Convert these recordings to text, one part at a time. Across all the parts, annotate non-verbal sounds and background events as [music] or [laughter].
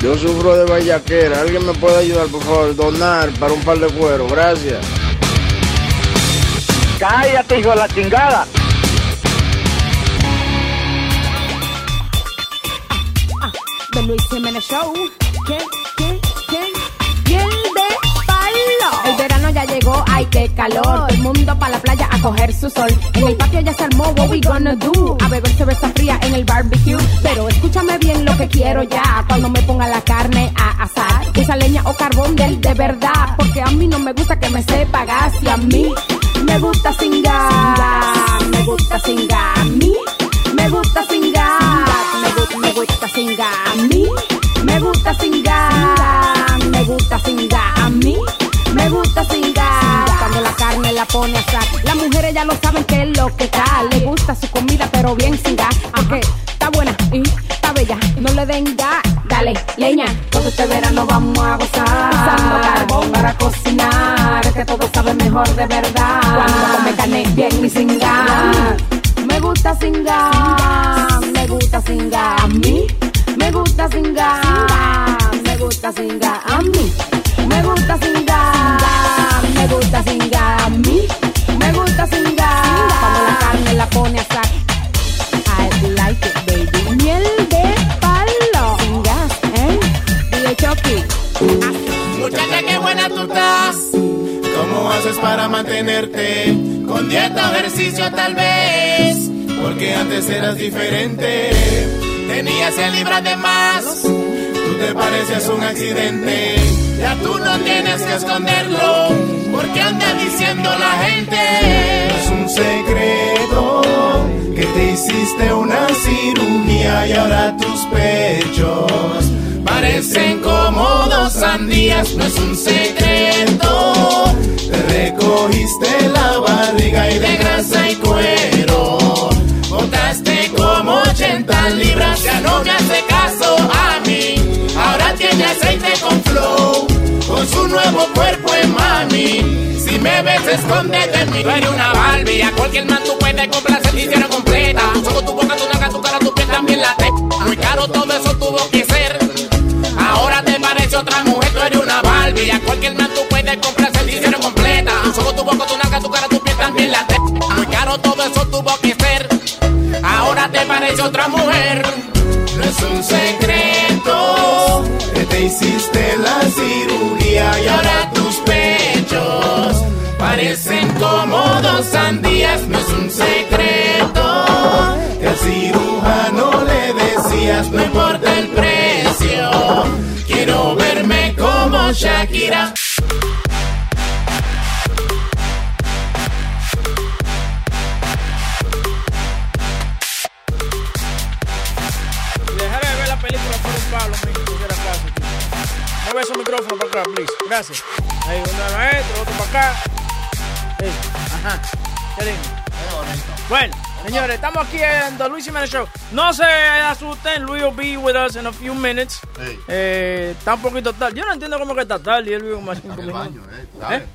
Yo sufro de vallaquera. ¿Alguien me puede ayudar, por favor? Donar para un par de cuero. Gracias. Cállate, hijo de la chingada. The Luis Jiménez Show. ¿Qué? Ay qué calor. El mundo para la playa a coger su sol. En el patio ya se armó, what we gonna do? A beber cerveza fría en el barbecue. Pero escúchame bien lo que quiero ya. Cuando me ponga la carne a asar. Esa leña o carbón del de verdad. Porque a mí no me gusta que me sepa gas. Y a mí me gusta sin gas. Me gusta sin gas. A mí me gusta sin gas. Me, gu- me gusta sin gas. A mí me gusta sin gas. Me gusta sin gas. A mí me gusta sin gas. Cuando la carne la pone a asar. Las mujeres ya lo saben que es lo que está. Le gusta su comida, pero bien sin gas. Porque está buena y está bella. No le den gas. Dale, leña. Todo este verano vamos a gozar. Usando carbón para cocinar. Que todo sabe mejor de verdad. Cuando come carne bien y sin gas. Me gusta sin gas. Me gusta sin gas. A mí me gusta sin gas. Me gusta sin gas. A mí me gusta sin gas. Me gusta sin gas. A mí me gusta sin gas. Cuando la carne la pone a. I like it, baby. Miel de palo. Sin gas, ¿eh? Dile Chucky. Muchacha, qué buena tú estás. ¿Cómo haces para mantenerte? Con dieta o ejercicio tal vez. Porque antes eras diferente. Tenías 100 libras de más. Tú te pareces un accidente. Ya tú no tienes que esconderlo. Porque anda diciendo la gente. Es un secreto que te hiciste una cirugía y ahora tus pechos Parecen como dos sandías, no es un secreto. Te recogiste la barriga y de grasa y cuero. Botaste como 80 libras, ya no me hace tiene aceite con flow, con su nuevo cuerpo en mami. Si me ves, escóndete en mí. Tú eres una Barbie, a cualquier man tú puedes complacer y hicieron completa. Ojos, tu boca, tu nalga, tu cara, tu piel también la te. Muy caro todo eso tuvo que ser. Ahora te parece otra mujer, tú eres una Barbie. A cualquier man tú puedes complacer y hicieron completa. Ojos, tu boca, tu nalga, tu cara, tu piel también la te. Muy caro todo eso tuvo que ser. Ahora te parece otra mujer. No es un secreto que te hiciste la cirugía y ahora tus pechos Parecen como dos sandías, no es un secreto. que al cirujano le decías No importa el precio, quiero verme como Shakira. Película por un palo, me pusiera caso. Mueve esos micrófonos para acá, please. Gracias. Ahí, uno maestro, otro para acá. Ajá. Qué lindo. Bueno, señores, estamos aquí en The Luis Jiménez Show. No se asusten, Luis will be with us in a few minutes. Eh, está un poquito tarde. Yo no entiendo cómo que está tarde y él vive como a cinco minutos. ¿Eh?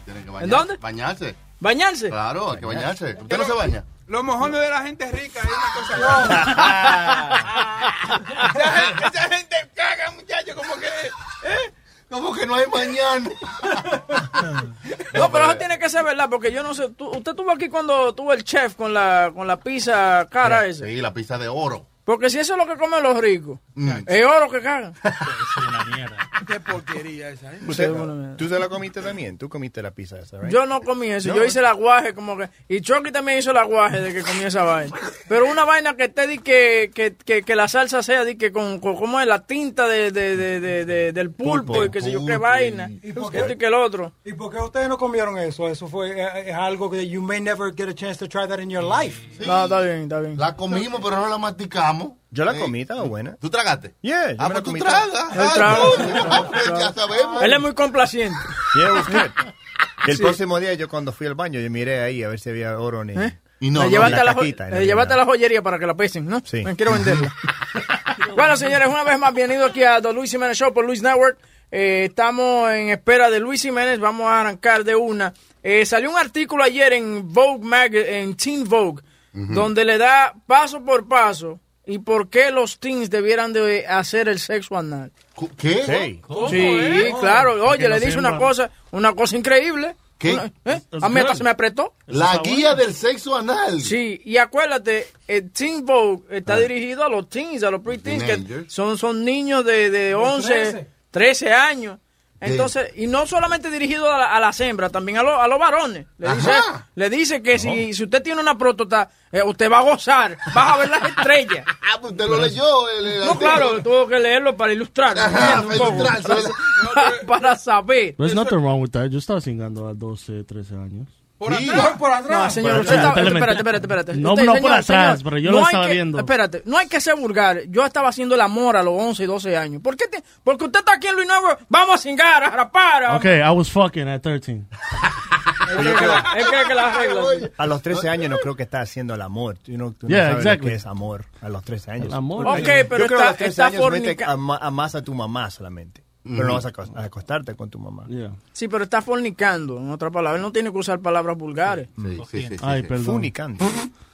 ¿En dónde? Bañarse. ¿Bañarse? Claro, hay que bañarse. ¿Usted no se baña? Los mojones de la gente rica es una cosa. [laughs] esa, gente, esa gente caga, muchachos, como que. ¿eh? Como que no hay mañana. [laughs] No, pero eso tiene que ser verdad, porque yo no sé. tú- usted estuvo aquí cuando tuvo el chef con la, con la pizza cara esa. Sí, la pizza de oro. Porque si eso es lo que comen los ricos, Mm. es oro que cagan. [laughs] Qué porquería esa, ¿eh? ¿Usted- ¿Tú se la comiste también? ¿Tú comiste la pizza esa, right? Yo no comí eso, No. yo hice el aguaje como que... Y Chucky también hizo el aguaje de que comí esa vaina. Pero una vaina que esté di que, que, que, que la salsa sea di que con, con como es la tinta de, de, de, de- de- del pulpo, Pulpo. y que sé yo qué vaina. y- por Esto y que el otro. ¿Y por qué ustedes no comieron eso? Eso fue eh, es algo que you may never get a chance to try that in your life. No, está bien, está bien. La comimos, pero no la masticamos. Yo la comí, estaba buena. ¿Tú tragaste? Yeah, Ah, pues tú tragas. Él Ah, traga. coño, [laughs] Ya sabemos. Él es muy complaciente. Yeah, good. [laughs] El Sí. próximo día yo cuando fui al baño, yo miré ahí a ver si había oro ni... ¿Eh? Y no, Le no, la la, le no a la joyería para que la pesen, ¿no? Sí. Me quiero venderla. [laughs] bueno, señores, una vez más, bienvenido aquí a The Luis Jiménez Show por Luis Network. Eh, estamos en espera de Luis Jiménez. Vamos a arrancar de una. Eh, salió un artículo ayer en Vogue Mag en Teen Vogue, donde le da paso por paso y por qué los teens debieran de hacer el sexo anal. ¿Qué? Sí, claro. Oye, le dice una cosa, una cosa increíble. ¿Qué? Una- ¿eh? A mí hasta se me apretó. La guía del sexo anal. Sí, y acuérdate, el Teen Vogue está dirigido a los teens, a los pre-teens, que Teenagers. son, son niños de, de 11, 13. 13. años. Entonces, y no solamente dirigido a, la- a las hembras, también a, los- a los varones. Le dice, le dice que si, si usted tiene una próstata, eh, usted va a gozar, va a ver las estrellas. [laughs] Ah, pues usted lo leyó. el- el No, claro, tuvo que leerlo para ilustrar. [laughs] Para saber. There's nothing wrong with that. Yo estaba cingando a 12, 13 años. Por Sí. atrás. Por atrás. No, señor, Por usted atrás, está, elemental. espérate, espérate, espérate. No, Usted, no señor, por atrás, señor, pero yo no lo estaba que- viendo. Espérate, no hay que ser vulgar. Yo estaba haciendo el amor a los 11 y 12 años. ¿Por qué? te- porque usted está aquí en Luis Nuevo. Vamos a cingar, a rapar. Okay, I was fucking at 13. Él cree que la- reglas. A los 13 años no creo que está haciendo el amor. Tú no, tú no Yeah, sabes exactly. lo que es amor a los 13 años. El amor. Ok, pero Yo creo que a está, los 13 está años mete fornica- a, ma- a más a tu mamá solamente. Pero no vas a, acos- a acostarte con tu mamá. Yeah. Sí, pero está fornicando, en otra palabra. Él no tiene que usar palabras vulgares. Sí, sí, sí, sí, Ay, sí. perdón. Funicando.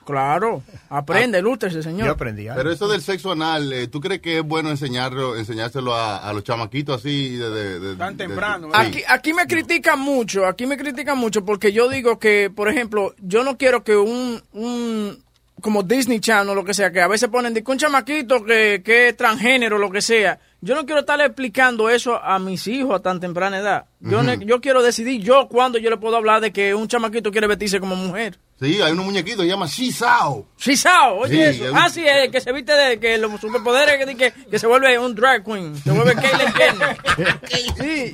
Claro. Aprende, ilústrese, Yo señor. aprendí algo. Pero eso del sexo anal, eh, ¿tú crees que es bueno enseñarlo, enseñárselo a, a los chamaquitos así de, de- de- Tan de- temprano. Aquí, aquí me critican mucho, aquí me critican mucho porque yo digo que, por ejemplo, yo no quiero que un, un como Disney Channel o lo que sea, que a veces ponen de que un chamaquito que, que es transgénero, lo que sea. Yo no quiero estarle explicando eso a mis hijos a tan temprana edad. Yo, ne- yo quiero decidir yo cuándo yo le puedo hablar de que un chamaquito quiere vestirse como mujer. Sí, hay unos muñequitos que se llama Shisao. Shisao, oye Sí, eso. es- Ah, sí, el que se viste de que los superpoderes que, que, que se vuelve un drag queen, se vuelve Caitlyn Jenner. [laughs] Sí.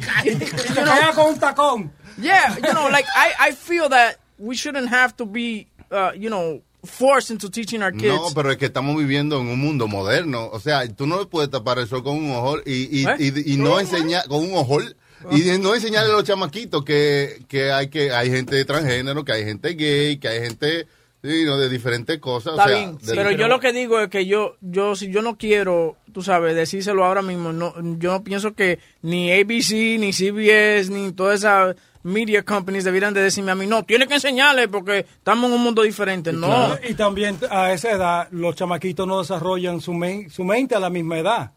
Se pega con un tacón. Yeah, you know, like I, I feel that we shouldn't have to be, uh, you know, forced into teaching our kids. No, pero es que estamos viviendo en un mundo moderno. O sea, tú no le puedes tapar el sol con un ojol y, y, ¿Eh? y, y no enseñar con un ojol. Y de no enseñarle a los chamaquitos que, que hay que hay gente transgénero, que hay gente gay, que hay gente sí, no, de diferentes cosas. Está o sea, bien, de- pero yo lo que digo es que yo, yo si yo no quiero, tú sabes, decírselo ahora mismo, no, yo no pienso que ni ABC, ni CBS, ni todas esas media companies debieran de decirme a mí, no, tienes que enseñarle porque estamos en un mundo diferente. No, Y también a esa edad los chamaquitos no desarrollan su, men- su mente a la misma edad.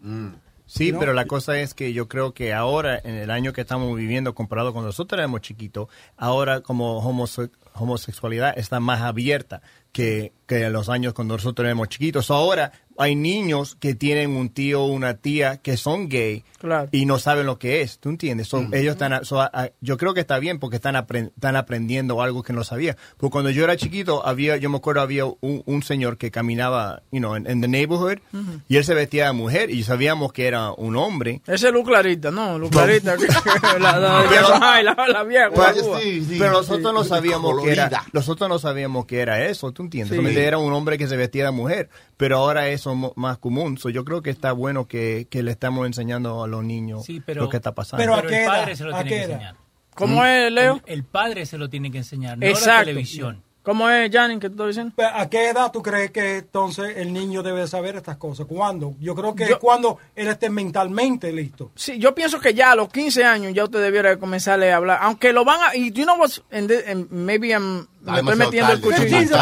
Sí, ¿no? pero la cosa es que yo creo que ahora, en el año que estamos viviendo, comparado con nosotros éramos chiquitos, ahora como homose- homosexualidad está más abierta que, que en los años cuando nosotros éramos chiquitos. Ahora hay niños que tienen un tío o una tía que son gay Claro. y no saben lo que es, ¿tú entiendes? So, Ellos están, a- so, a- a- yo creo que está bien porque están, apren- están aprendiendo algo que no sabía. Porque cuando yo era chiquito, había, yo me acuerdo, había un, un señor que caminaba, you know, en, the neighborhood y él se vestía de mujer y sabíamos que era un hombre. ese es Luz Clarita, no, Luz Clarita, que- [laughs] la, la, Pero- la, la, la vieja, Pero, guagua. pero nosotros no sabíamos que era, nosotros no sabíamos que era eso, ¿tú entiendes? Solamente era un hombre que se vestía de mujer, pero ahora eso es mo- más común. So, yo creo que está bueno que, que le estamos enseñando a los niños Sí, pero- lo que está pasando. Pero ¿a Pero qué el edad? padre se lo ¿A tiene que enseñar. ¿Cómo es, Leo? El, el padre se lo tiene que enseñar, no la Exacto. televisión. ¿Cómo es, Janin, que tú estás diciendo? ¿A qué edad tú crees que entonces el niño debe saber estas cosas? ¿Cuándo? Yo creo que Yo- es cuando él esté mentalmente listo. Sí, yo pienso que ya a los 15 años ya usted debiera comenzarle a hablar, aunque lo van a, y you know the- and maybe I'm, me estoy metiendo el cuchillo.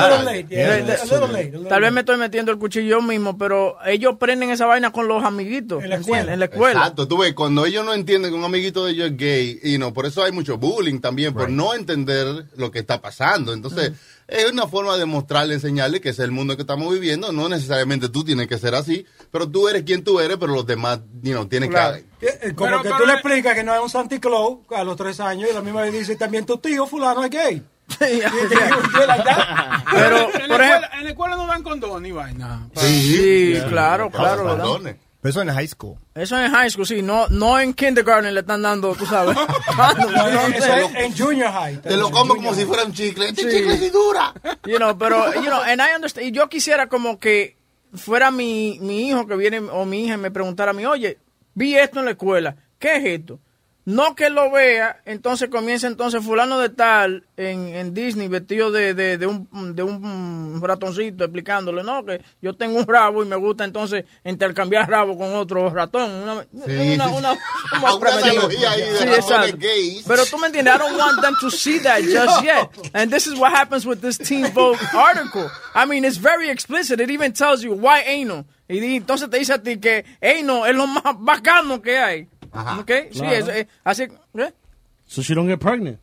Tal vez me estoy metiendo el cuchillo yo mismo, pero ellos prenden esa vaina con los amiguitos, En la escuela. En la escuela. Exacto, tú ves, cuando ellos no entienden que un amiguito de ellos es gay, y no, por eso hay mucho bullying también, por no entender lo que está pasando. Entonces, es una forma de mostrarle, enseñarle que es el mundo que estamos viviendo. No necesariamente tú tienes que ser así, pero tú eres quien tú eres, pero los demás, you know, tienen Claro. que... Eh, eh, Como Pero- que pero tú le le- explicas que no es un Santa Claus a los tres años y la misma vez dice también tu tío fulano es gay. [laughs] Pero, en, por la escuela, ejemplo, en la escuela no dan condón ni vaina. sí, claro, claro. Eso en high school. Eso en high school, sí, no, no en kindergarten le están dando, tú sabes. Dando, [laughs] No, no eso es en junior high. Te lo como como si fuera un chicle. Este Sí. chicle sí dura. You know, pero, you know, and I understand. Y yo quisiera como que fuera mi, mi hijo que viene o mi hija y me preguntara a mí, oye, vi esto en la escuela, ¿qué es esto? No que lo vea, entonces comienza entonces fulano de tal en, en Disney vestido de, de, de un, de un ratoncito explicándole, no, que yo tengo un rabo y me gusta entonces intercambiar rabo con otro ratón. Una, Sí, una. Pero tú me entiendes, I don't want them to see that just yet. [laughs] And this is what happens with this Teen Vogue article. I mean, it's very explicit. It even tells you why anal. Y entonces te dice a ti que anal es lo más bacano que hay. Ajá. ¿Ok? Sí, Claro. es, es- así. ¿eh? So she don't get pregnant.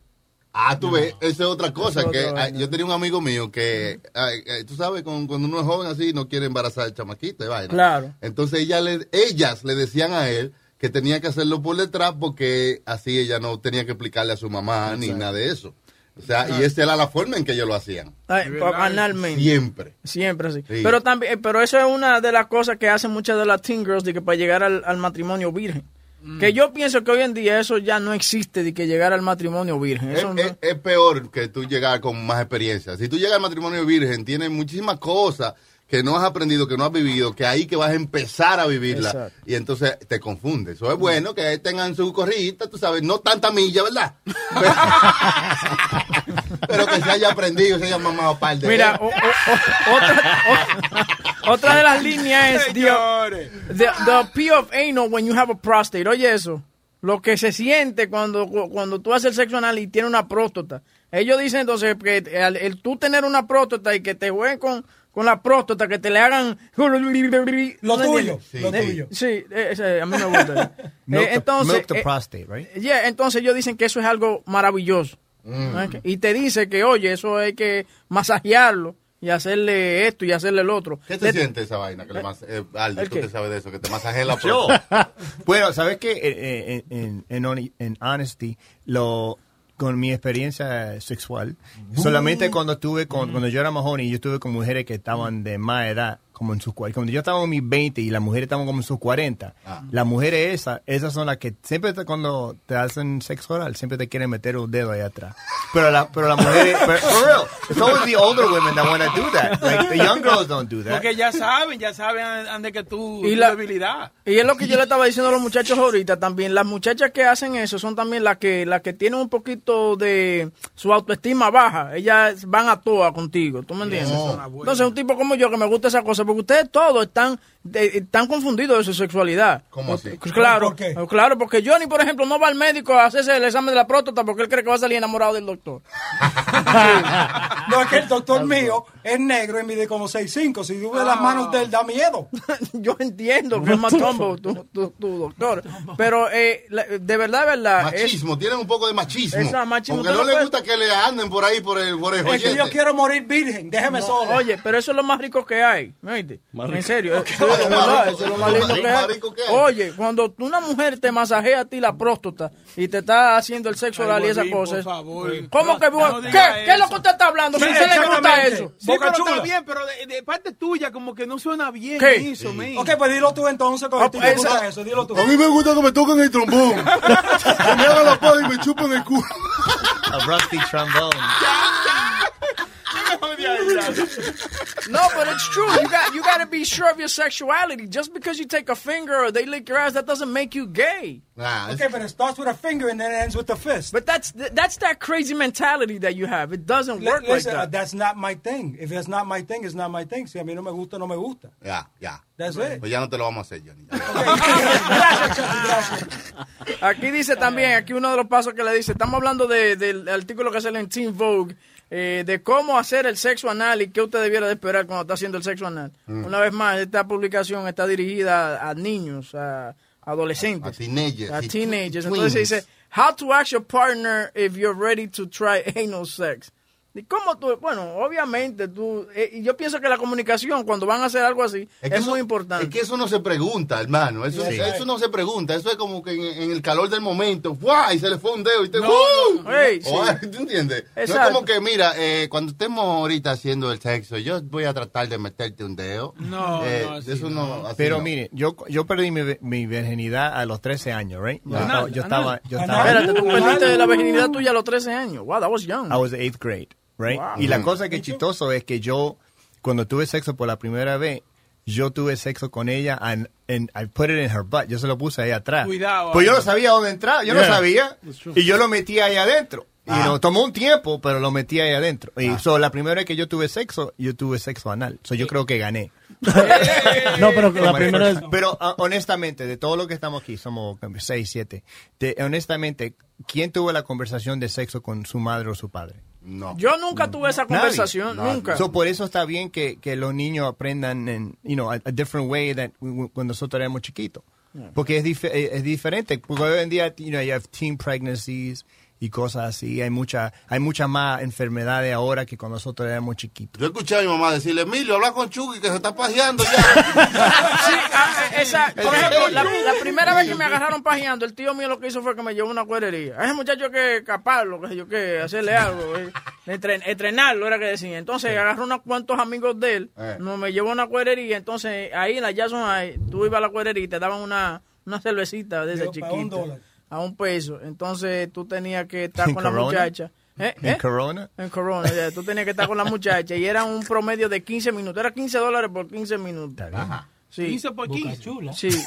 Ah, tú ves, esa es otra cosa. Es que otra ah, vaina. yo tenía un amigo mío que, ay, eh, tú sabes, con- cuando uno es joven así, no quiere embarazar al chamaquito y vaina. Claro. Entonces ella le, ellas le decían a él que tenía que hacerlo por detrás porque así ella no tenía que explicarle a su mamá ni nada de eso. O sea, y esa era la forma en que ellos lo hacían. Ay, analmente. Siempre. Siempre así. Sí. Pero también, eh, pero eso es una de las cosas que hacen muchas de las teen girls de que para llegar al, al matrimonio virgen. Mm. Que yo pienso que hoy en día eso ya no existe de que llegar al matrimonio virgen. Es, Eso no- es- es peor que tú llegar con más experiencia. Si tú llegas al matrimonio virgen, tienes muchísimas cosas que no has aprendido, que no has vivido, que ahí que vas a empezar a vivirla. Exacto. Y entonces te confundes. Eso es bueno que tengan su corrida, tú sabes, no tanta milla, ¿verdad? [laughs] Pero que se haya aprendido, se haya mamado par de Mira, o- o- o- otra, o- otra de las líneas es the, the, the P of anal when you have a prostate. Oye eso, lo que se siente cuando, cuando tú haces el sexo anal y tienes una próstata. Ellos dicen entonces que el, el tú tener una próstata y que te jueguen con, con la próstata, que te le hagan... Lo ¿No tuyo, entiendes? lo tuyo. Sí, ese, a mí me gusta. [laughs] Milk Eh, the- entonces, milk the eh, prostate, right? Yeah, entonces ellos dicen que eso es algo maravilloso. Ok, Y te dice que, oye, eso hay que masajearlo y hacerle esto y hacerle el otro. ¿Qué te Le- siente esa vaina? Que le mas eh, Aldi, ¿El tú qué? que sabes de eso, que te masajea la Yo. [laughs] bueno, ¿sabes qué? Eh, eh, En, en, honi- en honesty, lo, con mi experiencia sexual, solamente cuando estuve con, cuando yo era más joven y yo estuve con mujeres que estaban de más edad, como en sus cuando yo estaba en mis 20 y las mujeres estaban como en sus 40, las mujeres esas, esas son las que siempre te- cuando te hacen sexo oral, siempre te quieren meter un dedo ahí atrás. Pero la, pero las mujeres, for real, it's always the older women that want to do that. Like, the young girls don't do that. Porque ya saben, ya saben ande que tú, Y tu la- debilidad. Y es lo que yo le estaba diciendo a los muchachos ahorita también. Las muchachas que hacen eso son también las que las que tienen un poquito de su autoestima baja. Ellas van a toa contigo, ¿tú me entiendes? Entonces, un tipo como yo que me gusta esa cosa, ustedes todos están de- están confundidos de su sexualidad. ¿Cómo así? Pues Claro, ¿Por qué? claro, porque Johnny, por ejemplo, no va al médico a hacerse el examen de la próstata porque él cree que va a salir enamorado del doctor. [laughs] No, es que el doctor mío es negro y mide como 6'5". Si tú ves las manos de él, da miedo. [laughs] Yo entiendo que es más tombo tu, tu, tu doctor, pero eh, la- de verdad, de verdad, es- Machismo, tienen un poco de machismo. Esa machismo, tú no puedes- gusta que le anden por ahí por el, por el Es que yo quiero morir virgen, déjeme No, solo. Oye, pero eso es lo más rico que hay. ¿me oíste? En serio. Eso es verdad, eso es lo más lindo que. Oye, cuando una mujer te masajea a ti la próstata y te está haciendo el sexo oral y esa Bolín, cosa. por favor. ¿Cómo que ¿Qué? ¿Qué es lo que usted está hablando? Si usted le gusta eso. Sí, Boca pero chula. está bien, pero de, parte tuya como que no suena bien ¿Qué? eso. Ok, pues dilo tú entonces, con Ah, gusta eso, dilo tú. A mí me gusta que me toquen el trombón. [laughs] que me hagan la pala y me chupen el culo. A rusty trombone. No, but it's true. You got you got to be sure of your sexuality. Just because you take a finger or they lick your ass, that doesn't make you gay. Nah, es- Okay, but it starts with a finger and then it ends with the fist. But that's that's that crazy mentality that you have. It doesn't Li- work like listen, uh, that. that's not my thing. If it's not my thing, it's not my thing. Si a mí no me gusta, no me gusta. Yeah, yeah. That's it. Pues ya no te lo vamos a hacer, Johnny. [laughs] gracias, Chucky, gracias. Aquí dice también, aquí uno de los pasos que le dice, estamos hablando de- del artículo que sale en Teen Vogue, eh, de cómo hacer el sexo anal y qué usted debiera de esperar cuando está haciendo el sexo anal. Mm. Una vez más, esta publicación está dirigida a, niños, a adolescentes, A teenagers. a. Entonces dice, how to ask your partner if you're ready to try [laughs] anal sex. ¿Y cómo tú? Bueno, obviamente tú, eh, y yo pienso que la comunicación cuando van a hacer algo así es, que eso- muy importante. Es que eso no se pregunta, hermano. Eso, Sí. eso no se pregunta. Eso es como que en, en el calor del momento, ¡fua! y se le fue un dedo y te. No, ¡uh! no. Ey, sí. [laughs] ¿Tú entiendes? No es Exacto. como que, mira, eh, cuando estemos ahorita haciendo el sexo, yo voy a tratar de meterte un dedo. No, Eh, no, así eso no. así Pero no. mire, yo, yo perdí mi, mi virginidad a los 13 años, right? Yo estaba, yo estaba, Espérate, tú perdiste la virginidad tuya a los 13 años. Wow, that was young. I was the eighth grade, right? Wow. Y la cosa que es chistoso es que yo, cuando tuve sexo por la primera vez, yo tuve sexo con ella and, and I put it in her butt. Yo se lo puse ahí atrás. Cuidado, Pues yo no sabía dónde entrar, yo no Yeah. sabía. That's true. Y yo lo metí ahí adentro. Y Ah. no, tomó un tiempo, pero lo metí ahí adentro. Y so, la primera vez que yo tuve sexo, yo tuve sexo anal. So, yo creo que gané. No, pero la primera vez. Pero ah, honestamente, de todo lo que estamos aquí, somos como seis, siete. de- honestamente, ¿quién tuvo la conversación de sexo con su madre o su padre? No. Yo nunca tuve esa Nadie. conversación, nunca. So, por eso está bien que, que los niños aprendan en, you know, a, a different way that we- we- cuando nosotros éramos chiquitos. Porque es, dif- es diferente. Porque hoy en día, you know, you have teen pregnancies y cosas así. Hay mucha, hay muchas más enfermedades ahora que cuando nosotros éramos chiquitos. Yo escuché a mi mamá decirle, Emilio, habla con Chucky que se está pajeando ya. [laughs] Sí, ah, esa, por ejemplo, la, la primera vez que me agarraron pajeando, el tío mío lo que hizo fue que me llevó a una cuerería. A ese muchacho hay que caparlo, que sé yo que hacerle algo, eh, entren- entrenarlo era que decía. Entonces agarró unos cuantos amigos de él, Eh. no, me llevó a una cuerería, entonces ahí en la Jackson High, tú ibas a la cuerería y te daban una, una cervecita de esa Digo, A un peso. Entonces tú tenías que estar ¿En con la Corona? muchacha. ¿Eh? ¿En ¿Eh? Corona? En Corona, ya, tú tenías que estar con la muchacha y era un promedio de 15 minutos. Era 15 dólares por 15 minutos. Sí. 15 por 15. Sí. [laughs]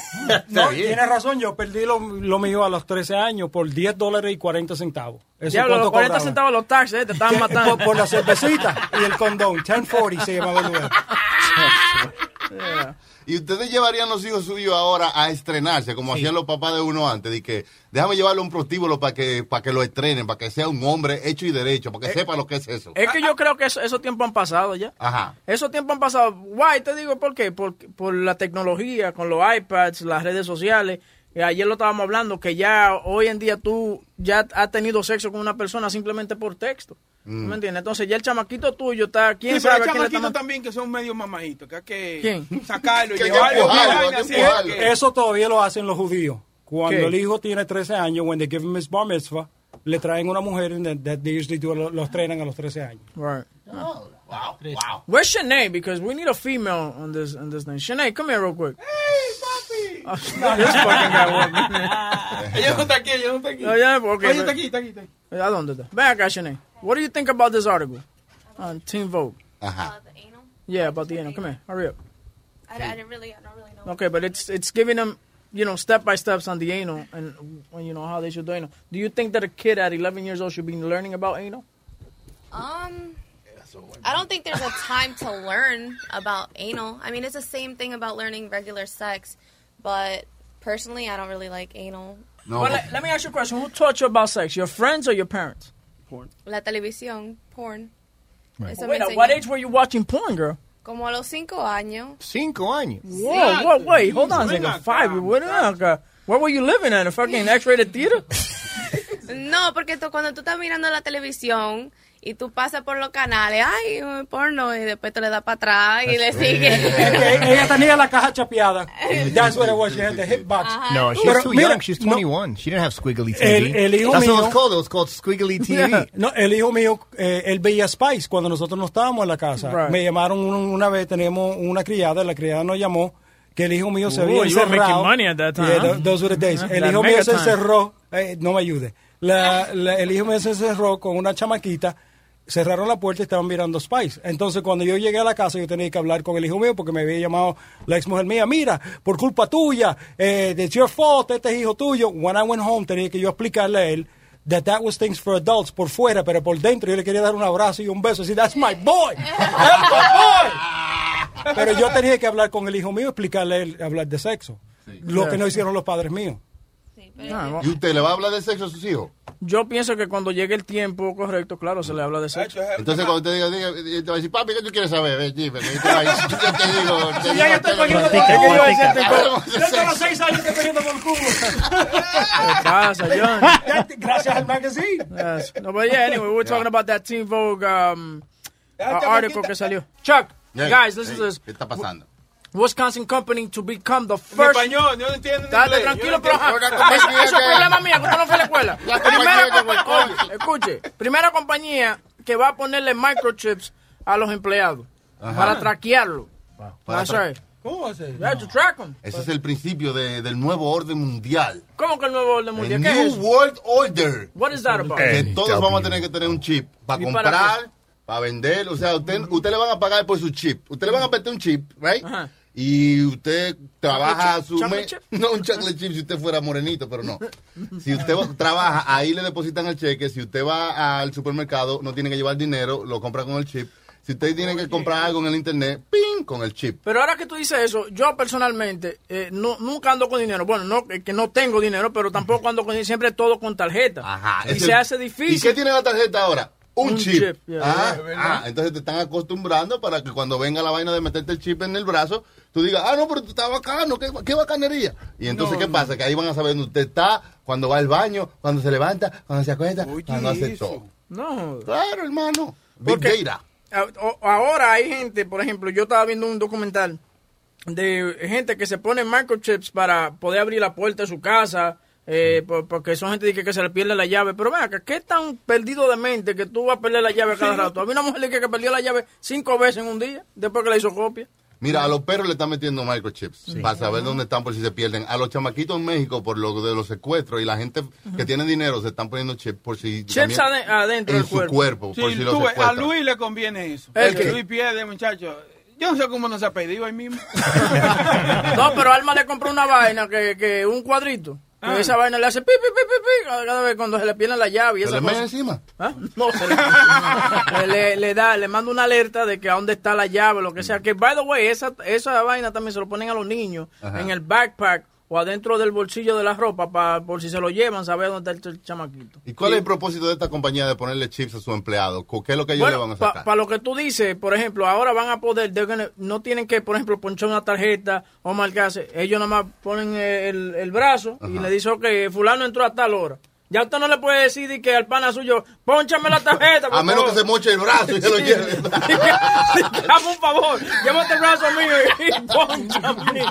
No, tiene razón, yo perdí lo, lo mío a los 13 años por 10 dólares y 40 centavos. Eso Diablo, los 40 cobraban. centavos los taxes, eh, te estaban matando. Por, por la cervecita y el condón. 1040 se llamaba el lugar. [laughs] Y ustedes llevarían los hijos suyos ahora a estrenarse, como hacían los papás de uno antes, de que déjame llevarlo a un prostíbulo para que, para que lo estrenen, para que sea un hombre hecho y derecho, para que sepa lo que es eso. Es que yo creo que eso- esos tiempos han pasado ya. Ajá. Esos tiempos han pasado. Guay, te digo por qué. Por, por la tecnología, con los iPads, las redes sociales. Eh, Ayer lo estábamos hablando, que ya hoy en día tú ya has tenido sexo con una persona simplemente por texto. Mm. ¿Me entiendes? Entonces ya el chamaquito tuyo está... ¿Quién Sí, pero sabe le chamaquitos está también que son medio mamajitos, que hay que ¿Quién? sacarlo y llevarlo. Eso todavía lo hacen los judíos. Cuando ¿Qué? el hijo tiene 13 años, when they give him his bar mitzvah, le traen una mujer and that, they usually do, lo, lo estrenan a los 13 años. Right. wow, wow. Where's Shanae? Because we need a female on this on this thing. Shanae, come here real quick. Hey, Oh, this [laughs] fucking guy walking. [laughs] Ella no está aquí, ella no está aquí. No, ya, okay, Ella está aquí, está aquí, está aquí. ¿A dónde está? Ven acá, Shanae. What do you think about this article on Teen Vogue? Ajá. Yeah, about the anal. Come here, hurry up. I, I didn't really, I don't really know. Okay, but it's it's giving them, you know, step by steps on the anal and you know how they should do anal. Do you think that a kid at 11 years old should be learning about anal? Um, I don't think there's a time to learn about anal. I mean, it's the same thing about learning regular sex, but personally, I don't really like anal. No, Well, let, let me ask you a question. Who taught you about sex? Your friends or your parents? Porn. La televisión, porn. Eso me Wait, at what age were you watching porn, girl? Como a los cinco años. Cinco años. Whoa, whoa, wait, hold on a second. Five, what, uh, where were you living at? A fucking X-rated theater? [laughs] No, porque tú- cuando tú estás mirando la televisión y tú pasas por los canales, ay, porno, y después te le das para atrás y le sigue. [laughs] Ella tenía la caja chapeada. That's [laughs] what it was. She had the hit box. No, she's Pero too mira, young. She's no, 21. She didn't have squiggly TV. El- el hijo That's what it mío- was called. It was called squiggly TV. [laughs] No, el hijo mío, eh, él veía Spice cuando nosotros no estábamos en la casa. Right. Me llamaron un- una vez, teníamos una criada, la criada nos llamó que el hijo mío se había you were encerrado. making money at that time, Yeah, those were the days. El hijo mío se encerró, eh, no me ayude. La- la- el hijo mío se encerró con una chamaquita, cerraron la puerta y estaban mirando Spice. Entonces cuando yo llegué a la casa yo tenía que hablar con el hijo mío porque me había llamado la ex mujer mía, mira, por culpa tuya, eh, it's your fault, este es hijo tuyo. When I went home tenía que yo explicarle a él that that was things for adults por fuera, pero por dentro yo le quería dar un abrazo y un beso, y decir, that's my boy, that's my boy. Pero yo tenía que hablar con el hijo mío, explicarle a él, hablar de sexo. Lo que no hicieron los padres míos. Ah, ¿Y usted le va a hablar de sexo a sus hijos? Yo pienso que cuando llegue el tiempo correcto, claro, se le habla de sexo. Entonces cuando te diga, diga, te va a decir, papi, ¿qué tú quieres saber? Ven, dime, te [laughs] yo te digo, te digo, yo estoy te- cogiendo te- por te- culo. te- te- te- Yo tengo los seis años que estoy cogiendo por culo. ¿Qué pasa, John? [laughs] Gracias al magazine. Yes. No, but yeah, anyway, we were talking about that Teen Vogue um, uh, article que salió. Chuck, guys, listen to this. ¿Qué está pasando? Wisconsin company to become the En first. español, yo no entiendo en Dale tranquilo, pero eso, es problema mío, que usted no fue a la escuela. [laughs] La Primera compañía [laughs] escuche, primera compañía que va a ponerle microchips a los empleados Ajá. para traquearlo. Para That's tra- right. ¿Cómo va a ser? Yeah, to track 'em. Ese es el principio de- del nuevo orden mundial. ¿Cómo que el nuevo orden El mundial? ¿Qué es New? World Order. What is that about? Que todos vamos a tener que tener un chip para ¿Y para comprar, para vender. O sea, usted, usted le van a pagar por su chip. Usted le van a meter un chip, right? Ajá. Y usted trabaja su mes, no un chocolate chip si usted fuera morenito, pero no. Si usted trabaja, ahí le depositan el cheque. Si usted va al supermercado, no tiene que llevar dinero, lo compra con el chip. Si usted tiene que comprar algo en el internet, ¡ping! con el chip. Pero ahora que tú dices eso, yo personalmente eh, no, nunca ando con dinero. Bueno, no que no tengo dinero, pero tampoco ando con dinero. Siempre todo con tarjeta. y Ese- se hace difícil. ¿Y qué tiene la tarjeta ahora? Un, Un chip. ah, ah, entonces te están acostumbrando para que cuando venga la vaina de meterte el chip en el brazo, tú digas, ah, no, pero tú estás bacano, qué, qué bacanería. Y entonces, No, ¿qué no. pasa? Que ahí van a saber dónde usted está, cuando va al baño, cuando se levanta, cuando se acuesta, cuando hace todo. No. Claro, hermano. Big Porque- data. Ahora hay gente, por ejemplo, yo estaba viendo un documental de gente que se pone microchips para poder abrir la puerta de su casa, eh, por- porque son gente que, que se le pierde la llave. Pero ven acá, ¿qué tan perdido de mente que tú vas a perder la llave a cada Sí. rato? Había una mujer que, que perdió la llave cinco veces en un día, después que la hizo copia. Mira, a los perros le están metiendo microchips Sí. para saber dónde están por si se pierden. A los chamaquitos en México por lo de los secuestros y la gente que tiene dinero se están poniendo chips por si Chips adentro en del su cuerpo. cuerpo, Sí, por si lo tú ves, a. Luis le conviene eso. ¿El qué? Luis pierde, muchacho. Yo no sé cómo nos ha pedido ahí mismo. [laughs] No, pero Alma le compró una vaina que, que un cuadrito. Ah. esa vaina le hace pi, pi, pi, pi, pi, cada vez cuando se le pierde la llave y ¿Se esa le mete cosa. encima? ¿Ah? No, se le, [laughs] le, le da, le manda una alerta de que a dónde está la llave, lo que sea. Que, by the way, esa, esa vaina también se lo ponen a los niños Ajá. en el backpack o adentro del bolsillo de la ropa para por si se lo llevan, saber dónde está el, ch- chamaquito. ¿Y cuál es el propósito de esta compañía de ponerle chips a su empleado? ¿Qué es lo que ellos le van a Para sacar? lo que tú dices, por ejemplo, ahora van a poder, gonna- no tienen que, por ejemplo, ponchar una tarjeta o marcarse. Ellos nada más ponen eh, el, el brazo y le dicen, ok, fulano entró a tal hora. Ya usted no le puede decir de que al pana suyo, ponchame la tarjeta. por a menos que favor". se moche el brazo y se lo lleve. [laughs] Dame un favor, llévate el brazo mío y ponchame.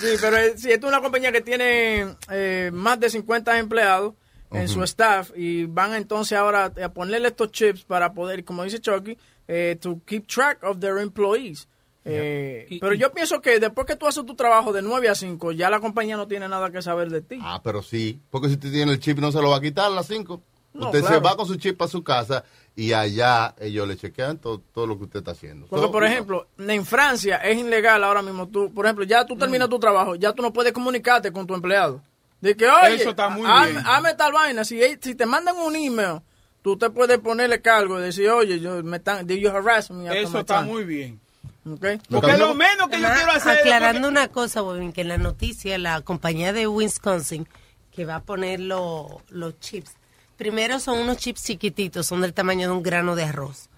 Sí, pero eh, si esta es una compañía que tiene eh, más de 50 empleados en su staff y van entonces ahora a ponerle estos chips para poder, como dice Chucky, eh, to keep track of their employees. Eh, pero yo pienso que después que tú haces tu trabajo de 9 a 5, ya la compañía no tiene nada que saber de ti. Ah, pero sí. Porque si usted tiene el chip no se lo va a quitar a las 5. No, usted se va con su chip a su casa y allá ellos le chequean todo, todo lo que usted está haciendo. Porque, So, por ejemplo, en Francia es ilegal ahora mismo. Tú, por ejemplo, ya tú terminas tu trabajo, ya tú no puedes comunicarte con tu empleado. De que, oye, Eso está muy hazme, bien. hazme tal vaina. Si, te mandan un email, tú te puedes ponerle cargo y decir, oye, yo, me están, did you harass me Eso está time? muy bien. Okay. Porque lo menos que yo Además, quiero hacer Aclarando una cosa, Bobín, que en la noticia la compañía de Wisconsin que va a poner lo- los chips, primero son unos chips chiquititos, son del tamaño de un grano de arroz.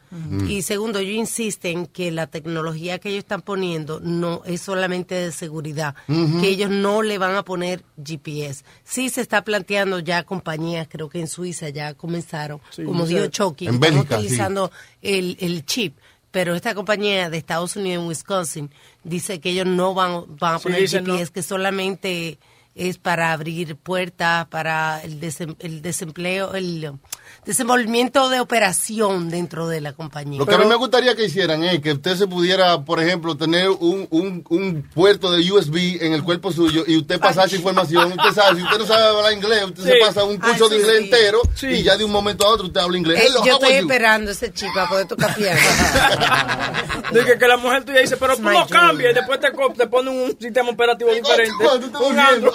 Y segundo, ellos insisten que la tecnología que ellos están poniendo no es solamente de seguridad, que ellos no le van a poner GPS. Sí se está planteando ya compañías, creo que en Suiza ya comenzaron, Sí, como dijo Chucky, están sí. utilizando el, el chip. Pero esta compañía de Estados Unidos en Wisconsin dice que ellos no van, van a Sí, poner GPS, no. que solamente es para abrir puertas, para el, desem- el desempleo, el desenvolvimiento de operación dentro de la compañía. Lo que a mí me gustaría que hicieran es que usted se pudiera, por ejemplo, tener un, un, un puerto de USB en el cuerpo suyo y usted pasar esa información. Usted sabe, si usted no sabe hablar inglés, usted se pasa un curso de inglés sí. entero Sí. y ya de un momento a otro usted habla inglés. Eh, Hello, yo estoy esperando ese chip para poder tocar piano. [laughs] De que, que la mujer tuya dice, pero tú dream. cambias y después te, te ponen un sistema operativo diferente. Un. [laughs]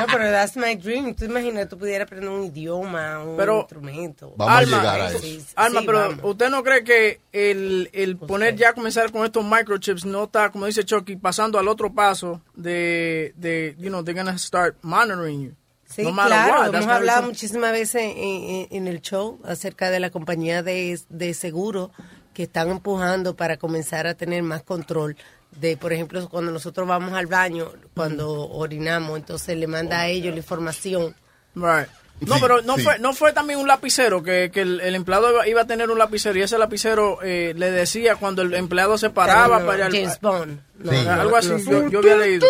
No, pero that's my dream. Tú imaginas, tú pudieras aprender un idioma, un Pero- instrumento. Alma, Sí, sí, Alma, sí, pero vamos. ¿usted no cree que el, el poner ya comenzar con estos microchips no está, como dice Chucky, pasando al otro paso de, de you know, they're gonna start monitoring you? Sí, No claro, what, hemos hablado muchísimas veces en, en- en el show acerca de la compañía de, de seguro que están empujando para comenzar a tener más control de, por ejemplo, cuando nosotros vamos al baño, cuando orinamos, entonces le manda a ellos la información. Right. No, Sí, pero no sí. fue no fue también un lapicero, que, que el, el empleado iba, iba a tener un lapicero y ese lapicero eh, le decía cuando el empleado se paraba No, para ir al- James Bond. No, Sí. Algo así, yo, había leído.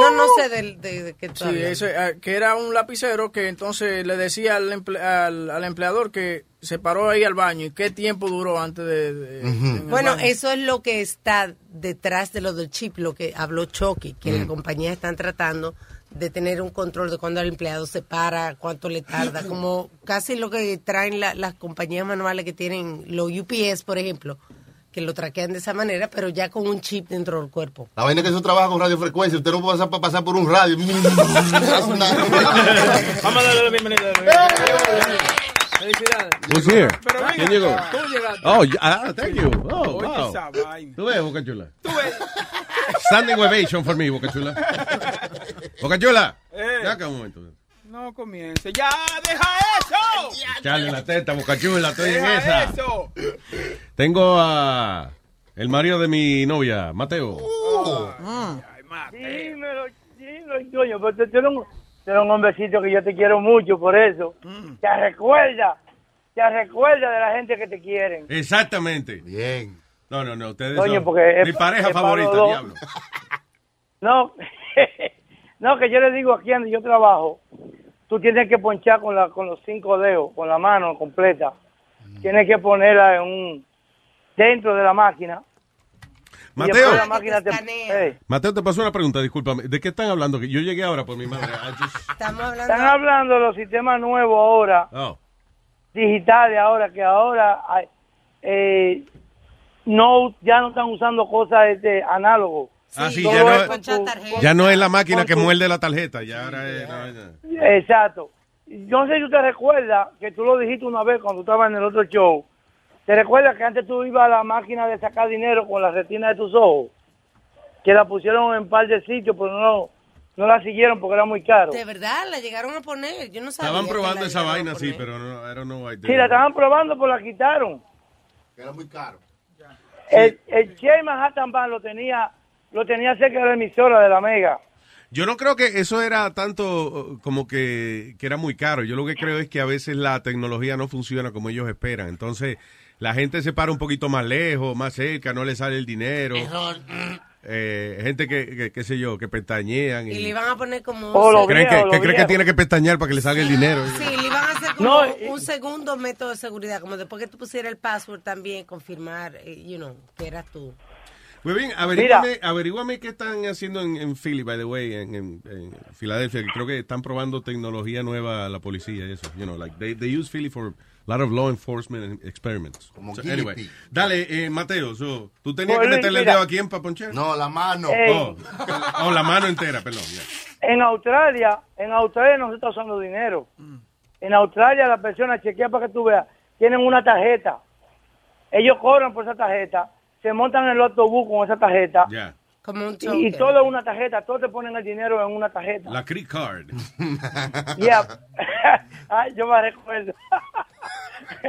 No, no sé de, de, de qué tú Sí, ese, eh, que era un lapicero que entonces le decía al, emple- al, al empleador que se paró ahí al baño y qué tiempo duró antes de... de- en el Bueno, baño. eso es lo que está detrás de lo del chip, lo que habló Chucky, que las compañías están tratando de tener un control de cuando el empleado se para, cuánto le tarda, como casi lo que traen la- las compañías manuales que tienen los UPS, por ejemplo, que lo traquean de esa manera, pero ya con un chip dentro del cuerpo. La vaina es que eso trabaja con radiofrecuencia. Usted no puede pasar, pasar por un radio. [laughs] [laughs] Vamos a darle la bienvenida. [laughs] Felicidades. Who's here? Pero venga, ¿Quién llegó? tú llegaste. Oh, ah, thank you. Oh, Oye, wow. esa vaina. Tú ves, Boca Chula. Tú ves. [laughs] Standing ovation for me, Boca Chula. Boca Chula. Eh. Ya acá un momento. No comience. ¡Ya, deja eso! Echarle la teta, Boca Chula, estoy en Deja esa. eso. Tengo a el marido de mi novia, Mateo. Dímelo, dímelo, coño, pero eres un, tú eres un hombrecito que yo te quiero mucho, por eso. Te recuerda, te recuerda de la gente que te quieren. Exactamente. Bien. No, no, no, ustedes Coño, son porque es mi pa- pareja es favorita, diablo. [laughs] No, [laughs] no, que yo le digo aquí donde yo trabajo, tú tienes que ponchar con, la, con los cinco dedos, con la mano completa. Tienes que ponerla en un dentro de la máquina. Mateo. te, Mateo, te pasó una pregunta, discúlpame. ¿De qué están hablando? Que yo llegué ahora por mi madre. I just- Estamos hablando... Están hablando de los sistemas nuevos ahora, Oh. digitales ahora, que ahora hay, eh, no ya no están usando cosas este, análogos. Ah, sí, ya es no, con tu- ya no es la máquina que muerde la tarjeta, ya ahora es... no. Exacto. Yo no sé si usted recuerda que tú lo dijiste una vez cuando estabas en el otro show. ¿Te recuerdas que antes tú ibas a la máquina de sacar dinero con la retina de tus ojos? Que la pusieron en un par de sitios, pero no, no la siguieron porque era muy caro. De verdad, la llegaron a poner. Yo no sabía. Estaban probando esa vaina, sí, pero no, I don't know why they- Sí, la estaban probando, pero la quitaron. Era muy caro. El, el Che Manhattan Band lo tenía, lo tenía cerca de la emisora de la Mega. Yo no creo que eso era tanto uh, como que, que era muy caro. Yo lo que creo es que a veces la tecnología no funciona como ellos esperan. Entonces, la gente se para un poquito más lejos, más cerca, no le sale el dinero. Eh, gente que, que, qué sé yo, que pestañean. Y, Y le iban a poner como... Oh, lo creen que, viejo, que lo cree que tiene que pestañear para que le salga el dinero. Sí, le iban a hacer como No, eh, un segundo método de seguridad, como después que tú pusieras el password también, confirmar, eh, you know, que eras tú. Muy bien, averíguame, averíguame qué están haciendo en, en Philly, by the way, en, en, en Filadelfia. que Creo que están probando tecnología nueva a la policía y eso. You know, like they, they use Philly for a lot of law enforcement experiments. Como So, anyway, dale, eh, Mateo, so, ¿tú tenías que meterle el mira. dedo a quién para ponchar? No, la mano. Eh. Oh, [laughs] oh, la mano entera, perdón. En Australia, en Australia no se está usando dinero. En Australia la persona chequea para que tú veas, tienen una tarjeta. Ellos cobran por esa tarjeta, se montan en el autobús con esa tarjeta. Ya. Como un Y, y todo es una tarjeta, todos te ponen el dinero en una tarjeta. La Creek Card. [laughs] Yeah. [laughs] Ay, yo me recuerdo.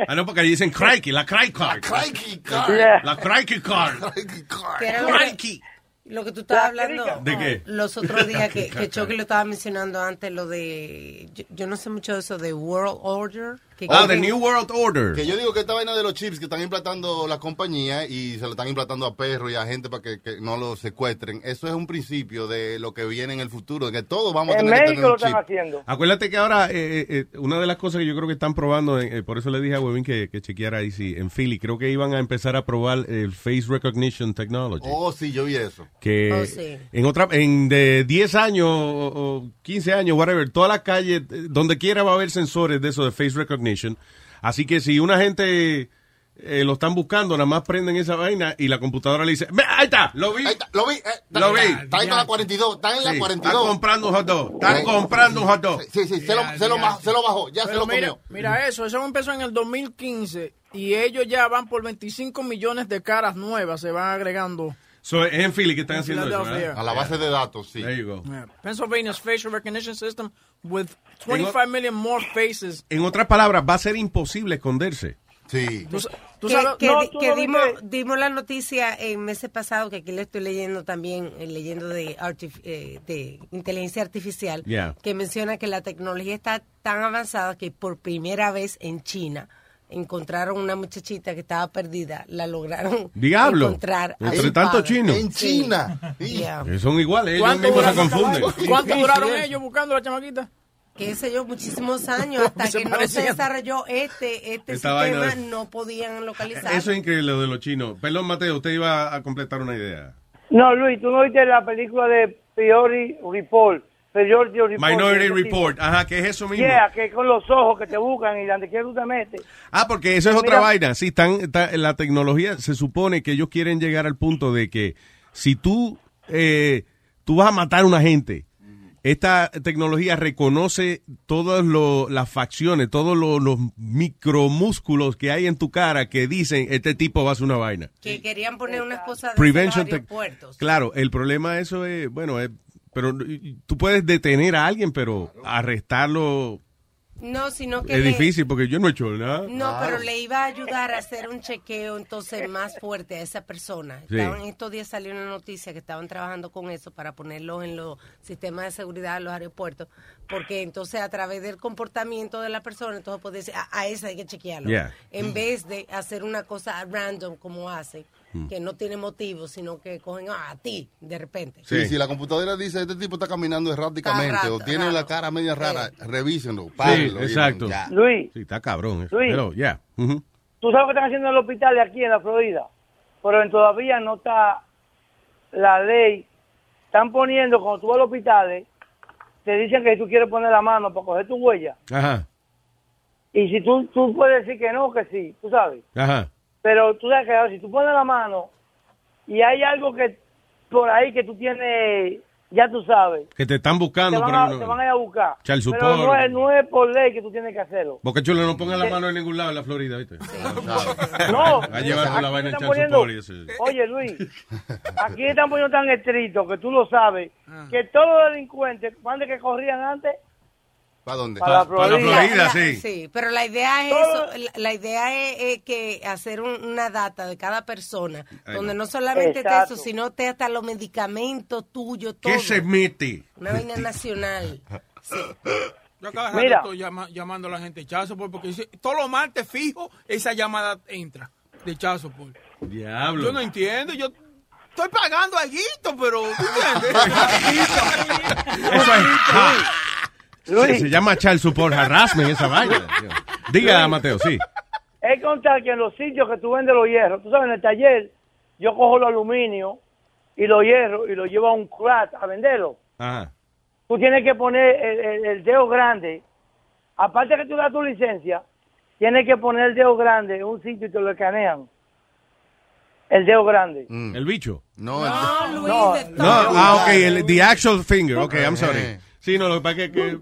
Ah, no, porque dicen Crikey, la Crikey Card. Crikey card. Yeah. La Crikey Card. Crikey. lo que tú estabas hablando ¿De qué? los otros días, que, que Chucky lo estaba mencionando antes, lo de... Yo, yo no sé mucho de eso de World Order. Ah, the New World Order. Que yo digo que esta vaina de los chips que están implantando la compañía y se lo están implantando a perros y a gente para que, que no lo secuestren, eso es un principio de lo que viene en el futuro, de que todos vamos a En tener que tener México lo un chip. están haciendo. Acuérdate que ahora, eh, eh, una de las cosas que yo creo que están probando, eh, por eso le dije a Webin que, que chequeara ahí, sí, en Philly, creo que iban a empezar a probar el Face Recognition Technology. Oh, sí, yo vi eso. que Oh, sí. en otra, en de 10 años o, o 15 años, whatever, toda la calle, eh, donde quiera va a haber sensores de eso de Face Recognition. Así que si una gente eh, lo están buscando, nada más prenden esa vaina y la computadora le dice, "Ve, ahí está, lo vi. Ahí está, lo vi. eh, está- Lo vi. Está en la 42, está en la Sí, 42. Están comprando un hot dog. Están Sí. comprando un hot dog. Sí, sí, se, lo, se, lo, bajó, se lo bajó, ya se Pero lo mira, comió. mira eso, eso empezó en el 2015 y ellos ya van por 25 millones de caras nuevas, se van agregando. So, es en Philly que están En haciendo eso. A la base de datos, sí. There you go. Yeah. Pennsylvania's facial recognition system with 25 million more faces. En otras palabras, va a ser imposible esconderse. Sí. Tú, tú que, sabes, que no, di- tú que no dimos, dimos la noticia el mes pasado, que aquí le estoy leyendo también, eh, leyendo de, artif- eh, de inteligencia artificial, Yeah. que menciona que la tecnología está tan avanzada que por primera vez en China encontraron una muchachita que estaba perdida, la lograron Diablo. encontrar. a Entre tanto padre. chino. En. China. Sí. Yeah. Son iguales, ellos ¿Cuánto mismos se duraron, confunden. ¿Cuánto duraron ellos buscando a la chamaquita? qué sé yo, muchísimos años, hasta [laughs] Se que no se desarrolló este, este Esta sistema, de- no podían localizar. Eso es increíble lo de los chinos. Perdón, Mateo, usted iba a completar una idea. No, Luis, tú no viste la película de Priori Report, Minority Report. Minority. Ajá, que es eso mismo. Yeah, que con los ojos que te buscan y donde quieras tú te metes. Ah, porque eso es otra Mira- vaina. Sí, están, está- la tecnología se supone que ellos quieren llegar al punto de que si tú, eh, tú vas a matar a una gente, esta tecnología reconoce todas lo- las facciones, todos lo- los micromúsculos que hay en tu cara que dicen, este tipo va a hacer una vaina. Que querían poner unas cosas de Prevention aeropuertos. Claro, el problema de eso es, bueno, es, pero tú puedes detener a alguien, pero arrestarlo No, sino que es le- difícil porque yo no he hecho nada. No, pero le iba a ayudar a hacer un chequeo entonces más fuerte a esa persona. Sí. Estaban, estos días salió una noticia que estaban trabajando con eso para ponerlo en los sistemas de seguridad de los aeropuertos, porque entonces a través del comportamiento de la persona, entonces puede decir, a, a esa hay que chequearlo. Yeah. En vez de hacer una cosa random como hacen, Mm. que no tiene motivo, sino que cogen ah, a ti de repente. Sí, si la computadora dice este tipo está caminando erráticamente Está o tiene raro. la cara media rara, revísenlo. Sí, exacto. ya. Luis. Sí, está cabrón eso. Luis. Pero, ya. Tú sabes lo que están haciendo en el hospital aquí en la Florida, pero en- todavía no está la ley. Están poniendo, cuando tú vas al hospital, te dicen que si tú quieres poner la mano para coger tu huella. Ajá, Y si tú, tú puedes decir que no, que sí, tú sabes. ajá. Pero tú sabes que ahora, si tú pones la mano y hay algo que por ahí que tú tienes, ya tú sabes, Que te están te buscando, van, pero a, no- te van a ir a buscar. Pero no es, no es por ley que tú tienes que hacerlo. Porque chulo no ponga la mano en ningún lado en la Florida, ¿viste? [laughs] No, Va a llevar la vaina poniendo- y eso. Oye, Luis, [laughs] aquí están poniendo tan estricto que tú lo sabes, Ah. que todos los delincuentes, ¿cuándo es que corrían antes? ¿Para dónde? Para la Florida. La- sí, pero la idea es eso, la, la idea es, es que hacer un- una data de cada persona, Ay, donde no. no solamente Exacto. eso, sino te hasta los medicamentos tuyos, todo. ¿Qué se mete? Una vaina nacional. Sí. [laughs] Yo cada rato Mira. estoy llama- llamando a la gente Chazo porque dice, todos los martes fijo esa llamada entra de Chazo Diablo. Yo no entiendo, yo estoy pagando algo, pero [laughs] Eso es. Luis. Se llama child support harassment esa [laughs] vaina. Diga, Mateo, sí. Es contar que en los sitios que tú vendes los hierros, tú sabes, en el taller, yo cojo los aluminio y los hierros y los llevo a un crack a venderlo. Ajá. Tú tienes que poner el, el- el dedo grande. Aparte que tú das tu licencia, tienes que poner el dedo grande en un sitio y te lo escanean. El dedo grande. ¿El bicho? No, No, No, ah, ok, el, the actual finger. Ok, I'm sorry. Sí, no, lo que pasa es que, que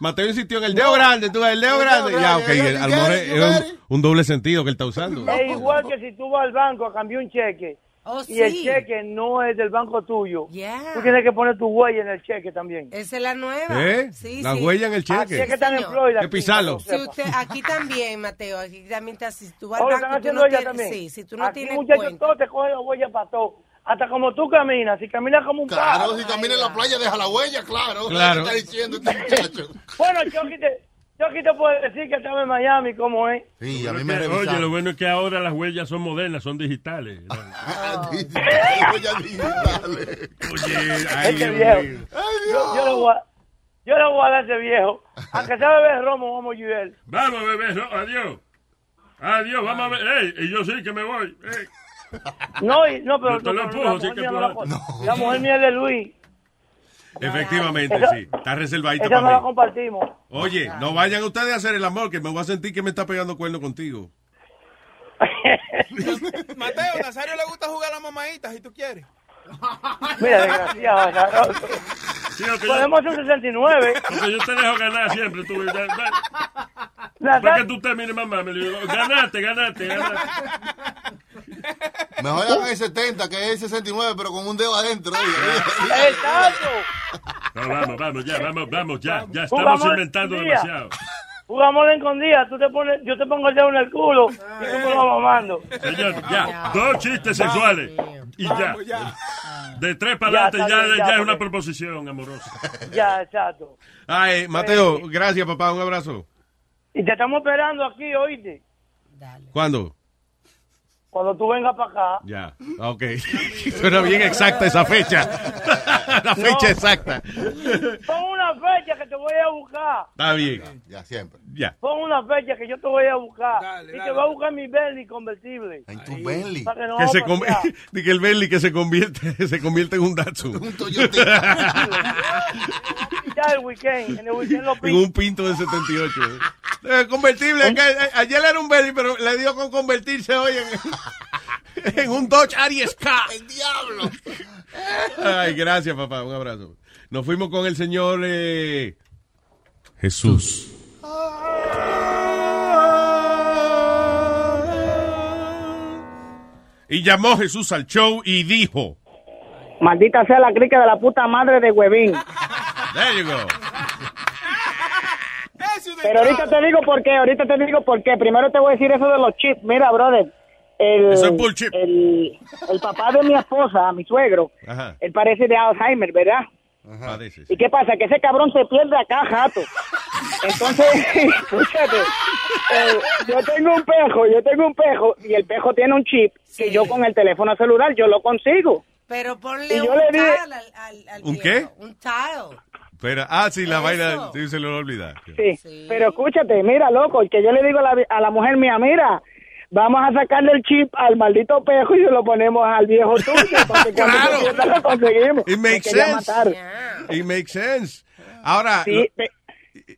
Mateo insistió en el dedo grande, tú ves, el dedo grande. Ya, ok, el- a lo mejor es es un, un doble sentido que él está usando. Es igual que si tú vas al banco a cambiar un cheque Oh, y el cheque no es del banco tuyo, Yeah. tú tienes que poner tu huella en el cheque también. Esa es la nueva. ¿Eh? Sí, La sí. huella en el cheque. Aquí es que están en. Florida. Que pisarlo. Si usted, aquí también, Mateo, aquí también está, si tú vas al banco tú no tienes, también. sí, si tú no Aquí, tienes muchachos, cuenta. te coge la huella para todo. Hasta como tú caminas, si caminas como un Claro, pájaro. si camina en la playa, deja la huella, claro. Claro. ¿Qué está diciendo este muchacho? [laughs] Bueno, Chucky te, Chucky te puede decir que estaba en Miami, ¿cómo es? Sí, a mí me que. Oye, lo bueno es que ahora las huellas son modernas, son digitales. [laughs] Huellas digitales. Oye, [laughs] ay, Este Dios viejo. Yo, yo le voy a, yo le voy a dar a ese viejo. Aunque sea beber romo, vamos a ayudar. Vamos, bebé, no, adiós. Adiós, vamos a ver. Ey, y yo sí que me voy. Ey. [laughs] No, y- no, pero Yo te lo no, empujo, la, sí mujer que mía no la, la mujer mía es de Luis. Efectivamente, Esa- sí. Está reservadita Esa no la para mí. compartimos. Oye, no vayan ustedes a hacer el amor, que me voy a sentir que me está pegando cuerno contigo. [laughs] Mateo, Nazario le gusta jugar a las mamaditas, si tú quieres. Mira, desgraciado. [laughs] azaroso. Sí, Podemos hacer un 69. Porque yo te dejo ganar siempre. Tú, ya- ya- Nazar- Para que tú termines, mamá. Me digo, ganaste, ganaste, ganaste. Mejor hagan el 70, que es el 69, pero con un dedo adentro. Exacto. No, vamos, vamos, ya, vamos, vamos, ya. Ya estamos inventando demasiado. Jugamos la escondida. Tú te pones, yo te pongo el dedo en el culo y tú me lo vas mamando. Señor, ya. Dos chistes sexuales. Y ya. De tres para Ya, adelante ya, ya, ya es una proposición amorosa. Ya, exacto. Ay, Mateo, gracias, papá. Un abrazo. Y te estamos esperando aquí, oíste. ¿Cuándo? Cuando tú vengas para acá. Ya. Ok. [laughs] Suena bien exacta esa fecha. [laughs] La fecha exacta. Pon una fecha que te voy a buscar. Está bien. Ya, siempre. Ya. Pon una fecha que yo te voy a buscar. y te voy a buscar mi Bentley convertible. En tu Bentley. Para que no Que se [laughs] que el Bentley que se convierte, se convierte en un Datsun. Ya ya el weekend. En el weekend lo [laughs] En pinto. un pinto de 78. Eh, convertible. que, eh, ayer era un Bentley, pero le dio con convertirse hoy en, [laughs] en un Dodge Aries K. ¡El diablo! Ay, gracias, papá. Un abrazo. Nos fuimos con el señor eh, Jesús. Y llamó Jesús al show y dijo: Maldita sea la crica de la puta madre de Huevín. There you go. Pero ahorita te digo por qué, ahorita te digo por qué. Primero te voy a decir eso de los chips. Mira, brother. El, Eso es bullshit. El, el papá de mi esposa, mi suegro, Ajá. él parece de Alzheimer, ¿verdad? Padece, ¿Y qué pasa? Que ese cabrón se pierde acá, jato. Entonces, [laughs] escúchate, eh, yo tengo un pejo, yo tengo un pejo, y el pejo tiene un chip que yo con el teléfono celular yo lo consigo. Pero ponle Y yo un le dije- al, al- al ¿Un viejo, qué? Un tile. Espera, ah, sí, la vaina, sí, se lo va a olvidar. Sí, pero escúchate, mira, loco, que yo le digo a la, a la mujer mía, mira, vamos a sacarle el chip al maldito pejo y se lo ponemos al viejo tuyo, porque cuando [laughs] Claro. lo conseguimos. It Me makes sense. matar. It makes sense. Ahora, Sí, lo-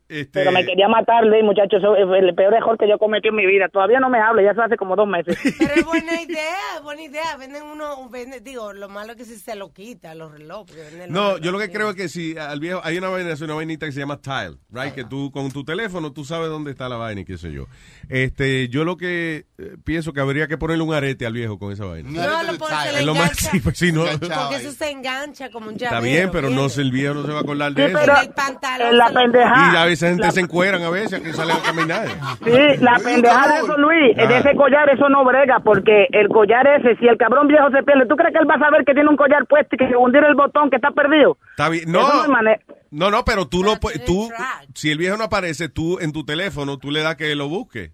este, pero me quería matar, Luis, muchachos, eso es el peor error que yo cometí en mi vida. Todavía no me habla, ya eso hace como dos meses. [laughs] Pero es buena [laughs] idea, buena idea. Venden uno, venden, digo, lo malo es que si se lo quita, los relojes. los No, relojes. yo lo que creo es que si al viejo hay una vaina, una vainita que se llama Tile, right? Que tú con tu teléfono tú sabes dónde está la vaina y qué sé yo. Este, yo lo que eh, pienso que habría que ponerle un arete al viejo con esa vaina. No, lo pone, se le Es lo más, engancha. sí, pues sí, no. Porque eso se engancha como un llavero. Está bien, pero no ¿viene? se- el viejo no se va a acordar de Sí, eso. pero El pantalón en la se lo- pendeja. Y a veces gente se encueran a veces que salen a caminar. Sí, la pendeja de eso, Luis, Ah. de ese collar, eso no brega, porque el collar ese, si el cabrón viejo se pierde, ¿tú crees que él va a saber que tiene un collar puesto y que se hundir el botón que está perdido? Está bien. Eso no No, no, no, pero tú lo puedes, tú, si el viejo no aparece, tú en tu teléfono, tú le das que lo busque.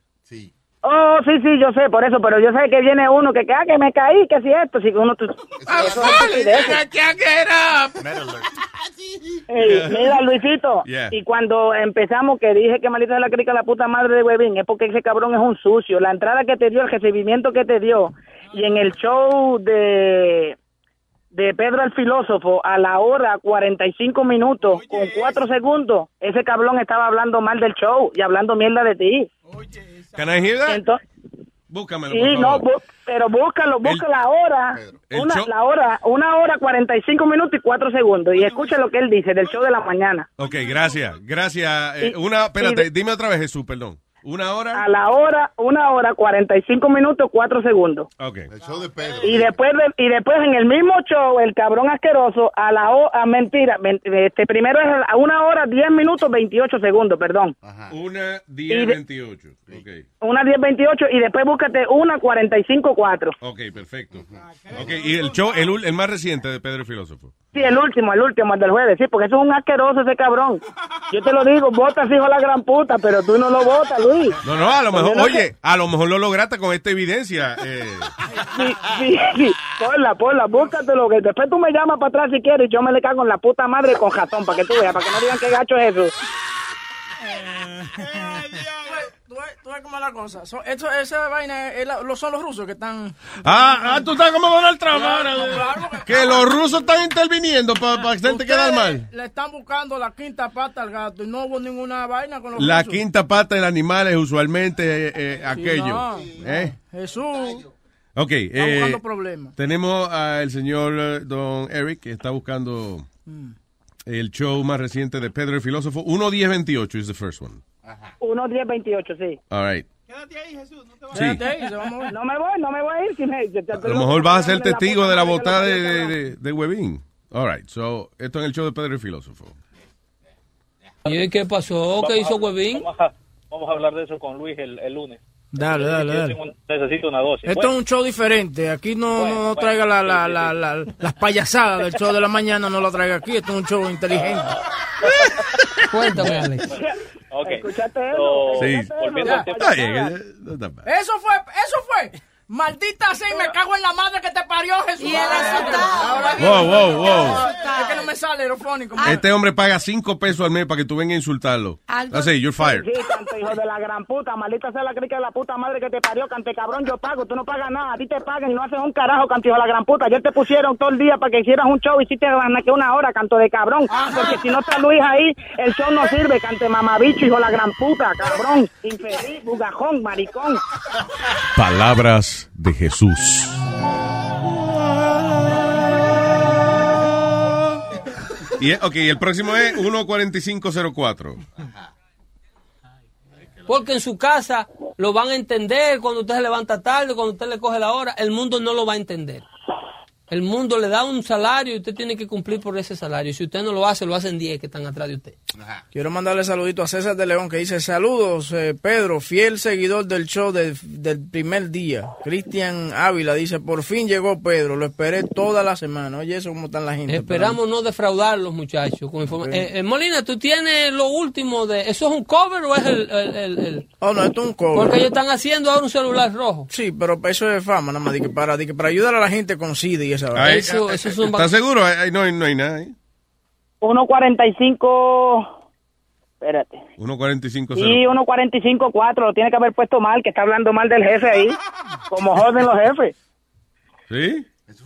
Oh, sí, sí, yo sé, por eso, pero yo sé que viene uno que, que, ah, que me caí, que si esto, si uno... [laughs] [laughs] Mira, Luisito, Yeah. y cuando empezamos que dije que maldita de la crica la puta madre de Webin, es porque ese cabrón es un sucio. La entrada que te dio, el recibimiento que te dio, y en el show de de Pedro el filósofo a la hora 45 minutos con 4 segundos, ese cabrón estaba hablando mal del show y hablando mierda de ti. Can I hear that? Entonces, Búscamelo, Sí, por no, bu- pero búscalo, busca la hora, el una, show- la hora, una hora 45 minutos y 4 segundos y escucha lo que él dice del show de la mañana. Ok, gracias, gracias. Eh, una, espérate, dime otra vez, Jesús, perdón. Una hora. A la hora, una hora 45 minutos 4 segundos. Ok. El show de Pedro. Y después de- y después en el mismo show el cabrón asqueroso a la hora, mentira, men- este primero es a una hora 10 minutos 28 segundos, perdón. Una, Y 10, de- 28. Ok. Una 10 28 y después búscate una 45 4. Ok, perfecto. Ok, y el show, el, ul- el más reciente de Pedro el Filósofo. Sí, el último, el último, el del jueves, sí, porque eso es un asqueroso ese cabrón. Yo te lo digo, votas hijo de la gran puta, pero tú no lo votas, Luis. No, no, a lo mejor, oye, a lo mejor lo lograste con esta evidencia. eh. Sí, sí, sí, ponla, ponla, búscatelo, que después tú me llamas para atrás si quieres y yo me le cago en la puta madre con jatón, para que tú veas, para que no digan qué gacho es eso. Ves cómo es la cosa. So- esto- esa vaina es la- son los rusos que están. Ah, ah, tú estás como Donald Trump Claro, porque- Que los rusos están interviniendo para hacerte Ustedes quedar mal. Le están buscando la quinta pata al gato y no hubo ninguna vaina con los La rusos. quinta pata del animal es usualmente eh, eh, aquello. no, ¿eh? Jesús. Ok, eh, tenemos al señor eh, Don Eric que está buscando Mm. el show más reciente de Pedro el Filósofo. 1.1028 is the first one. 1, 10, 28, sí. All right. Sí. Quédate ahí, se va a mover. No me voy, no me voy a ir. Si me, te- te- A lo mejor vas a ser te- testigo de la botada de, de de, de. All right, so, esto en el show de Pedro el Filósofo. ¿Y qué pasó? ¿Qué hizo Huevín? Vamos a, vamos a hablar de eso con Luis el, el lunes. Dale, dale, dale. un- necesito una dosis. Esto es un show diferente. Aquí no, no, no traiga la, la, la, la- las payasadas del show de la mañana, no lo traiga aquí. Esto es un show inteligente. [laughs] Cuéntame, Alex. Ok. Escuchaste So, Sí. volviendo al tema- Está bien, no está mal. Eso fue, eso fue. Maldita sea, y me cago en la madre que te parió, Jesús. Y el Wow, wow, wow. Es que no me sale aerofónico. Este hombre paga cinco pesos al mes para que tú vengas a insultarlo. Algo- Así, you're fired. Sí, cante, hijo de la gran puta. Maldita sea la crica de la puta madre que te parió, cante cabrón. Yo pago, tú no pagas nada. A ti te pagan y no haces un carajo, cante, hijo de la gran puta. Ayer te pusieron todo el día para que hicieras un show y hiciste más que una hora, canto de cabrón. Porque si no está Luis ahí, el show no sirve, cante mamabicho, hijo de la gran puta, cabrón. Infeliz, bugajón, maricón. Palabras de Jesús. Y, ok, el próximo es 14504. Porque en su casa lo van a entender cuando usted se levanta tarde, cuando usted le coge la hora. El mundo no lo va a entender. El mundo le da un salario y usted tiene que cumplir por ese salario. Si usted no lo hace, lo hacen 10 que están atrás de usted. Quiero mandarle saludito a César de León que dice saludos eh, Pedro, fiel seguidor del show de- del primer día. Cristian Ávila dice por fin llegó Pedro, lo esperé toda la semana. Oye eso cómo están la gente. Esperamos no defraudar los muchachos. Con informa- Ok. Eh, eh, Molina, ¿tú tienes lo último de... ¿Eso es un cover o es el...? el- el- el- Oh, no, esto es un cover. Porque ellos están haciendo ahora un celular rojo. Sí, pero eso es fama, nada más, para, para ayudar a la gente con CD y esa vaina. Ay, ¿Estás seguro? Ay, no, hay- no hay nada ahí. 1.45. Espérate. 14504. Sí, 1.45.4. Lo tiene que haber puesto mal, que está hablando mal del jefe ahí. Como joden los jefes. ¿Sí? Sí,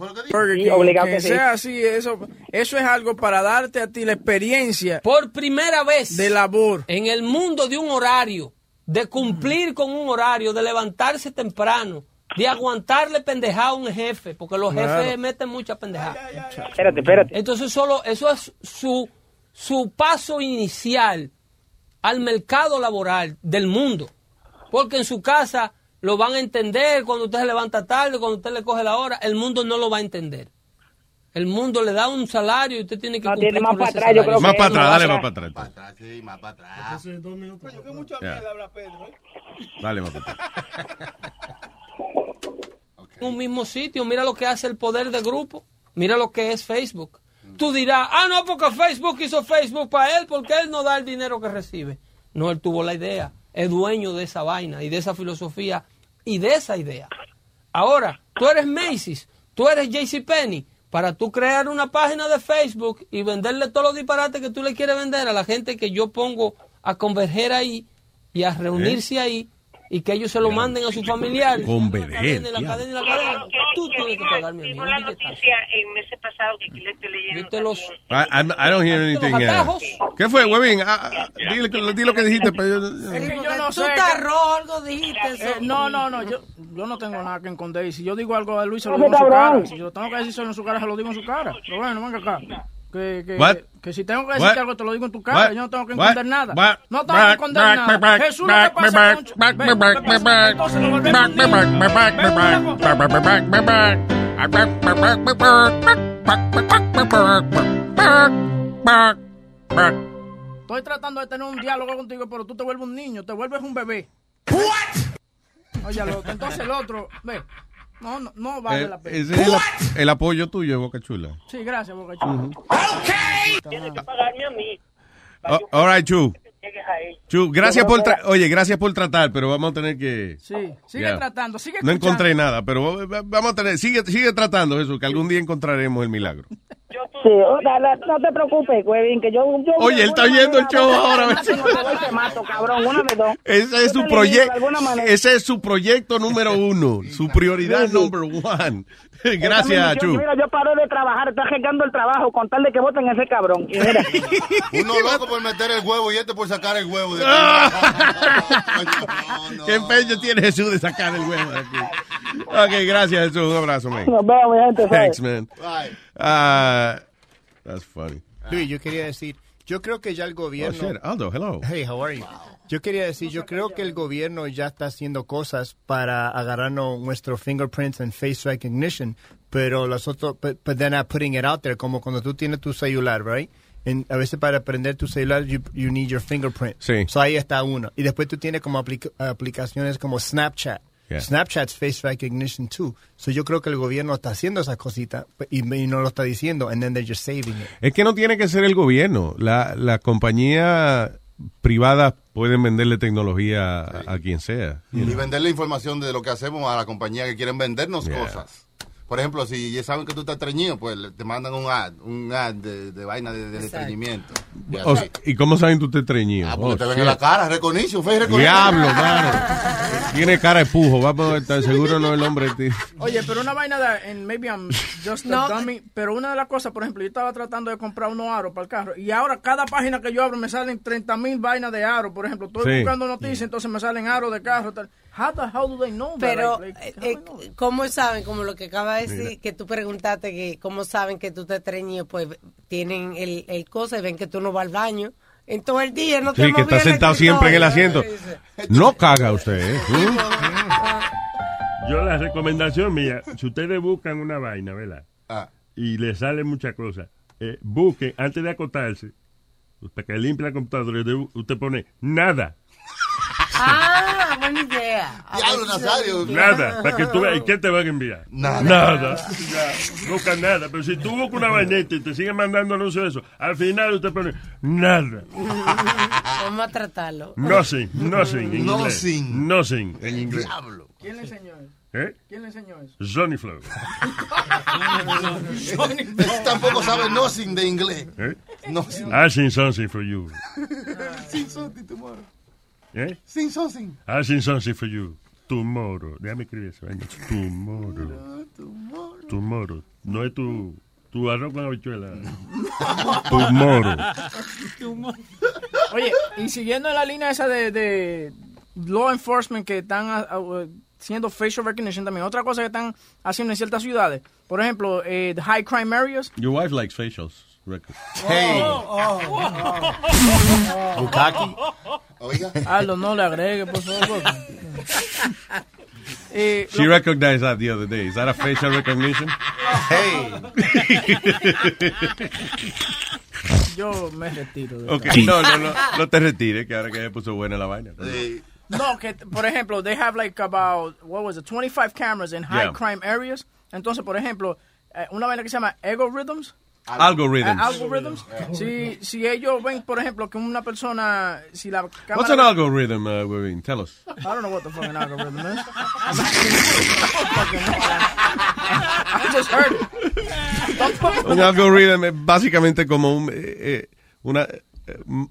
King, obligado que que sí. sea así, eso, eso es algo para darte a ti la experiencia. Por primera vez. De labor. En el mundo de un horario, de cumplir con un horario, de levantarse temprano, de aguantarle pendejada a un jefe, porque los Claro. jefes meten mucha pendejada. Espérate, espérate. Entonces solo eso es su, su paso inicial al mercado laboral del mundo. Porque en su casa lo van a entender cuando usted se levanta tarde, cuando usted le coge la hora, el mundo no lo va a entender. El mundo le da un salario y usted tiene que cumplir tiene más con para ese atrás, yo creo Más que para no atrás, dale más para atrás. sí, más para atrás. Ya. Dale más para atrás. [laughs] en un mismo sitio. Mira lo que hace el poder de grupo. Mira lo que es Facebook. Tú dirás, ah, no, porque Facebook hizo Facebook para él, porque él no da el dinero que recibe. No, él tuvo la idea. Es dueño de esa vaina y de esa filosofía y de esa idea. Ahora, tú eres Macy's, tú eres JCPenney. Para tú crear una página de Facebook y venderle todos los disparates que tú le quieres vender a la gente que yo pongo a converger ahí y a reunirse ahí y que ellos se lo manden a sus familiares. Converger, La cadena, y la cadena, la cadena. Tú tienes que pagarme a mí. Vimos la noticia el mes pasado que aquí le estoy leyendo. Viste los, I, don't hear anything. ¿Qué fue, huevín? Ah, ah, dile, dile lo que dijiste. pero yo- Es que yo no Tú sé. estás que- rojo, algo dijiste. Eh, no, no, no, yo, yo no tengo nada que esconder. Y si yo digo algo a Luis, se lo digo en su cara. Si yo tengo que decir en su cara, se lo digo en su cara. Pero bueno, venga acá. Que, que, que, si tengo que decirte algo, te lo digo en tu cara. What? Yo no tengo que esconder nada. No tengo que esconder nada. Jesús, ¿qué pasa con... Estoy tratando de tener un diálogo contigo, pero tú te vuelves un niño, te vuelves un bebé. What? Oye, entonces el otro, ve, no, no, no vale Eh, la pena. Ese es el, ap- el apoyo tuyo, Boca Chula. Sí, gracias, Boca Chula. Ujú. Tienes que pagarme a mí. Oh, all right, Chu. Chu, gracias por tra- oye, gracias por tratar, pero vamos a tener que Sí, sigue Ya. tratando, sigue No encontré nada, pero va- va- vamos a tener sigue sigue tratando eso, que algún día encontraremos el milagro. Sí, o sea, la- no te preocupes, güey, que yo... yo Oye, él está de oyendo el show ahora, una ¿ves? vez te voy y te mato, cabrón, una de dos. [laughs] Ese es su proyecto, ese es su proyecto número uno, su prioridad Sí, sí. number one. [laughs] Gracias, Chu. Mira, yo paré de trabajar, está regando el trabajo con tal de que voten ese cabrón. Y mira, [laughs] Uno loco por meter el huevo y este por sacar el huevo. De ¿Qué empeño tiene Jesús de sacar el huevo de aquí? Ok, gracias, Jesús. Un abrazo, man. nos vemos, mi gente. Thanks, man. Ah, that's funny. Luis, yo quería decir, yo creo que ya el gobierno... Oh, shit. Aldo, hello. Hey, how are you? Yo quería decir, yo creo que el gobierno ya está haciendo cosas para agarrarnos nuestros fingerprints and face recognition, pero los otros, but, but they're not putting it out there, como cuando tú tienes tu celular, right? En- a veces para prender tu celular, you, you need your fingerprint. Sí. So ahí está uno. Y después tú tienes como aplica- aplicaciones como Snapchat. Yeah. Snapchat's face recognition too. So yo creo que el gobierno está haciendo esas cositas y, y no lo está diciendo, and then they're just saving it. Es que no tiene que ser el gobierno. La, la compañía privada pueden venderle tecnología a, a quien sea. Y venderle información de lo que hacemos a la compañía que quieren vendernos Yeah. cosas. Por ejemplo, si ya saben que tú estás estreñido, pues te mandan un ad, un ad de, de vaina de, de estreñimiento. Y O así. sea, ¿Y cómo saben tú te estreñido? Ah, porque Oh, te ven en la cara, recognition, face recognition. Diablo, [laughs] mano. Tiene cara de pujo. Vamos a estar seguro no el hombre. tío. Oye, pero una vaina de, and maybe I'm just a No. dummy, pero una de las cosas, por ejemplo, yo estaba tratando de comprar unos aros para el carro y ahora cada página que yo abro me salen 30 mil vainas de aros, por ejemplo, estoy Sí. buscando noticias, entonces me salen aros de carro, tal. How the hell do they know that? Pero, Like, like, eh, ¿cómo saben? Como lo que acaba de decir, que tú preguntaste que cómo saben que tú te estreñido, pues tienen el, el cosa y ven que tú no vas al baño en todo el día, no te Sí, que está sentado siempre en el asiento. No caga usted, ¿eh? [laughs] Yo la recomendación mía, si ustedes buscan una vaina, ¿verdad? Ah. Y le sale muchas cosas, eh, busquen antes de acotarse, para que limpie la computadora, usted pone nada. Ah, buena idea. Diablo, Nazario. Nada, para que tú veas, ¿y qué te van a enviar? Nada. Nada. Ya, busca nada. Pero si tú buscas una vaineta y te siguen mandando anuncios de eso, al final usted pone nada. Vamos a tratarlo. Nothing, nothing en inglés. Nothing. Nothing en inglés. Diablo. ¿Quién le enseñó eso? ¿Eh? ¿Quién le enseñó eso? Sony Flow. Él tampoco sabe nothing de inglés. ¿Eh? Nothing. I seen something for you. [laughs] Sin something tomorrow. ¿Eh? Sin something. I seen something for you. Tomorrow. Déjame escribir eso. vaina. Tomorrow. Tomorrow. No es tu, tu arroz con habichuela. Tomorrow. Oye, y siguiendo en la línea esa de, de law enforcement que están ah, ah, haciendo facial recognition también, otra cosa que están haciendo en ciertas ciudades, por ejemplo, eh, the high crime areas. Your wife likes facials. Record. Hey. Bukaki. Oiga. Aldo, no le agregue, por favor. [laughs] Eh, She lo- recognized that the other day. Is that a facial recognition? Hey. [laughs] yo me retiro. de Ok, esta. no, no, no, no te retires, que ahora que se puso buena la vaina. No, que por ejemplo, they have like about, what was it, 25 cameras in high Yeah. crime areas. Entonces, por ejemplo, eh, una vaina que se llama algorithms. Algorithms. Eh, algorithms. Si, si ellos ven, por ejemplo, que una persona, si la cámara... What's an algorithm, uh, Webin? Tell us. I don't know what the fucking algorithm is. [laughs] I just heard it. Un algorithm es básicamente como un, eh, eh, una eh,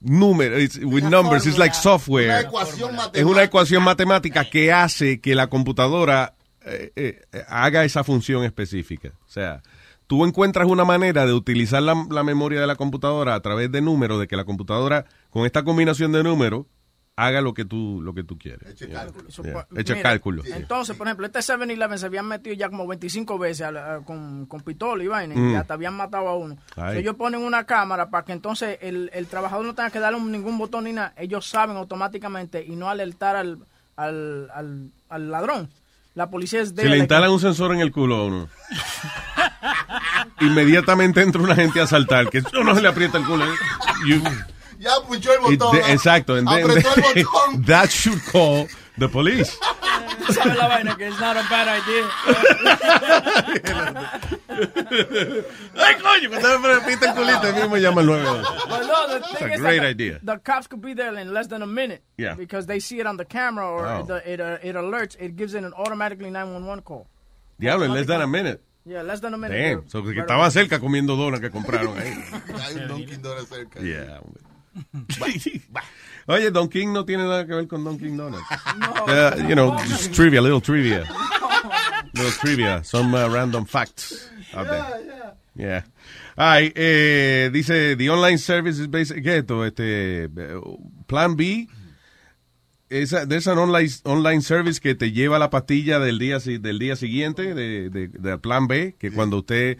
número, it's with numbers, it's like software. Una ecuación es matemática. una ecuación matemática que hace que la computadora eh, eh, haga esa función específica. O sea, tú encuentras una manera de utilizar la, la memoria de la computadora a través de números, de que la computadora, con esta combinación de números, haga lo que tú, lo que tú quieres. Eche Yeah. cálculo. Yeah. Mira, Echa cálculo. Entonces, por ejemplo, este 7-Eleven se habían metido ya como 25 veces a la- a- con, con pistola y vaina, Mm. y hasta habían matado a uno. Ay. Ellos ponen una cámara para que entonces el, el trabajador no tenga que darle ningún botón ni nada. Ellos saben automáticamente y no alertar al, al, al, al ladrón. La policía es de Si le instalan un sensor en el culo a uno, [laughs] inmediatamente entra una gente a asaltar, que no se le aprieta el culo. You- Ya punchó el botón. de- exacto. and then- Apretó el botón. [laughs] that should call the police. Tú sabes la vaina que es not a bad idea. [laughs] Ay, coño, cuando me repite el culito, el mismo llama al 911. But no, the It's a great that idea. The cops could be there in less than a minute. Yeah. Because they see it on the camera or Oh. it, uh, it, uh, it alerts, it gives it an automatically 911 call. Diablo, en less than a minute. Yeah, less than a minute. Damn, so que away. cerca comiendo donas que compraron ahí. [laughs] Hay un Dunkin' Donuts cerca. Yeah. [laughs] Oye, Don King no tiene nada que ver con Don King Donuts. Uh, you know, just trivia, little trivia. Little trivia, some uh, random facts out there. Yeah. Ay, eh, dice, the online service is based, ¿qué es esto? Este, eh, Plan B, esa, there's an online, online service que te lleva la pastilla del día, si- del día siguiente, de, de, de Plan B, que cuando usted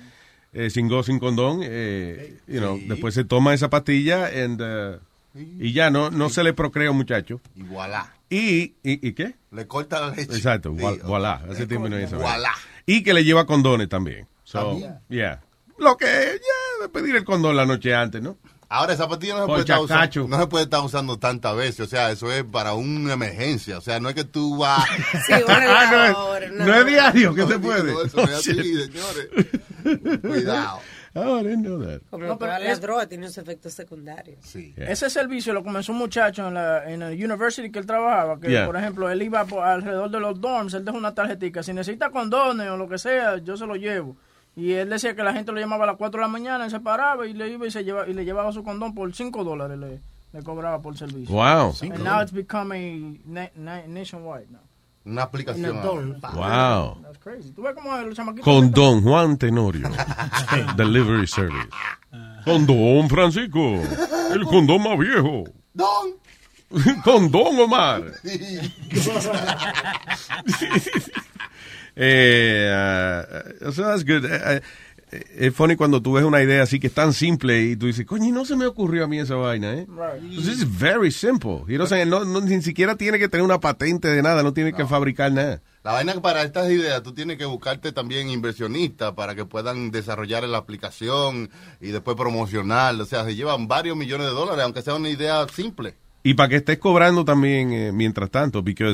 eh, sin go, sin condón, eh, you know, después se toma esa pastilla and, uh, y ya no, no se le procrea muchacho. Y voilà. Y, y, ¿y qué? Le corta la leche. Exacto, voilà, hace tiempo no hizo. Voilà. Y que le lleva condones también. So, También. yeah. Lo que, ya, de pedir el condón la noche antes, ¿no? Ahora esa pastilla no se, puede estar usando, no se puede estar usando tantas veces. O sea, eso es para una emergencia. O sea, no es que tú vas. [laughs] [laughs] Ah, no, es, no es diario que se puede. No, eso no es [laughs] así, señores. Cuidado. Oh, I didn't know that. Como No, pero las es- drogas tienen sus efectos secundarios. Ese servicio lo comenzó un muchacho en la, en la university que él trabajaba, que Yeah. por ejemplo, él iba por alrededor de los dorms, él dejó una tarjetita, si necesita condones o lo que sea, yo se lo llevo. Y él decía que la gente lo llamaba a las 4 de la mañana, él se paraba y le iba y, se lleva, y le llevaba su condón por 5 dólares, le, le cobraba por servicio. Wow. And now it's becoming na- na- nationwide now. Una aplicación. Wow. That's crazy. Tú ves cómo los chamaquitos... Con Don Juan Tenorio. [laughs] Delivery Service. Con Don Francisco. El condón más viejo. Don. [laughs] Con Don Omar. [laughs] eh, uh, so that's good. Eh, eh, es funny cuando tú ves una idea así que es tan simple y tú dices, coño, y no se me ocurrió a mí esa vaina, ¿eh? This is very simple. Y no, sé, no, no- ni siquiera tiene que tener una patente de nada, no tiene que fabricar nada. La vaina para estas ideas tú tienes que buscarte también inversionistas para que puedan desarrollar la aplicación y después promocionar. O sea, se llevan varios millones de dólares, aunque sea una idea simple. Y para que estés cobrando también eh, mientras tanto, porque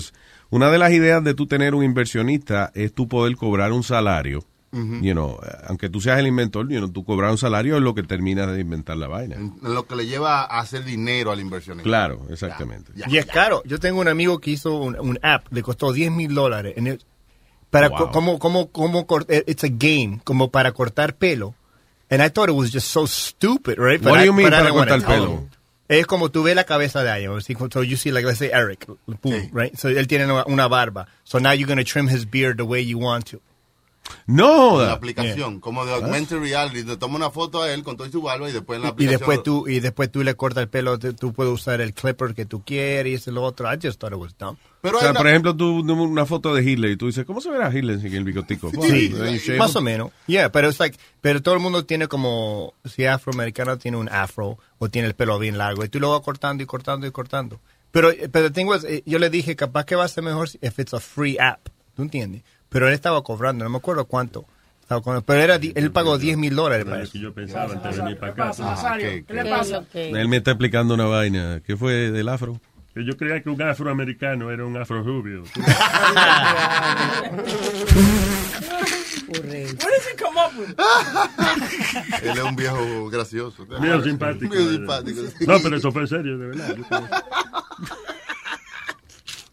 una de las ideas de tú tener un inversionista es tú poder cobrar un salario. You know, eh, aunque tú seas el inventor, you know, tú cobrar un salario es lo que terminas de inventar la vaina. Lo que le lleva a hacer dinero al inversionista. Claro, exactamente. Ya. Y es caro. Yo tengo un amigo que hizo un, un app, le costó 10 mil dólares. Para Wow. co- como, como, como, eh, it's a game, como para cortar pelo. And I thought it was just so stupid, right? What do I- you mean para cortar pelo? Es como tú ves la cabeza de como- So you see, like, let's say Eric, boom, right? So él tiene una, una barba. So now you're going to trim his beard the way you want to. No, la aplicación, como de augmented reality, te toma una foto a él con todo su barba y después en la Y aplicación. después tú y después tú le cortas el pelo, tú, tú puedes usar el clipper que tú quieres y eso y lo otro. I just thought it was dumb. Pero o sea, por ejemplo, tú una foto de Hitler y tú dices, ¿cómo se verá Hitler sin el bigotico? Sí, más o menos. Yeah, pero es like, pero todo el mundo tiene como, si afroamericano tiene un afro o tiene el pelo bien largo y tú lo vas cortando y cortando y cortando. Pero, pero tengo, eh, yo le dije, capaz que va a ser mejor si if it's a free app, ¿tú entiendes? Pero él estaba cobrando, no me acuerdo cuánto. Pero era, di- él pagó 10 mil dólares para eso. yo pensaba antes de venir para acá. pasa, Nazario? ¿Qué, ¿Qué le pasa? Él me está explicando una vaina. ¿Qué fue del afro? Que yo creía que un afroamericano era un afro rubio. [laughs] Where does he come up with? [laughs] Él es un viejo gracioso. Mío simpático. Mío simpático. No, pero eso fue serio, de verdad. [laughs]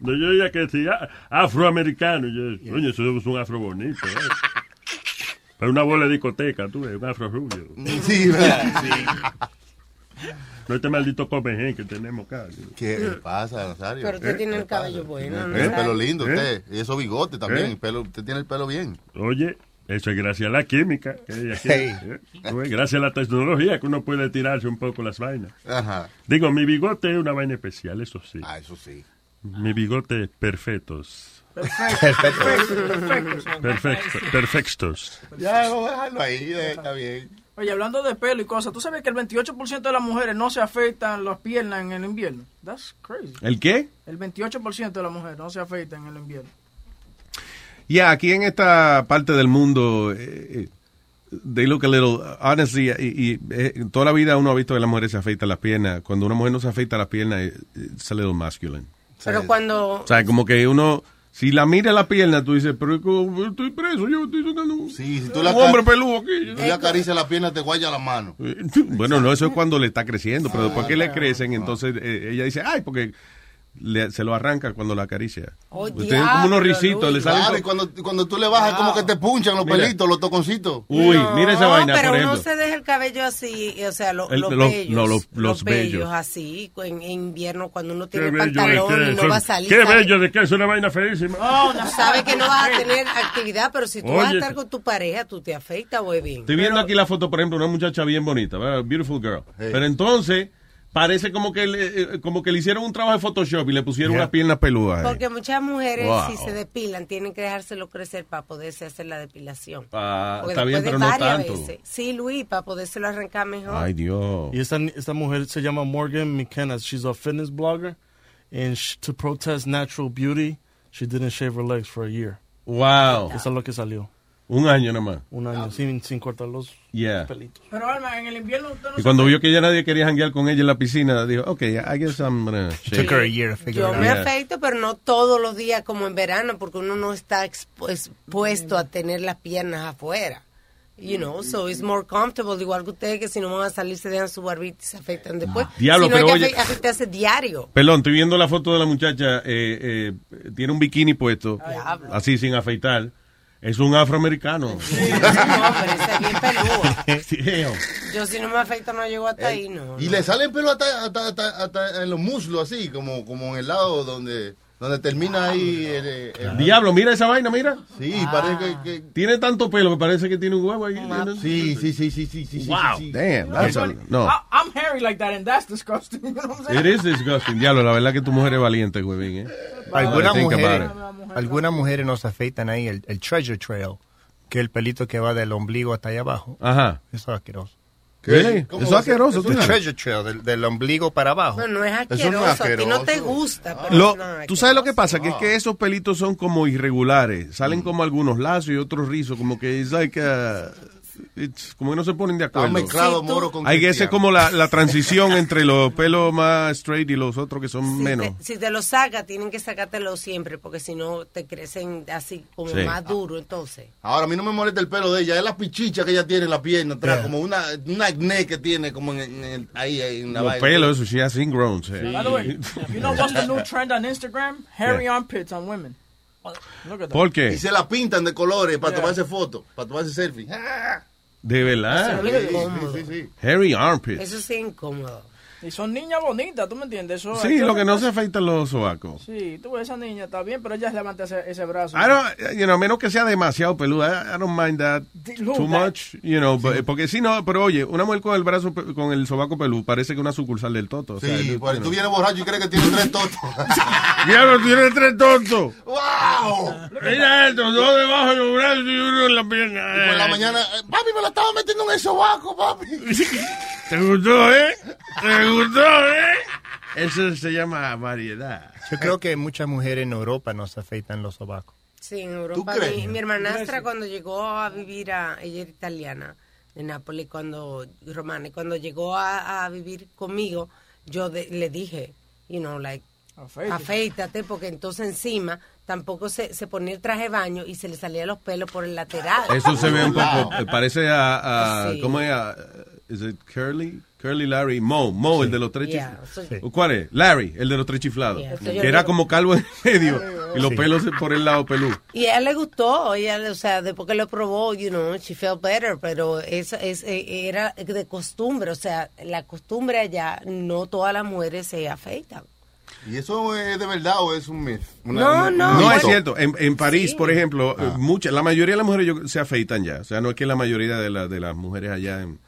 Yo creo. No, yo ya que decía afroamericano. Yo, coño, eso es un afro bonito. ¿eh? Pero una bola de discoteca, tú un afro rubio. Sí, ¿verdad? No este maldito comején que tenemos acá. ¿Qué pasa, Nazario? Pero usted tiene el cabello bueno, el pelo lindo ¿Eh? usted. Y esos bigotes también. ¿Eh? el pelo, usted tiene el pelo bien. Oye, eso es gracias a la química. que hay aquí. ¿eh? Gracias a la tecnología que uno puede tirarse un poco las vainas. Ajá. Digo, mi bigote es una vaina especial, eso sí. Ah, eso sí. Mi bigote perfectos. Perfecto. Perfecto. Perfecto. Perfectos. Ya, vamos a dejarlo ahí. Está bien. Oye, hablando de pelo y cosas, ¿tú sabes que el 28% de las mujeres no se afeitan las piernas en el invierno? That's crazy. ¿El qué? El 28% de las mujeres no se afeitan en el invierno. Ya, aquí en esta parte del mundo, eh, eh, they look a little, honestly, y, y, eh, toda la vida uno ha visto que las mujeres se afeitan las piernas. Cuando una mujer no se afeita las piernas, eh, it's a little masculine. Pero cuando... O sea, como que uno, si la mira la pierna, tú dices, pero estoy preso, yo estoy sacando un, Sí, si tú un la hombre acar- peludo aquí. Tú le acaricias la pierna, te guaya la mano. [laughs] Bueno, no, eso es cuando le está creciendo, pero después que le crecen, entonces eh, ella dice, ay, porque le- se lo arranca cuando la acaricia. Oh, Pues tienen como unos risitos, le salen... Claro, y cuando, cuando tú le bajas, como que te punchan los Mira. pelitos, los toconcitos. Uy, mira esa No, vaina, pero por uno se deja el cabello así, o sea, lo- El- los, los- bellos, no, los- los, los bellos bellos. así, en, en invierno cuando uno tiene pantalón ¿de y no Son- va a salir. Qué sabe- bello, de que es una vaina feísima. Tú sabes que no vas a tener actividad, pero si tú vas a estar con tu pareja, tú te afeitas, güey, bien. Estoy viendo aquí la foto, por ejemplo, una muchacha bien bonita, ¿verdad? beautiful girl. Pero entonces parece como que le, eh, como que le hicieron un trabajo de Photoshop y le pusieron Yeah. unas piernas peludas. ahí. Porque muchas mujeres, Wow. si se depilan, tienen que dejárselo crecer para poderse hacer la depilación. Ah, está bien, pero no tanto. veces- Sí, Luis, para podérselo arrancar mejor. Ay, Dios. Y esta, esta mujer se llama Morgan McKenna. She's a fitness blogger. And sh- to protest natural beauty, she didn't shave her legs for a year. Wow. Eso es lo que salió. Un año nada más. Un año, sin, sin cortar los Yeah. pelitos. Pero Alma, en el invierno usted no Y cuando vio que ya nadie quería janguear con ella en la piscina, dijo, ok, I guess I'm gonna shave. Took her a year to figure Yo it out. me Yeah. afeito, pero no todos los días como en verano, porque uno no está expu- expuesto a tener las piernas afuera. You know, so it's more comfortable. Igual que ustedes que si no van a salir se dejan su barbita y se afectan después. Diablo, si no pero hay que oye- afe- afeitarse diario. Perdón, estoy viendo la foto de la muchacha. eh, eh, tiene un bikini puesto, Diablo. así sin afeitar. Es un afroamericano. [laughs] No, pero ese es bien peludo. [laughs] Damn. Yo si no me afeito no llego hasta ahí, no. Y le salen pelo hasta, hasta, hasta, hasta en los muslos, así, como, como en el lado donde, donde termina ahí el, el- Diablo, mira esa vaina, mira. Sí, parece que, que- Tiene tanto pelo que parece que tiene un huevo ahí. Sí, sí, sí, sí, sí, sí. Wow, sí, sí. damn. that's a- no. I, I'm hairy like that, and that's disgusting. [laughs] You know what I'm saying? It is disgusting. Diablo, la verdad que tu mujer es valiente, huevín, ¿eh? Algunas mujeres, algunas mujeres nos afeitan ahí el, el treasure trail, que es el pelito que va del ombligo hasta allá abajo. Ajá. Eso es asqueroso. Eso ser? asqueroso, sabes. treasure trail, del, del ombligo para abajo. No, no es Eso no es asqueroso. A ti no te gusta. pero Lo- no, ¿Tú sabes lo que pasa? Que es que esos pelitos son como irregulares. Salen como algunos lazos y otros rizos. Como que es like a- it's- como que no se ponen de acuerdo. mezclado moro con Hay que ese es como la, la transición entre los pelos más straight y los otros que son menos. Si te lo sacas, tienen que sacártelo siempre, porque si no te crecen así como Sí. más duro, entonces. Ahora, a mí no me molesta el pelo de ella, es la pichicha que ella tiene en la pierna atrás, como una, una acné que tiene como en, en el- ahí, ahí en la Los vaina. pelos, she has ingrown. sí. By the way, you know what's the new [laughs] trend on Instagram? Hairy armpits on women. Look at that. ¿Por qué? Y se la pintan de colores para Yeah. tomarse fotos, para tomarse selfie. [laughs] De verdad. Sí, sí, sí, sí. Hairy armpits. Eso sí es incómodo. Y son niñas bonitas, ¿tú me entiendes? Eso Sí, lo que no se afeitan los sobacos. Sí, tú ves esa niña, está bien, pero ella levanta ese, ese brazo. I don't, you know, menos que sea demasiado peluda, I, I don't mind that look, too that- much, you know, but- porque si no, pero oye, una mujer con el brazo, con el sobaco peludo parece que una sucursal del toto. o sea, Sí, you pues tú vienes borracho y crees que tiene tres totos. [laughs] Diablo, tiene tres tontos. ¡Wow! Mira esto, dos debajo de los brazos y uno en la pierna. Y por la mañana, eh, papi, me la estaba metiendo en el sobaco, papi. [laughs] ¿Te gustó, eh? ¿Te [laughs] gustó, eh? Eso se llama variedad. Yo creo que muchas mujeres en Europa no se afeitan los sobacos. Sí, en Europa. crees? Mi, mi hermanastra cuando llegó a vivir a, ella era italiana, de Nápoles, cuando, romana, y cuando llegó a, a vivir conmigo, yo de- le dije, you know, like, Afeítate. afeítate, porque entonces encima tampoco se, se ponía el traje de baño y se le salían los pelos por el lateral. Eso se ve un poco, parece a, a Sí. ¿cómo es? A, ¿Is it Curly? Curly Larry, Mo, Mo, el de los tres Yeah, chiflados. ¿Cuál es? Larry, el de los tres chiflados. Yeah, que era como calvo en medio y los Sí. pelos por el lado pelú. Y a ella le gustó, ella, o sea, después que lo probó, you know, she felt better, pero eso es, eh, era de costumbre, o sea, la costumbre allá, no todas las mujeres se afeitan. ¿Y eso es de verdad o es un myth? No, no. No, es cierto. En, en París, Sí. por ejemplo, Ah. mucha, la mayoría de las mujeres se afeitan ya. O sea, no es que la mayoría de, la- de las mujeres allá en,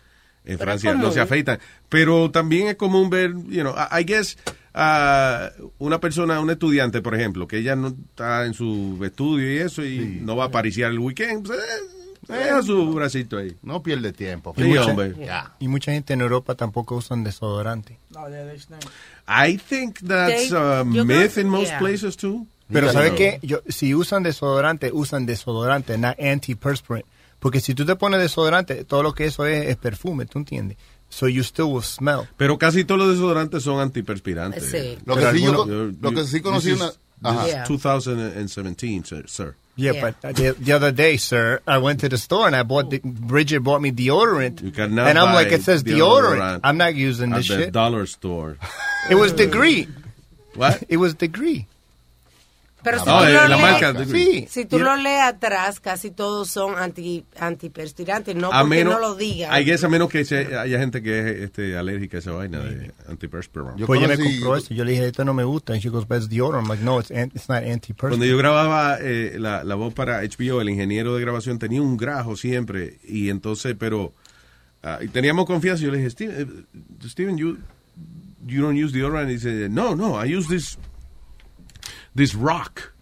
en Pero Francia no se afeitan. Pero también es común ver, you know, I I guess, ah, una persona, un estudiante, por ejemplo, que ella no está en su estudio y eso y no va a pariciar el weekend, pues, eh, deja su bracito ahí. No pierde tiempo. Sí, mucha, hombre. y mucha gente en Europa tampoco usan desodorante. No, yeah. I think that's a myth in most yeah. places too. Pero ¿sabes No. qué? Yo, si usan desodorante, usan desodorante, no antiperspirant. Porque si tú te pones desodorante, todo lo que eso es es perfume, ¿tú entiendes? So you still will smell. Pero casi todos los desodorantes son antiperspirantes. Sí. Lo que Pero sí yo algunos- co- lo que sí this conocí is- una- this Yeah. 2017, sir. sir. Yeah, Yeah. but the, the other day, sir, I went to the store and I bought, the, Bridget bought me deodorant. cannot And I'm like, it says deodorant deodorant. I'm not using At this the shit. dollar store. It was degree. What? It was degree. Pero si Oh, tú lo la lees- marca Degree. Si tú lo lees atrás, casi todos son anti, antiperspirantes, no a porque menos, no lo digan. A menos que se- haya gente que es este, alérgica a esa vaina de antiperspirant. pues ella me compró eso. Yo le dije, esto no me gusta. And she goes, but it's deodorant. I'm like, no, it's, an- it's not antiperspirant. Cuando yo grababa eh, la, la voz para HBO, el ingeniero de grabación tenía un grajo siempre. Y entonces, pero ah, y teníamos confianza. Yo le dije, Steven, eh, Steven you, you don't use deodorant. Y dice, no, no, I use this, this rock.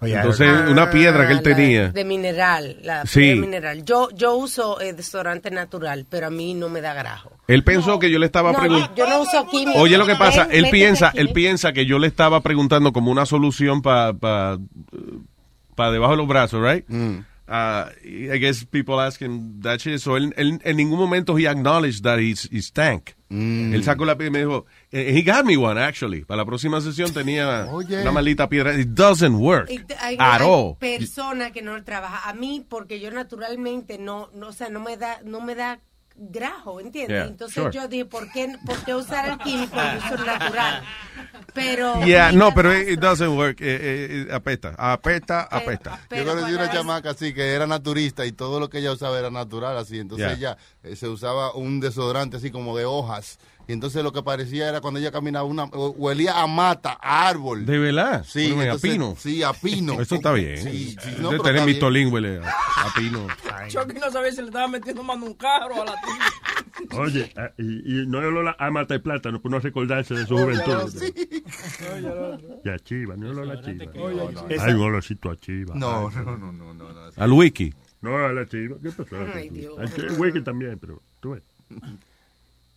Oh, yeah, entonces, Ah, una piedra que él la tenía. De mineral, la Sí. piedra mineral. Yo, yo uso eh, desodorante natural, pero a mí no me da grajo. Él pensó que yo le estaba No, preguntando. yo no uso químico. Oye, lo que pasa, Ven, él piensa, aquí. él piensa que yo le estaba preguntando como una solución para pa, pa debajo de los brazos, right? Uh, I guess people ask him that shit. So él, él- en ningún momento he acknowledged that he's, he stank. Él sacó la piedra y me dijo, eh, he got me one, actually. Para la próxima sesión tenía Oye. una maldita piedra. It doesn't work te- hay, at hay all. persona que no trabaja. A mí, porque yo naturalmente no, no, o sea, no me da, no me da grajo, ¿entiendes? Yeah, Entonces sure. yo dije, ¿por qué, ¿por qué usar el químico y el natural? Pero [laughs] Yeah, no, pero padrastro- it doesn't work. Eh, eh, eh, apesta, apesta, apesta. Yo conocí una chamaca así que era naturista y todo lo que ella usaba era natural así. Entonces Yeah. ella eh, se usaba un desodorante así como de hojas. Y entonces lo que parecía era cuando ella caminaba, una, o- huelía a mata, a árbol. ¿De verdad? Sí, Bueno, a entonces- pino. Sí, a pino. [laughs] Eso está bien. Sí, sí, no, tener huele a, a pino. [laughs] Chucky no sabía si le estaba metiendo mano un carro a la tía. [laughs] Oye, ah, y, y no es olor a mata de plátano, por no recordarse de su juventud. Y a chiva, no olor a chiva. Hay un olorcito a chiva. No, no, no, no, no, no. Al wiki. No, a la chiva. ¿Qué pasó? Ay, Dios. Al wiki también, pero tú ves.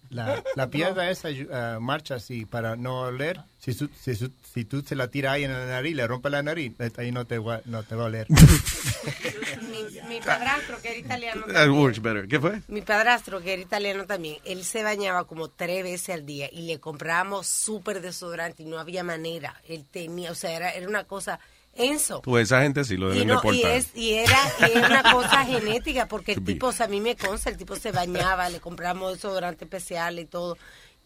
La, la piedra esa ah, marcha así para no oler. Si, su- si, su- si tú se la tiras ahí en la nariz, le rompe la nariz, ahí no te va, no te va a oler. [laughs] mi, mi padrastro, que era italiano That también, works better. ¿Qué fue? mi padrastro, que era italiano también, él se bañaba como tres veces al día y le comprábamos súper desodorante y no había manera. Él tenía, o sea, era, era una cosa enso. Pues esa gente sí lo Y, deben no, y, es, y era, y era una cosa [laughs] genética, porque el tipo, o sea, a mí me consta, el tipo se bañaba, le compramos desodorante especial y todo.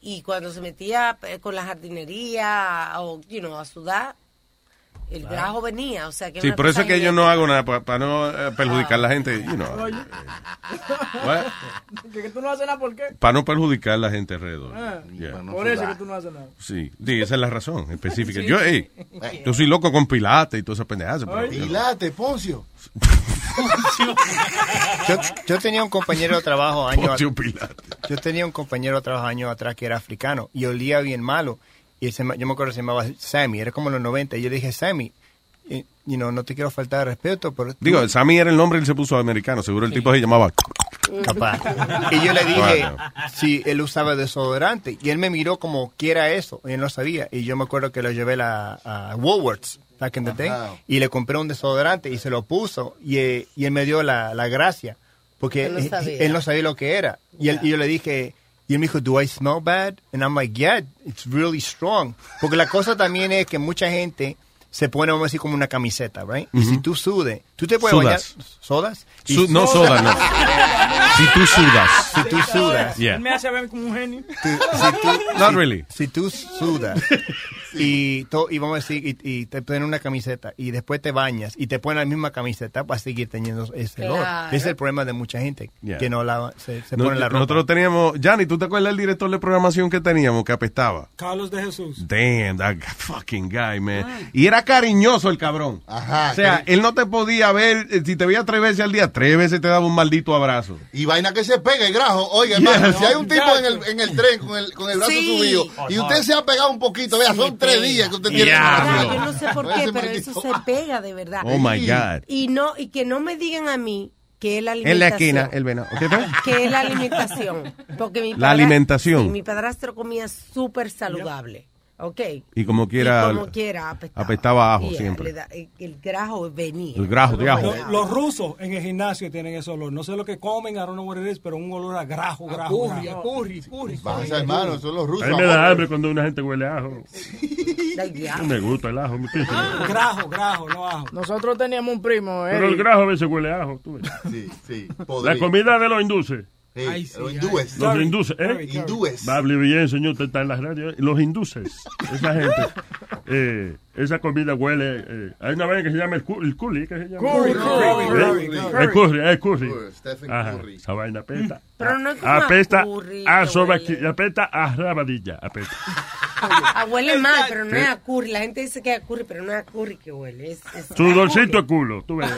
Y cuando se metía eh, con la jardinería o, you know, a sudar, el Claro. grajo venía, o sea que Sí, por eso es que yo no hago nada para no eh, perjudicar a la gente, you know, [laughs] que, tú no haces nada, ¿por qué? para no perjudicar a la gente alrededor. Ah, Yeah. por eso que tú no haces nada. Sí, sí, esa es la razón específica. Sí. Yo, ey, yo soy loco con pilates y toda esa pendejadas. Pilate, Poncio. Yo, yo tenía un compañero de trabajo años Poncio Pilates. Yo tenía un compañero de trabajo años atrás que era africano y olía bien malo. Y se, llama- yo me acuerdo que se llamaba Sammy, era como en los 90. Y yo le dije, Sammy, eh, you know, no te quiero faltar de respeto, pero... Digo, Sammy era el nombre y él se puso americano. Seguro el tipo se llamaba. [laughs] Capaz. Y yo le dije Bueno. si él usaba desodorante. Y él me miró como, ¿qué era eso? Y él no sabía. Y yo me acuerdo que lo llevé la- a Woolworths, back in the day, Ajá. y le compré un desodorante y se lo puso. Y, eh, y él me dio la, la gracia. Porque Él no él, sabía. él no sabía lo que era. Y, él- y yo le dije... Y él me dijo, do I smell bad? And I'm like, yeah, it's really strong. Porque la cosa también es que mucha gente se pone, vamos a decir, como una camiseta, right? Y si tú sudes, tú te puedes Sudas. bañar. ¿Sodas? Su- no soda, no. Si tú sudas. Si tú sudas. Yeah. Él me hace ver como un genio. Not really. Si tú sudas y, to- y vamos a decir, y, y te ponen una camiseta y después te bañas y te ponen la misma camiseta, vas a seguir teniendo ese olor. Claro. Ese es el problema de mucha gente Yeah. que no lava, se, se No- pone la ropa. nosotros teníamos, Johnny, ¿tú te acuerdas del director de programación que teníamos que apestaba? Carlos de Jesús. Damn, that fucking guy, man. Y era cariñoso el cabrón. Ajá. O sea, él no te podía ver, eh, si te veía tres veces al día, tres veces te daba un maldito abrazo. Y vaina que se pega el grajo. Oiga, hermano, si hay un tipo en el, en el tren con el, con el brazo Sí. subido y usted se ha pegado un poquito, vea, son tres días que usted tiene parar. Yo no sé por qué, pero eso se pega de verdad. Oh, my God. Y no y que no me digan a mí que es la En alimentación. la esquina, el venado. ¿Qué? Que es la alimentación. Porque mi La padra- alimentación. sí, mi padrastro comía súper saludable. ¿Ok? Y como quiera, Y como quiera apestaba. apestaba ajo Yeah, siempre. da- el, el grajo venía. El grajo de ajo. Los, los rusos en el gimnasio tienen ese olor. No sé lo que comen, I don't know what it is, pero un olor a grajo, grajo. Curry, grajo. curry, curry. Pasa, hermano, son los A rusos. mí me da hambre cuando una gente huele a ajo. No me gusta el ajo. ¿qué es eso? Grajo, grajo, no ajo. Nosotros teníamos un primo, Pero el Eddie. grajo a veces huele a ajo. tú ves. Sí, sí. La podrido. comida de los induces. Sí, Ay, sí, los hindúes. Los induces, ¿eh? Hindúes. Hable bien, señor, usted está en las radios. Los induces, esa gente, [laughs] eh, esa comida huele. eh, hay una vaina que se llama el, cu- el curry, ¿qué se llama? Curry, curry, curry, Eh, curry. El curry, el curry. Curry, Stephen Ajá, Curry. esa vaina apesta. [laughs] Pero no es como apesta a curry a que sobaqui- huele. apesta a rabadilla, apesta. Ah, huele mal, pero no es a curry. La gente dice que es a curry, pero no es a curry que huele. Es, es Sudorcito culo, tú ves.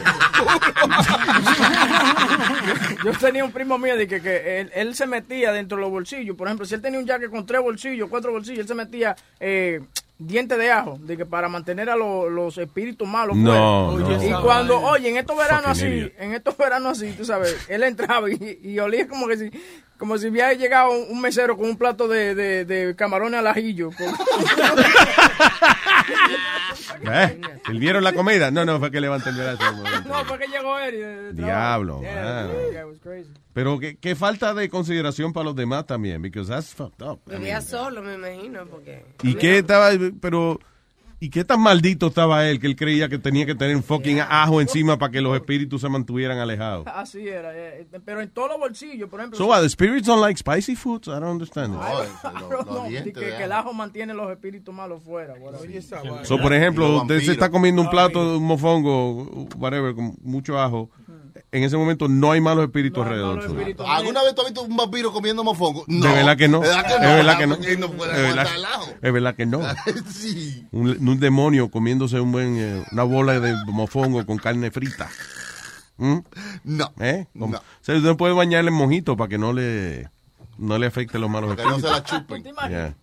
Yo tenía un primo mío de que, que él, él se metía dentro de los bolsillos. Por ejemplo, si él tenía un jacket con tres bolsillos, cuatro bolsillos, él se metía eh, dientes de ajo, de que para mantener a lo- los espíritus malos. No, no. Y cuando, oye, en estos veranos así, idiot. en estos veranos así, tú sabes, él entraba y, y olía como que si, como si hubiera llegado un mesero con un plato de, de, de camarones al ajillo. [laughs] ¿Eh? ¿Sirvieron la comida? No, no, fue que levanté el brazo. No, fue que llegó él. y de- de Diablo. Yeah, yeah, it was crazy. Pero qué, qué falta de consideración para los demás también, because that's fucked up. I Vivía mean, solo, me imagino, porque... ¿Y qué estaba, pero, y qué tan maldito estaba él que él creía que tenía que tener un fucking ajo encima para que los espíritus se mantuvieran alejados? Así era, eh, pero en todos los bolsillos, por ejemplo. So what, the spirits don't like spicy foods? I don't understand. it. I don't know, di que, que el ajo mantiene los espíritus malos fuera. Oye, esa So, por ejemplo, usted se está comiendo un plato de un mofongo, whatever, con mucho ajo. En ese momento no hay malos espíritus alrededor. ¿Alguna vez tú has visto un vampiro comiendo mofongo? No. De verdad que no. ¿De verdad que Es verdad que no. Es verdad- que no. [laughs] sí. Un, un demonio comiéndose un buen, eh, una bola de mofongo con carne frita. ¿Mm? No. ¿Eh? No. O sea, usted puede bañarle en mojito para que no le, no le afecte los malos Que no se espíritus. la chupen. Yeah.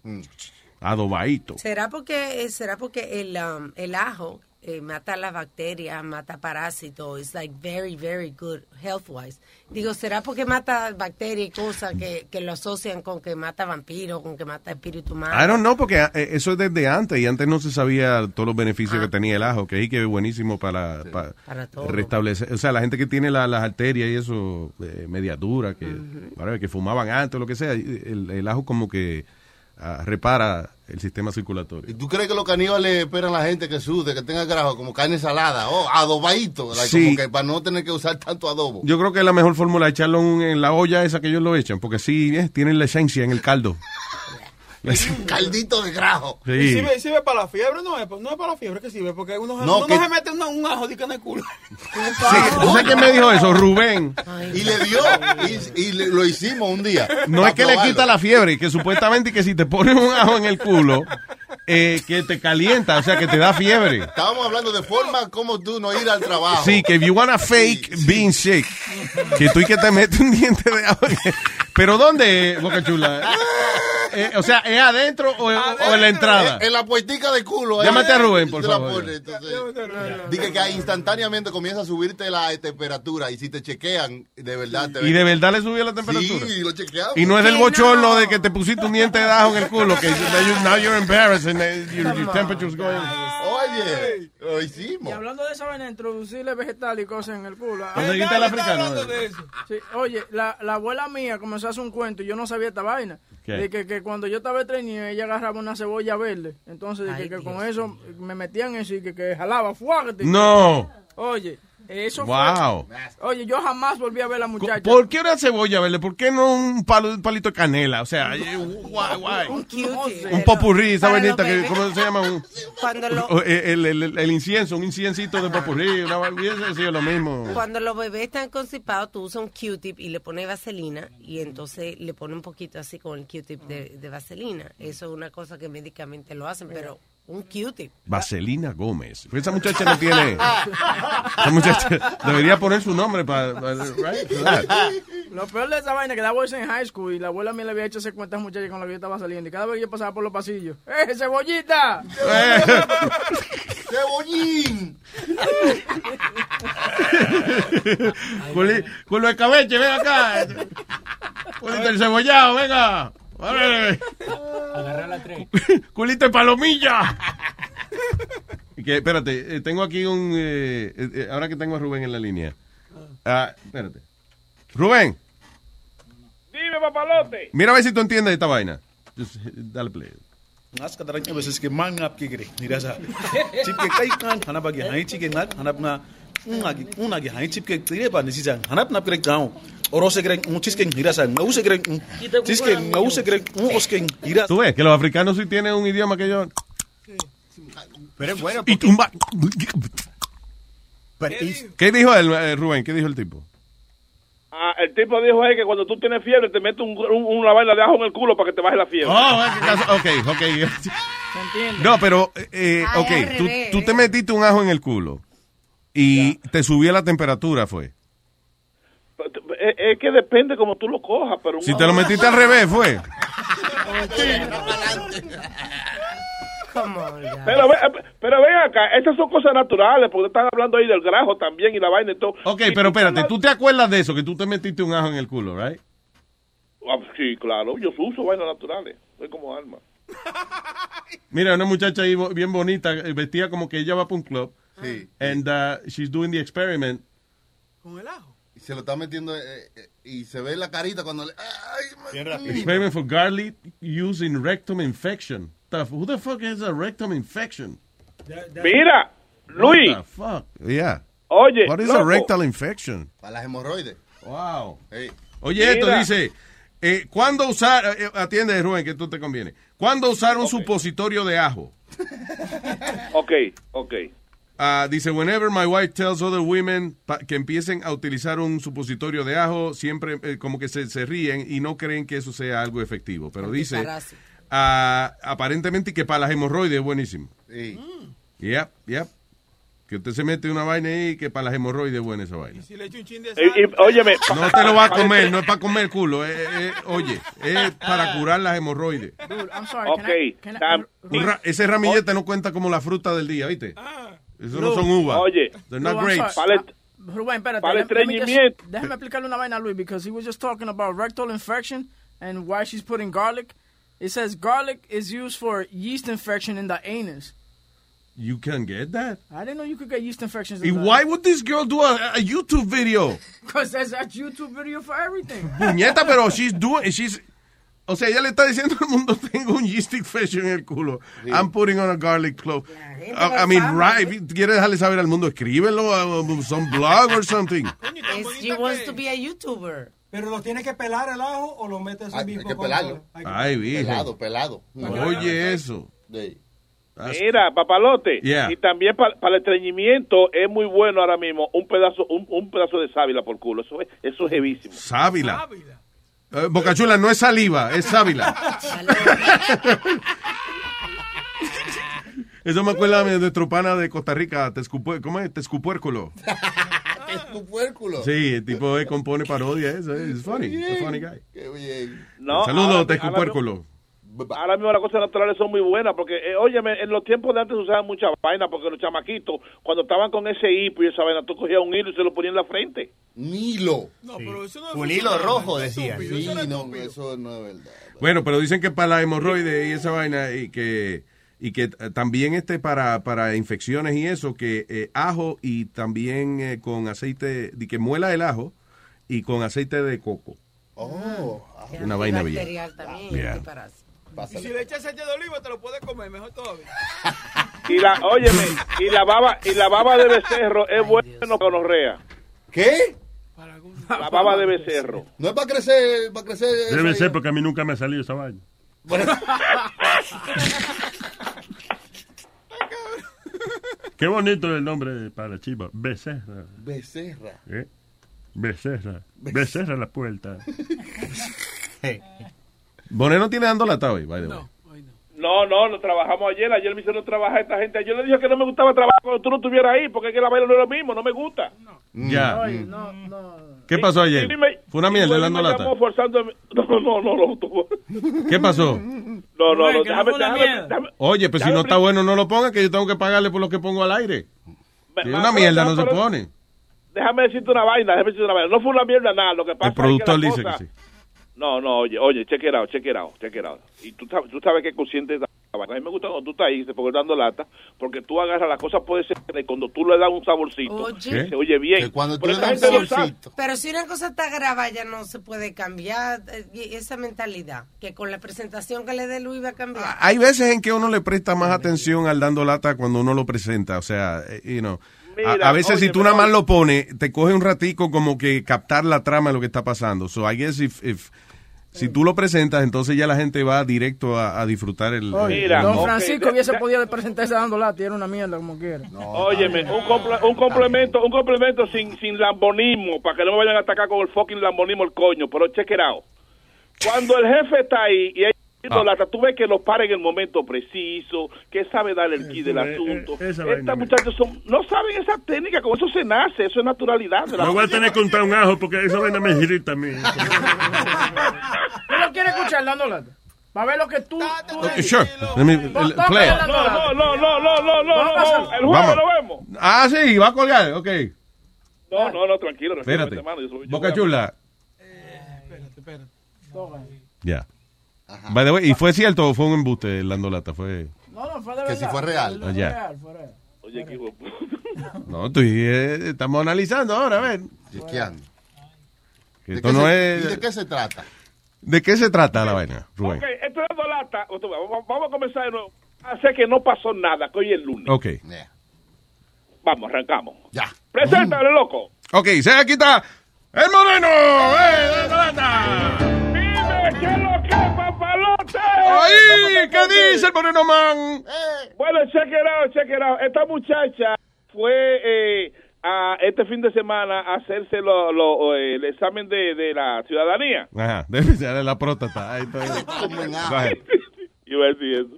Adobadito. ¿Será porque, eh, será porque el, um, el ajo eh, mata las bacterias, mata parásitos? It's like very, very good health-wise. Digo, ¿será porque mata bacterias y cosas que, que lo asocian con que mata vampiros, con que mata espíritu malo? I don't know, porque eh, eso es desde antes y antes no se sabía todos los beneficios que tenía el ajo, que es que es buenísimo para, para, Para todo. restablecer. O sea, la gente que tiene la- las arterias y eso, eh, media dura, que, que fumaban antes lo que sea, el, el ajo como que ah, repara el sistema circulatorio. ¿Y tú crees que los caníbales esperan a la gente que sude, que tenga grajo, como carne salada, o adobadito, like, Sí. como que para no tener que usar tanto adobo? Yo creo que la mejor fórmula es echarlo en, en la olla esa que ellos lo echan, porque sí, eh, tienen la esencia en el caldo. [laughs] [laughs] Un caldito de grajo. Sí. ¿Y sirve, sirve para la fiebre? No es, no es para la fiebre que sirve, porque uno, No, uno que- no se mete una- un ajo en el culo. [laughs] ¿Tú sabes quién me dijo eso? Rubén. Y le dio, y, y le- lo hicimos un día. No es que le quita la fiebre, que supuestamente que si te pones un ajo en el culo, eh, que te calienta, o sea, que te da fiebre. Estábamos hablando de forma como tú no ir al trabajo. Sí, que if you wanna fake being sick, que tú y que te metes un diente de ajo. en- Pero ¿dónde, Boca Chula? Eh, o sea, ¿es adentro o, o en la entrada? En, en la puertica de culo. Llámate a Rubén, por favor. Dije que instantáneamente comienza a subirte la temperatura y si te chequean, de verdad te ¿Y de verdad le subió la temperatura? Sí, lo chequeamos. Y no es del bochorno de que te pusiste un diente de ajo en el culo, que you- now you're embarrassed and uh, your, your temperature's going. Oye, lo Y hicimos. hablando de esa vaina, introducirle vegetal y cosas en el culo. ¿Dónde el africano? Sí, oye, la, la abuela mía comenzó un cuento y yo no sabía esta vaina. ¿Qué? De que, que cuando yo estaba training, ella agarraba una cebolla verde. Entonces, de que, que con eso me metían eso y que, que jalaba fuerte. No. Oye, eso Wow. fue. Oye, yo jamás volví a ver a la muchacha. ¿Por qué una cebolla verde? ¿Por qué no un palo- un palito de canela? O sea, eh, guay, guay. Un cutie. un popurrí, esa vainita que. ¿cómo se llama? Un- Cuando lo- o, eh, el, el- el- el incienso, un inciencito de popurrí, una hubiese sido lo mismo. Cuando los bebés están constipados, tú usas un Q-tip y le pones vaselina y entonces le pones un poquito así con el Q-tip de, de vaselina. Eso es una cosa que médicamente lo hacen, pero un Q-tip. Vaselina Gómez. Esa muchacha no tiene. Esa muchacha debería poner su nombre para. Lo peor de esa vaina que la bolsa en high school y la abuela mía le había hecho ese cuenta a esa muchacha con la que yo estaba saliendo. Y cada vez que yo pasaba por los pasillos, ¡eh, cebollita! ¡Cebollín! Culi- Culo de cabeche, ven acá. Culito el cebollado, venga. Agarra la tres. [laughs] Culito de palomilla. [laughs] Que, espérate, eh, tengo aquí un. eh, eh, eh, ahora que tengo a Rubén en la línea. Ah, espérate. Rubén, Dime, papalote. mira a ver si tú entiendes esta vaina. Just, dale play. Ngas kadaranya beses ke mangap ke gre. Nira sa. Chip ke kai kan hanap agi hai chike ngat hanap na unagi unagi hai chip ke tire pa nisi jang hanap nap kre gaun. Oro se gre un chis ke nira sa. Ngau se gre chis ke ngau se gre un os ke nira. Tú ves que los africanos sí tienen un idioma que yo. Pero es bueno Y porque... tumba. Pero es- ¿Qué dijo el eh, Rubén? ¿Qué dijo el tipo? Ah, el tipo dijo ahí que cuando tú tienes fiebre te metes un, un- una vaina de ajo en el culo para que te baje la fiebre. Oh, ok, ok. [laughs] No, pero, eh, ok, tú, tú te metiste un ajo en el culo y te subió la temperatura, fue. Es, que depende como tú lo cojas, pero Si te lo metiste al revés, fue. Pero, ve- pero ven acá, estas son cosas naturales, porque están hablando ahí del grajo también y la vaina y todo. Ok, Y pero espérate, tú te acuerdas de eso, que tú te metiste un ajo en el culo, right? Ah, sí, claro, yo uso vainas naturales, soy como alma. Mira, una muchacha ahí bien bonita, eh, vestida como que ella va para un club. Sí. And uh, she's doing the experiment. Con el ajo. Y se lo está metiendo eh, eh, y se ve la carita cuando le... Ay. Experiment for garlic use in rectum infection. Who the fuck has a rectum infection? Mira, Luis. What the fuck? Yeah. Oye, What is a loco. rectal infection? Para las hemorroides. Wow. Hey. Oye, esto Mira. dice, eh, ¿cuándo usar, eh, eh, atiende Rubén, que tú te conviene, ¿cuándo usar un supositorio de ajo? Ok, ok. Ah, dice, whenever my wife tells other women pa- que empiecen a utilizar un supositorio de ajo, siempre eh, como que se, se ríen y no creen que eso sea algo efectivo. Pero dice, ah, aparentemente que para las hemorroides es buenísimo. Sí. Yep, yep. Que usted se mete una vaina ahí que para las hemorroides es buena esa vaina. Si le echo un chin de Y, y, óyeme. No te lo va a comer, no es para comer culo. eh, eh, oye, es para curar las hemorroides. Dude, I'm sorry. Ok. Can I, can I- tam- Un ra- ese ramillete no cuenta como la fruta del día, ¿viste? Eso no Luis. son uvas. Oye. They're not Luis, grapes. sorry. Para Rubén, espérate. para el let- let me just- estreñimiento. Déjame explicarle una vaina a Luis, because he was just talking about rectal infection and why she's putting garlic. It says garlic is used for yeast infection in the anus. You can get that. I didn't know you could get yeast infections in why would this girl do a, a YouTube video? [laughs] Because there's a YouTube video for everything. Puñeta, pero she's doing, she's, o sea, ella le está diciendo al mundo, [laughs] tengo un yeast infection en el culo. I'm putting on a garlic clove. I, mean, sabe. right, if quieres dejarle saber al mundo, escríbelo a some blog or something. [laughs] She wants to be a YouTuber. Pero lo tienes que pelar el ajo o lo metes Hay, mismo hay que pelarlo. hay que- Ay, viejo. Pelado, pelado. Oye, eso. Sí. Mira, papalote. Yeah. Y también para, el estreñimiento es muy bueno ahora mismo un pedazo un, un pedazo de sábila por culo. Eso es, eso es hevísimo. Sábila. Eh, Bocachula, no es saliva, es sábila. Eso me acuerda de nuestro pana de Costa Rica, ¿cómo es? Tescupuérculo. Es tu puérculo. Sí, el tipo eh, compone parodia, eso es funny, it's a funny guy. Qué bien. No, Saludos. Ahora mismo las cosas naturales son muy buenas porque, eh, óyeme, en los tiempos de antes usaban mucha vaina porque los chamaquitos, cuando estaban con ese hipo y esa vaina, tú cogías un hilo y se lo ponías en la frente. Un hilo. No, pero eso no es Un hilo rojo, decía. Sí, no, eso no es verdad. Bueno, pero dicen que para la hemorroide y esa vaina y que y que eh, también este para, para infecciones y eso que eh, ajo y también eh, con aceite de que muela el ajo y con aceite de coco. Oh. Una vaina bien. También, Yeah. Y si le echas aceite de oliva, te lo puedes comer, mejor todavía. Y la, óyeme, y la baba, y la baba de becerro es bueno para gonorrea. ¿Qué? La baba de becerro. No es para crecer, para crecer. Debe ser porque a mí nunca me ha salido esa vaina. Qué bonito el nombre para la chiva. Becerra. Becerra. ¿eh? Becerra. Becerra la puerta. [laughs] Boné no tiene dando lata hoy, by the way. No, no, lo trabajamos ayer. Ayer me hicieron trabajar esta gente. Yo le dije que no me gustaba trabajar cuando tú no estuvieras ahí, porque es que la vaina no es lo mismo, no me gusta. Ya. No, no. ¿Qué pasó ayer? Fue una mierda dando lata. forzándome- No, no, no, no. tuvo- ¿Qué pasó? No, no, no. no Déjame, déjame, Oye, pues si no está bueno, no lo ponga, que yo tengo que pagarle por lo que pongo al aire. Si es una mierda, no se pone. Déjame decirte una vaina, déjame decirte una vaina. No fue una mierda nada, lo que pasa El productor es que la dice cosa- que sí. No, no, oye, oye, check it out, check it out, check it out. Y tú, sabes- tú sabes que es consciente de la vaina. A mí me gusta cuando tú estás ahí, porque dando lata, porque tú agarras las cosas, puede ser que cuando tú le das un saborcito, Oye. se oye bien. Que cuando tú Pero le das un saborcito. Pero si una cosa está grabada ya no se puede cambiar eh, esa mentalidad, que con la presentación que le dé Luis va a cambiar. Hay veces en que uno le presta más atención al dando lata cuando uno lo presenta. O sea, eh, you know, a- Mira, a, veces oye, si tú nada más lo pones, te coge un ratico como que captar la trama de lo que está pasando. So I guess if, if- si tú lo presentas, entonces ya la gente va directo a, a disfrutar el... Oye, el- Don Francisco hubiese podido presentarse dando lata era una mierda como quiera. Óyeme, un, comple- un complemento, un complemento sin, sin lambonismo, para que no me vayan a atacar con el fucking lambonismo el coño, pero check it out. Cuando el jefe está ahí y hay Ah. lata, tú ves que lo para en el momento preciso, que sabe dar el key del eh, asunto. eh, Estas muchachos son, no saben esa técnica, con eso se nace, eso es naturalidad. de la No voy a tener que untar un ajo porque esa vaina me irrita a mí. ¿Tú lo quieres escuchar dando lata? Para ver lo que tú... tú Okay, sure. Let me- play it. a No, no, no, no, no, no, no, a el Vamos. lo vemos. Ah, sí, va a colgar, ok. No, no, no, tranquilo. Espérate. hermano, yo soy- yo Boca a- Chula. Espérate, espérate. Ya. By the way, ¿y fue cierto o fue un embuste el dando lata? Fue... No, no, fue de Que si verdad. fue real. Fue Ya. real, fue real. Oye, qué. No, estoy, eh, estamos analizando ahora, a ver. Chequeando. Que ¿De esto qué no se- es... ¿Y de qué se trata? ¿De qué se trata la vaina, Rubén? Ok, estoy dando lata. Vamos a comenzar de nuevo. Hace que no pasó nada, que hoy es lunes. Ok. Vamos, arrancamos. Ya. Preséntale, loco. Ok, se aquí está el moreno. ¡Eh, lata! ¿Qué es lo que es, papalote? ¡Ay! ¿Qué dice el moreno man? Bueno, check it out, check it out. Esta muchacha fue eh, a este fin de semana a hacerse lo, lo- eh, el examen de, de la ciudadanía. Ajá, [laughs] debe ser la próstata. Ahí está. [laughs] [laughs] Iba a decir eso.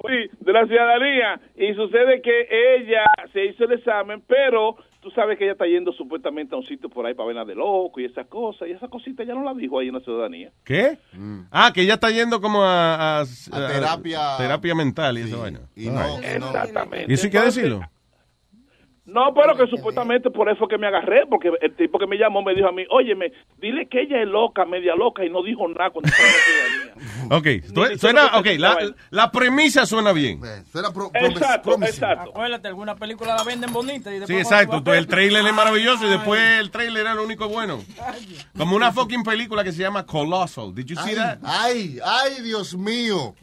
Fui de la ciudadanía y sucede que ella se hizo el examen, pero tú sabes que ella está yendo supuestamente a un sitio por ahí para ver de loco y esas cosas, y esa cosita ya no la dijo ahí en la ciudadanía. ¿Qué? Ah, que ella está yendo como a... A, a- terapia. terapia mental y esa vaina. Y no, Exactamente. ¿Y eso hay que Entonces, decirlo? No, pero que supuestamente por eso que me agarré, porque el tipo que me llamó me dijo a mí, óyeme, dile que ella es loca, media loca, y no dijo nada cuando [laughs] estaba. Ok, su- suena, ok, la, la premisa suena bien. Exacto, exacto. Acuérdate, alguna película la venden bonita y Sí, exacto. va El trailer es maravilloso y después el trailer era lo único bueno. Como una fucking película que se llama Colossal. Did you see Ay, that? ay, ay, Dios mío.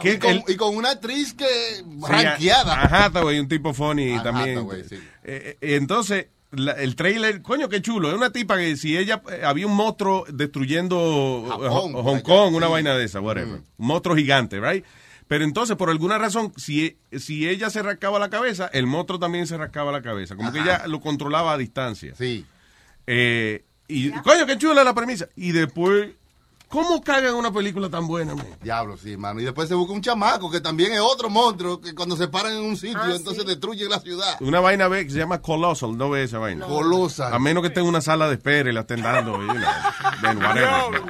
¿Qué- y, con, el- y con una actriz que Sí, ranqueada. a- a Hathaway, un tipo funny A también. Hathaway, sí. Eh, eh, entonces, la- el trailer, coño, qué chulo. Es una tipa que si ella, eh, había un monstruo destruyendo eh, Japón, Hong allá, Kong, una sí. vaina de esa, whatever. Un monstruo gigante, right? Pero entonces, por alguna razón, si, si ella se rascaba la cabeza, el monstruo también se rascaba la cabeza. Como que ella lo controlaba a distancia. Sí. Eh, y, coño, qué chula la premisa. Y después, ¿cómo cagan una película tan buena, man? Diablo, sí, mano. Y después se busca un chamaco que también es otro monstruo que cuando se paran en un sitio, Ah, entonces destruye la ciudad. Una vaina ve, que se llama Colossal, no ve esa vaina. Colossal. A menos que esté en una sala de espera y la estén dando. you know, then whatever.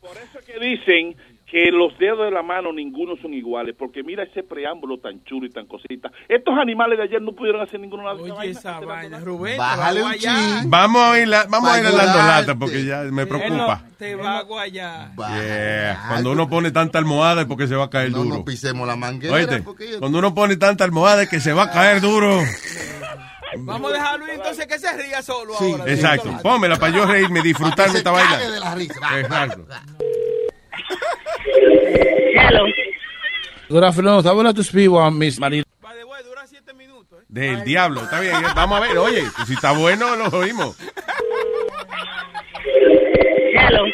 Por eso es que dicen que los dedos de la mano ninguno son iguales, porque mira ese preámbulo tan chulo y tan cosita. Estos animales de ayer no pudieron hacer ninguna de Oye, esa vaina, Rubén. Bájale un chin. Vamos a ir, la- vamos a ir dando lata porque ya me no- preocupa. Te va a guayar. Yeah. Cuando uno pone tanta almohada es porque se va a caer No duro. nos pisemos la manguera. Oíste, porque- cuando uno pone tanta almohada es que se va a caer duro. Vamos a dejar a Luis entonces que se ría solo Sí, ahora. Exacto. Pónmela para yo reírme, disfrutarme esta vaina. de la risa. Exacto. Hello. Good afternoon. I would like to speak with Miss María. Del diablo, está bien. Vamos a ver, oye, si está bueno, lo oímos. Hello.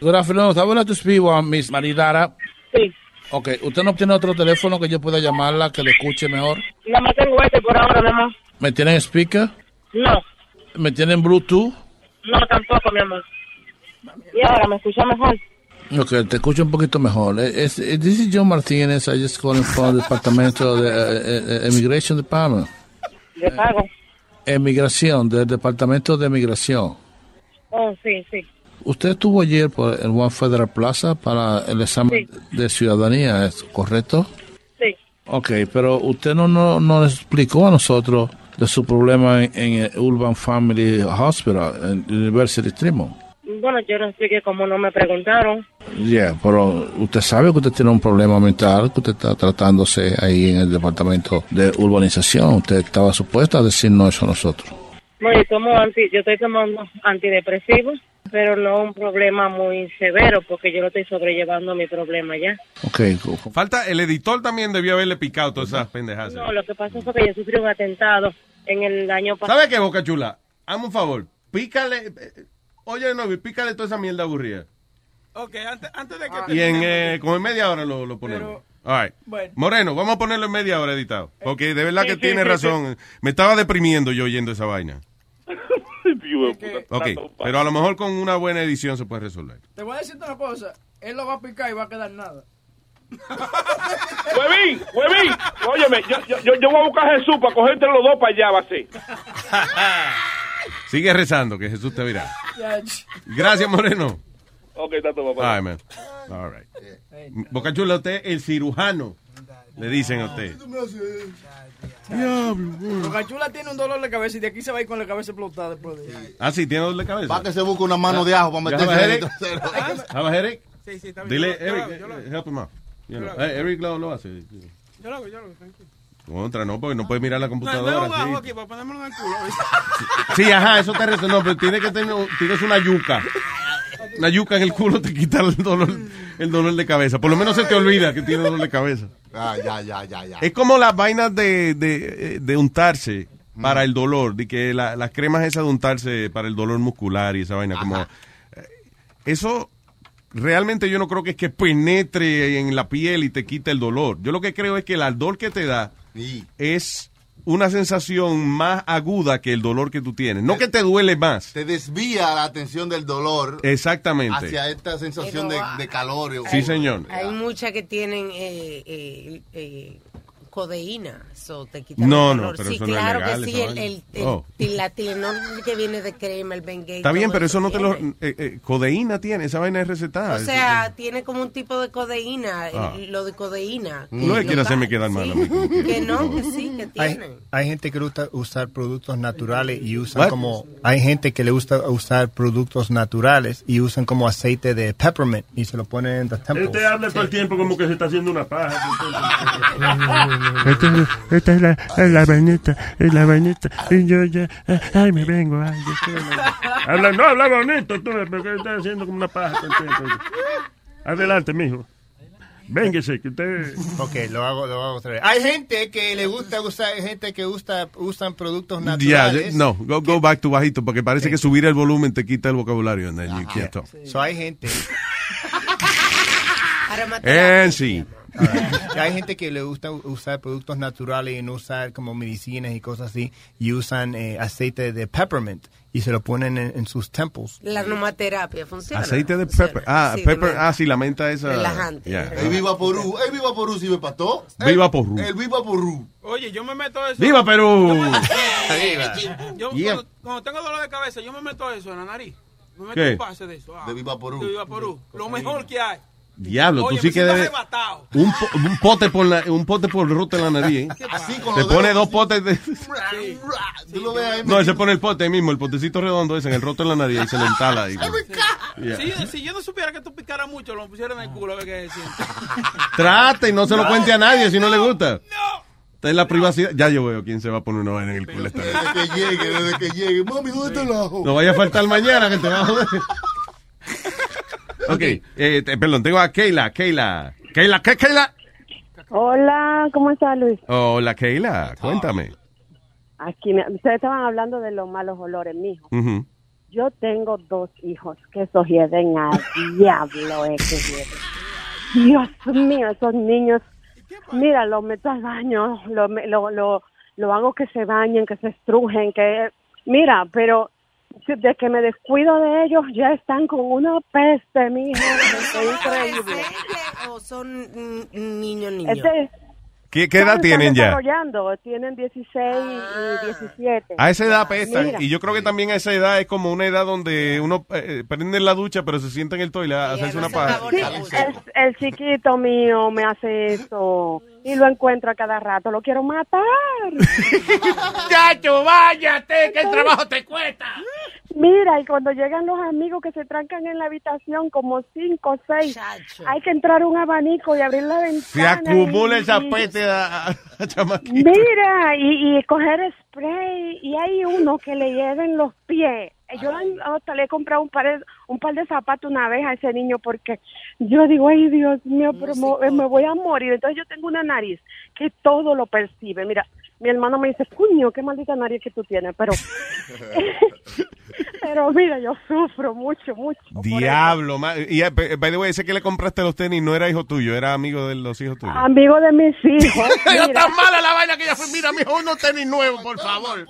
Good afternoon. I would like to speak with Miss Maridara. Sí. Ok, ¿usted no tiene otro teléfono que yo pueda llamarla que le escuche mejor? Nada más tengo este por ahora, nada más. ¿Me tienen speaker? No, ¿Me tienen Bluetooth? no tampoco, mi amor. Y ahora, ¿me escucha mejor? Ok, te escucho un poquito mejor. Eh, es- eh, this is John Martínez. I just calling from the departamento de eh, eh, Immigration Department. ¿De pago? Emigración, del departamento de migración. Oh, sí, sí. Usted estuvo ayer por el One Federal Plaza para el examen de ciudadanía, ¿es correcto? Sí. Ok, pero usted no, no, no nos explicó a nosotros de su problema en, en el Urban Family Hospital, en University Tremont. Bueno, yo no sé que como no me preguntaron. Yeah, pero usted sabe que usted tiene un problema mental, que usted está tratándose ahí en el departamento de urbanización. Usted estaba supuesto a decirnos eso a nosotros. No, yo tomo anti, yo estoy tomando antidepresivos, pero no un problema muy severo, porque yo lo estoy sobrellevando mi problema ya. Ok, Falta, el editor también debió haberle picado todas esas pendejadas. No, lo que pasó fue que yo sufrí un atentado en el año pasado. ¿Sabe qué, Boca Chula? Hazme un favor, pícale, eh, oye, no, pícale toda esa mierda aburrida. Ok, antes, antes de que Y en, eh, como en media hora lo, lo ponemos. All right. Bueno. Moreno, vamos a ponerlo en media hora editado. Porque de verdad Sí, que sí, tiene sí, razón. Me estaba deprimiendo yo oyendo esa vaina. [laughs] Ok, pero a lo mejor con una buena edición se puede resolver. Te voy a decirte una cosa. Él lo va a picar y va a quedar nada. [laughs] Huevín, huevín, óyeme, yo, yo, yo, yo voy a buscar a Jesús para coger entre los dos para allá, va a ser. [laughs] Sigue rezando, que Jesús te verá. Gracias, Moreno. Ok, tanto papá. Ay, man. All right. Boca Chula, usted el cirujano. Le dicen a usted. Porque Chula tiene un dolor de cabeza y de aquí se va a ir con la cabeza explotada después de ahí. Ah, sí, tiene doble cabeza. Va que se busca una mano de ajo para ¿Ya meterse en el headache? Sí, sí, está bien. Dile, Eric, lo- help him out. Eh, Eric lo, lo hace. Yo lo hago, yo lo hago, tranquilo. Otra, no, porque no puedes mirar la No, no computadora. ajo sí. aquí para ponérmelo en el culo. Sí, ajá, eso te resuelve. No, pero tiene que tener, tienes una yuca. Una yuca en el culo te quita el dolor, el dolor de cabeza. Por lo menos se te olvida que tiene dolor de cabeza. Ah, ya, ya, ya, ya. Es como las vainas de, de, de untarse para el dolor, de que la- las cremas esas de untarse para el dolor muscular y esa vaina, como... eh, Eso realmente yo no creo que es que penetre en la piel y te quite el dolor. Yo lo que creo es que el ardor que te da Sí. es una sensación más aguda que el dolor que tú tienes. No que te duele más. Te desvía la atención del dolor Exactamente. hacia esta sensación de, de calor. Sí, señor. Hay muchas que tienen eh, eh, eh, codeína, eso te quita No, el no, pero sí, eso no es claro legal, que sí, el, el, el- Oh. la Tylenol que viene de crema, el Bengay. Está bien, pero eso no te lo... tiene. eh, eh, codeína tiene, esa vaina es recetada. O sea, tiene como un tipo de codeína, Ah. lo de codeína. No que quieres lo hacerme da- quedar mal a sí, mí, como que- no, que sí, que Hay, tiene. hay gente que le gusta usar productos naturales y usan What? como hay gente que le gusta usar productos naturales y usan como aceite de peppermint y se lo ponen en the temples. Este habla todo el tiempo como que se está haciendo una paja. [laughs] Esta, esta es la, es la vainita, es la vainita. Y yo ya, ay, me vengo, ay, yo estoy- habla, no, habla bonito, tú, porque estás haciendo como una paja. Adelante, mijo. Véngase, que usted... Ok, lo hago, lo hago otra vez. Hay gente que le gusta usar, hay gente que usa, usan productos Ya, naturales. no, go, go back to bajito, porque parece que subir el volumen te quita el vocabulario. and then you can't talk. So hay gente. And sí. [laughs] Hay gente que le gusta usar productos naturales y no usar como medicinas y cosas así y usan eh, aceite de peppermint y se lo ponen en, en sus temples. La aromaterapia funciona. Aceite de pepper. Ah, Sí, pepper. Ah, sí, la menta esa. Relajante. El Viva Porú, el Viva Porú sirve para todo. Viva Porú. El Viva Porú. Oye, yo me meto eso. ¡Viva Perú! [laughs] Yo Yeah. cuando, cuando tengo dolor de cabeza, yo me meto eso en la nariz. Me meto ¿Qué? un pase de eso. ah, De Viva Porú. De Viva Porú. Lo mejor que hay. Diablo, Oye, tú sí que debes. Un, po- un pote por la, un pote por el roto en la nariz. ¿eh? Así con Te los pone dos así. potes de. Lo ves ahí. No, él se pone el pote ahí mismo, el potecito redondo ese en el roto en la nariz y se lo entala ahí. Yeah. Si, yo- si yo no supiera que tú picaras mucho, lo pusiera en el culo a ver qué. [laughs] Trate y no se lo cuente a nadie si no le gusta. Está en la privacidad. Ya yo veo quién se va a poner una vaina en el culo esta vez. Desde que llegue, desde que llegue. Mami, ¿dónde está el ajo? No vaya a faltar mañana que te va a joder. Ok, eh, te- perdón, tengo a Keila. Keila. Keila, ¿qué, Keila? Hola, ¿cómo está Luis? Hola, Keila, cuéntame. Aquí me- ustedes estaban hablando de los malos olores, mijo. Ujú. Yo tengo dos hijos que esos hieden al diablo, es que. Dios mío, esos niños, mira, los meto al baño, lo, lo, lo, lo hago que se bañen, que se estrujen, que, mira, pero de que me descuido de ellos, ya están con una peste, mijo, [laughs] es increíble. ¿O son niños, niños? Este, ¿Qué, qué edad tienen ya? desarrollando, tienen 16 y 17. A esa edad apestan. Mira. Y yo creo que también a esa edad es como una edad donde uno eh, prende la ducha, pero se sienta en el toilet a hacerse una paja. Sí, el, el chiquito mío me hace eso y lo encuentro a cada rato. Lo quiero matar. [laughs] Chacho, váyate, que el trabajo te cuesta. [laughs] Mira, y cuando llegan los amigos que se trancan en la habitación, como cinco o seis, hay que entrar un abanico y abrir la ventana. Se acumula y- esa peste a, a- a chamaquito. Mira, y, y coger spray, y hay uno que le lleven los pies. Yo le- hasta le he comprado un par, de, un par de zapatos una vez a ese niño porque yo digo, ay Dios mío, pero me voy a morir. Entonces yo tengo una nariz que todo lo percibe. Mira, mi hermano me dice, puño, qué maldita nariz que tú tienes, pero, [laughs] pero mira, yo sufro mucho, mucho. Diablo, y eh, by the way, ese que le compraste los tenis no era hijo tuyo, era amigo de los hijos tuyos. Amigo de mis [laughs] hijos. Yo tan mala la vaina que ya fue. Mira, mijo, unos tenis nuevos, por favor.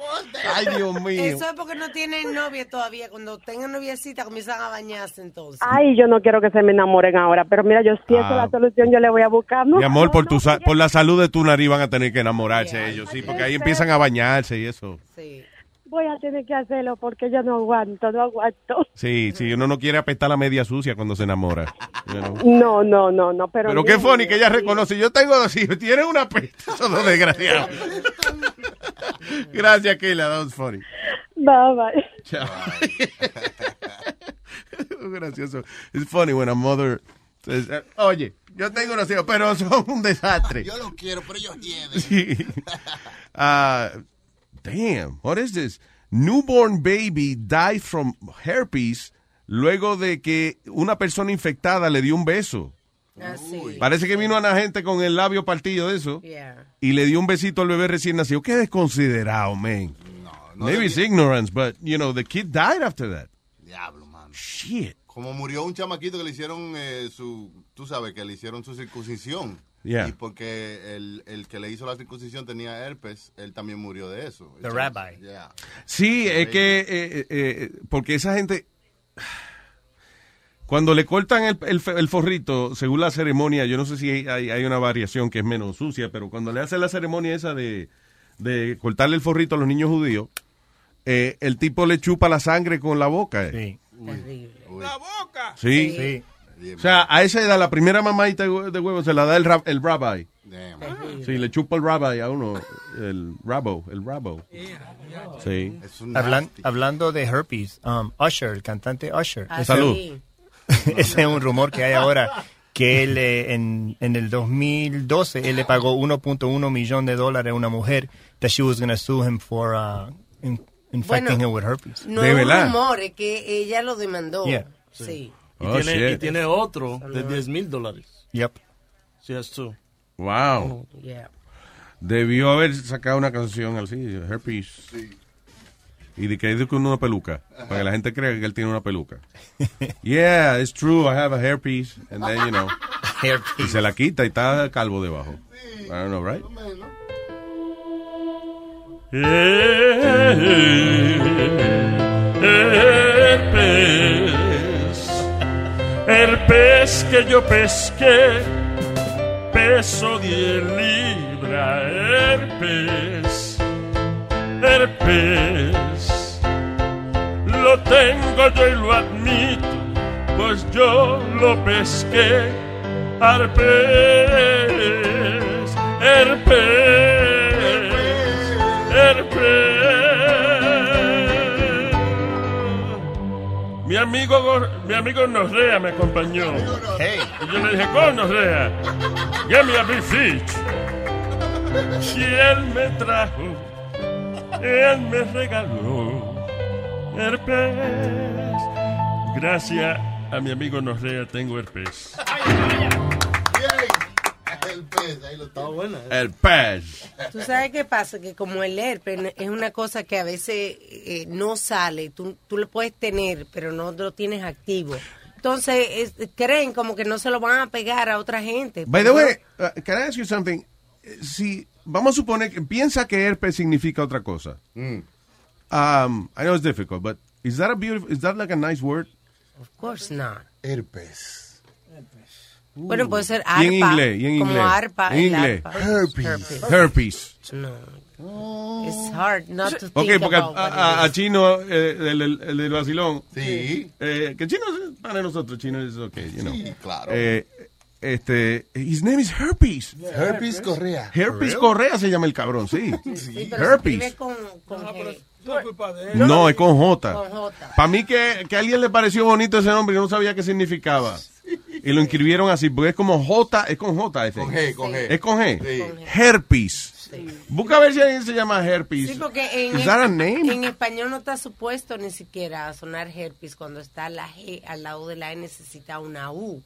Ay, Dios mío. Eso es porque no tienen novia todavía. Cuando tengan noviecita comienzan a bañarse entonces. Ay, yo no quiero que se me enamoren ahora, pero mira, yo si esa Ah. es la solución, yo le voy a buscar. No, Mi amor, no, por, no, tu sa- por la salud de tu nariz van a tener que enamorarse ellos, sí, porque ahí empiezan a bañarse y eso. Voy a tener que hacerlo porque yo no aguanto, no aguanto. Sí, sí, uno no quiere apestar la media sucia cuando se enamora. you know. No, no, no, no, pero... Pero qué funny que ella reconoce. Yo tengo dos hijos, tienen una peste. [laughs] Son dos desgraciados. Gracias, Keila. That was funny. Bye, bye. Chao. [laughs] Gracioso. It's funny when a mother says, eh, oye, Yo tengo unos hijos, pero son un desastre. Yo los quiero, pero ellos tienen. Sí. Ah, damn, what is this? Newborn baby died from herpes luego de que una persona infectada le dio un beso. Parece que vino una gente con el labio partido de eso Yeah. y le dio un besito al bebé recién nacido. Qué desconsiderado, man. no Maybe it's ignorance, but, you know, the kid died after that. Diablo, mano. Shit. Como murió un chamaquito que le hicieron eh, su, tú sabes, que le hicieron su circuncisión. Yeah. Y porque el, el que le hizo la circuncisión tenía herpes, él también murió de eso. The rabbi. Yeah. Sí, es que, eh, eh, eh, porque esa gente, cuando le cortan el, el, el forrito, según la ceremonia, yo no sé si hay, hay una variación que es menos sucia, pero cuando le hacen la ceremonia esa de, de cortarle el forrito a los niños judíos, eh, el tipo le chupa la sangre con la boca. eh. La boca. Sí. O sea, a esa edad, la primera mamadita de hue- de huevo se la da el, rab- el rabbi. Sí, le chupa el rabbi a uno, el rabo, el rabo. Sí. Hablan- hablando de herpes, um, Usher, el cantante Usher. Ah, Salud. [laughs] Ese es un rumor que hay ahora que él eh, en, en el 2012 él le pagó 1.1 millón de dólares a una mujer that she was going to sue him for uh, in- infecting Bueno, him with herpes. No es un rumor, es que ella lo demandó. Yeah. Sí. Y, Oh, tiene, y shit. tiene otro de 10 mil dólares. Yep. Sí, es tú. Wow. Yeah. Debió haber sacado una canción así, herpes. Y de que es con una peluca, para que la gente crea que él tiene una peluca. Yeah, it's true, I have a hairpiece. And then, you know, [laughs] y se la quita y está calvo debajo. I don't know, right? Herpes, el pez que yo pesqué, peso 10 libras, herpes, herpes, lo tengo yo y lo admito, pues yo lo pesqué, herpes, herpes, herpes. Mi amigo, mi amigo Norrea me acompañó. Y yo le dije, con Norrea, give me a big fish. Y él me trajo, él me regaló herpes. Gracias a mi amigo Norrea tengo herpes. El pez, ahí lo está bueno. El pez. Tú sabes qué pasa, que como el herpes es una cosa que a veces eh, no sale, tú, tú lo puedes tener, pero no lo tienes activo. Entonces es- creen como que no se lo van a pegar a otra gente. By the way, uh, can I ask you something? Eh, Si vamos a suponer que piensa que herpes significa otra cosa. Um, I know it's difficult, but is that a beautiful? Is that like a nice word? Of course not. Herpes. Bueno, puede ser Y arpa. en inglés, y en como inglés. arpa. En inglés. arpa. Herpes. Herpes. No. It's hard not to Ok, think porque about a, a- a. Chino, eh, el, el, el del vacilón. Sí. Eh, que Chino es para nosotros, Chino es ok, you know. Sí, claro. Eh, este, his name is Herpes. Herpes Correa. Herpes Correa se llama el cabrón, sí. Sí, pero Herpes. con, con G. No, es con J. Con J. Para mí que, que a alguien le pareció bonito ese nombre y no sabía qué significaba. Y lo inscribieron así, porque es como J, es con J ese. Con G, con G. Es con G. Sí. Herpes. Busca a ver si alguien se llama Herpes. Sí, porque en, Is that a name? en español no está supuesto ni siquiera a sonar herpes cuando está la G al lado de la E necesita una U.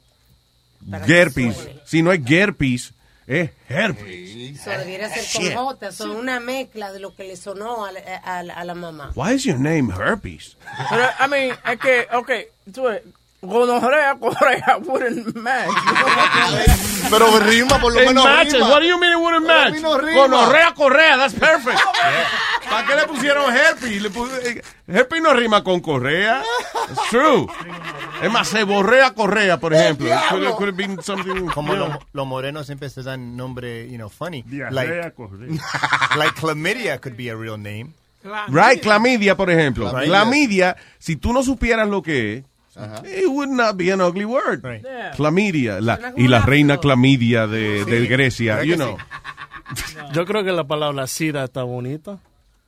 suene. Si no es Gerpes, es herpes. Eso debiera ser Shit. con J, son una mezcla de lo que le sonó a la, a la- a la mamá. Why is your name Herpes? Pero, I mean, es que, ok, tú gonorrea, correa, wouldn't match. [laughs] Pero rima, por lo It menos matches. rima. What do you mean it wouldn't match? Gonorrea, correa, that's perfect. [laughs] ¿Para qué le pusieron herpes? Le eh, herpes no rima con correa. It's true. Es más, se borrea correa, por ejemplo. It could, could have been something, [laughs] Como you know. los, los morenos siempre se dan nombre, you know, funny. Diarrea, Like, correa. like chlamydia could be a real name. Right, clamidia, por ejemplo. Clamidia. Clamidia, si tú no supieras lo que es, it would not be an ugly word. Yeah. Clamidia. La, y la reina clamidia de, de Grecia, you know. [laughs] Yo creo que la palabra sida está bonita.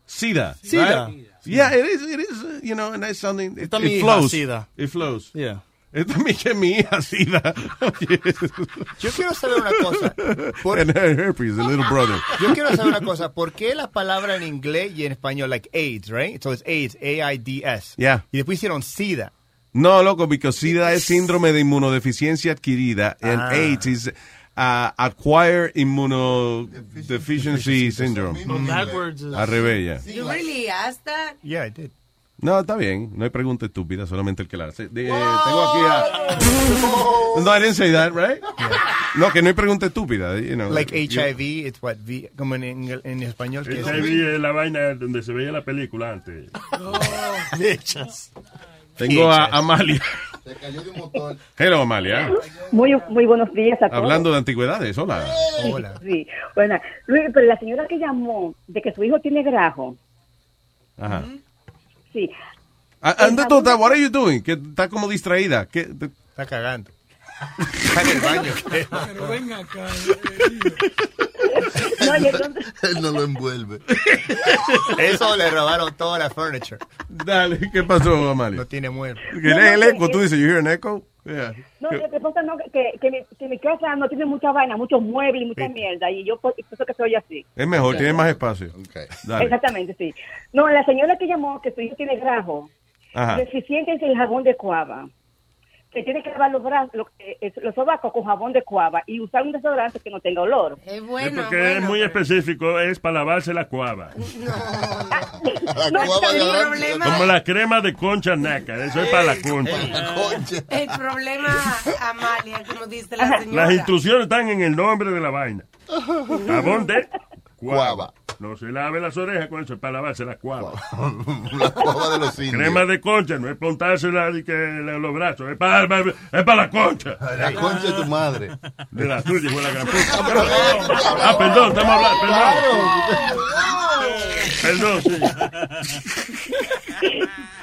Sida. Sida. right? Yeah, it is, it is, uh, you know, and that's something, it, it flows. Sida. It flows. Yeah. Esta es mi, que mi hija, SIDA. Yo quiero saber una cosa. Por- And her herpes, the little brother. Yo quiero saber una cosa. ¿Por qué la palabra en inglés y en español, like AIDS, right? So it's AIDS, A-I-D-S. Yeah. Y después hicieron SIDA. No, loco, porque SIDA es síndrome de inmunodeficiencia adquirida and Ah. AIDS is uh, acquired immunodeficiency syndrome. Al revés, ya. You really asked that? Yeah, I did. No, está bien. No hay pregunta estúpida, solamente el que la hace. De- tengo aquí a... No, I didn't say that, right? No, que no hay pregunta estúpida. You know, Like HIV, it's what, V, como en, ingl- en español. HIV es la vaina donde se veía la película antes. [laughs] [laughs] Tengo a Amalia. Se cayó de un motor. Hello, Amalia. Muy, muy buenos días a todos. Hablando de antigüedades, hola. Sí, bueno, Luis, pero la señora que llamó de que su hijo tiene grajo, Ajá. sí. Ah, Anda, what are you doing? Que está como distraída. ¿Qué? Está cagando. Está en el baño. Pero ven acá. No, y entonces, [laughs] Él no lo envuelve. Eso le robaron toda la furniture. Dale, ¿qué pasó, Amalia? No tiene mueble. Que el, el eco, tú dices, you hear an echo? Yeah. no, lo que pasa no, que, que, mi, que mi casa no tiene mucha vaina, muchos muebles y mucha Sí. mierda, y yo por por eso que soy así. Es mejor, tiene más espacio. Dale. Exactamente, sí. No, la señora que llamó que su hijo tiene grajo, Ajá. deficiente es el jabón de cuava. Que tiene que lavar los brazos, los, eh, los sobacos con jabón de cuava y usar un desodorante que no tenga olor. Es Es porque es muy específico, es para lavarse la cuava. [laughs] No, [laughs] está bien. problema Como la crema de concha naca, eso es para la concha. El problema, Amalia, como dice la Las señora. instrucciones están en el nombre de la vaina. [laughs] Jabón de cuava. No se lave las orejas con eso, es para lavarse la cuava. [laughs] La cuava de los indios. Crema de concha, no es y que la- los brazos, es para, es para la concha. La concha de tu madre. De la tuya, hijo de la gran puta. Pero- ah, perdón, estamos hablando, perdón. Perdón, sí. [laughs]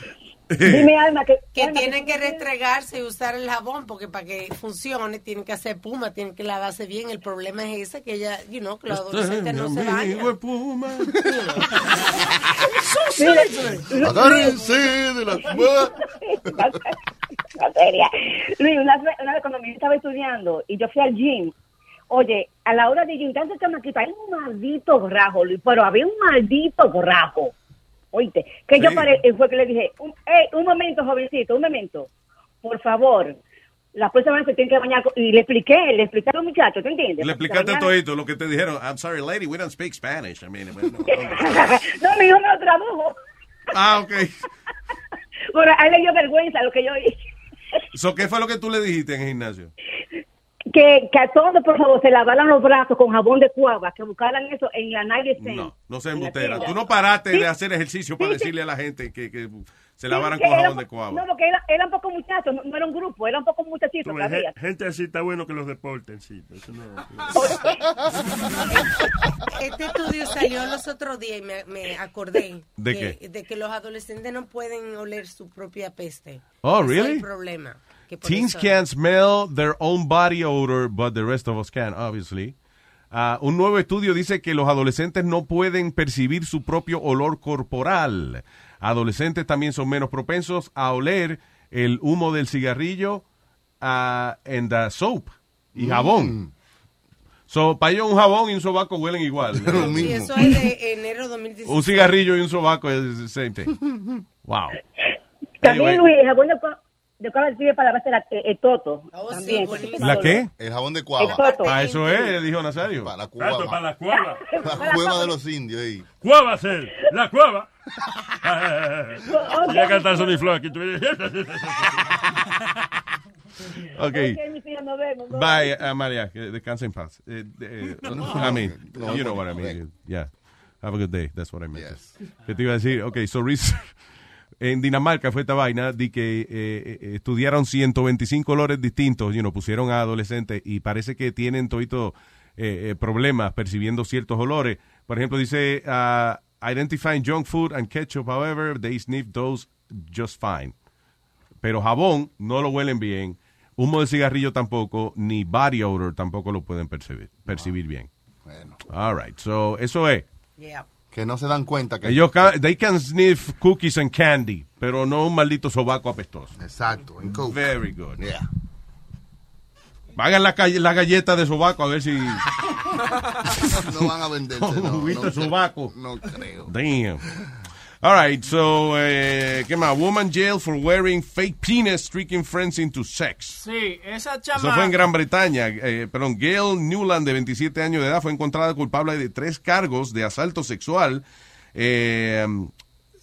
Dime, [laughs] Alma, que... Que Alma, tienen que restregarse y usar el jabón porque para que funcione tienen que hacer puma, tienen que lavarse bien. El problema es ese que ella, you know, que los adolescentes no se bañan. [laughs] Agárrense de la [laughs] cueva. Materia. Luis, una, vez- una vez cuando mi hija estaba estudiando y yo fui al gym, oye, a la hora de gym, tanto chamaquito, hay un maldito grajo, Luis, pero había un maldito grajo. Oíste, que yo paré, y fue que le dije, un, ey, un momento, jovencito, un momento, por favor, la próxima vez se tiene que bañar, con-" y le expliqué, le expliqué a los muchachos, ¿te entiendes? Le explicaste Se todito lo que te dijeron. I'm sorry, lady, we don't speak Spanish. I mean, bueno, [laughs] bañaron. no, mi hijo me lo tradujo. Ah, ok. [laughs] Bueno, a él le dio vergüenza lo que yo. So, ¿Qué fue lo que tú le dijiste en el gimnasio? Que, que a todos, por favor, se lavaran los brazos con jabón de cuava, que buscaran eso en la Night Stand. No, no embustera. tienda. Tú no paraste Sí. de hacer ejercicio para decirle a la gente que, que se lavaran Sí, con que jabón era- de cuava. No, porque era, era un poco muchacho, no, no era un grupo, era un poco muchachito Tú, todavía. gen- Gente así está bueno que los deporten, sí. Eso no, [laughs] Este estudio salió los otros días y me, me acordé ¿De que, qué? de que los adolescentes no pueden oler su propia peste. Oh, really? Es el problema. Teens eso- can smell their own body odor, but the rest of us can, obviously. Ah, un nuevo estudio dice que los adolescentes no pueden percibir su propio olor corporal. Adolescentes también son menos propensos a oler el humo del cigarrillo ah, en the soap y jabón. So, para ellos un jabón y un sobaco huelen igual. [laughs] Sí, eso es de enero 2016. un cigarrillo y un sobaco es the same thing. [laughs] Wow. También, Anyway. Luis, el jabón de de cuava sirve para lavarse la- eh, el toto. también. ¿La qué? El jabón de El cuava. toto. Ah, eso es, dijo Nazario. Para la cuava. para la cuava. [laughs] La cueva de los indios ahí. Cuava ser, la cuava. [laughs] Voy a cantar Sony Flow aquí. tú- [laughs] Ok. Bye, uh, María. Descansa en paz. Eh, eh, I mean, No, you know no, what I mean. Yeah. Have a good day. That's what I meant. ¿Qué te iba a decir? Ok, so research- en Dinamarca fue esta vaina de que eh, eh, estudiaron 125 olores distintos, you know, pusieron a adolescentes y parece que tienen todito eh, eh, problemas percibiendo ciertos olores. Por ejemplo, dice, uh, identifying junk food and ketchup, however, they sniff those just fine. Pero jabón no lo huelen bien, humo de cigarrillo tampoco, ni body odor tampoco lo pueden percibir, percibir bien. Bueno. All right, so eso es. Yeah. Que no se dan cuenta que... Ellos, ca- they can sniff cookies and candy, pero no un maldito sobaco apestoso. Exacto, en Coke. Very good. Yeah. Hagan la, la galleta de sobaco a ver si... [laughs] No van a venderse, [laughs] no. No, de sobaco. No creo. Damn. All right, so, eh, ¿qué más? Woman jailed for wearing fake penis, tricking friends into sex. Sí, esa Eso chama. fue en Gran Bretaña. Eh, perdón, Gail Newland, de 27 años de edad, fue encontrada culpable de tres cargos de asalto sexual. Eh,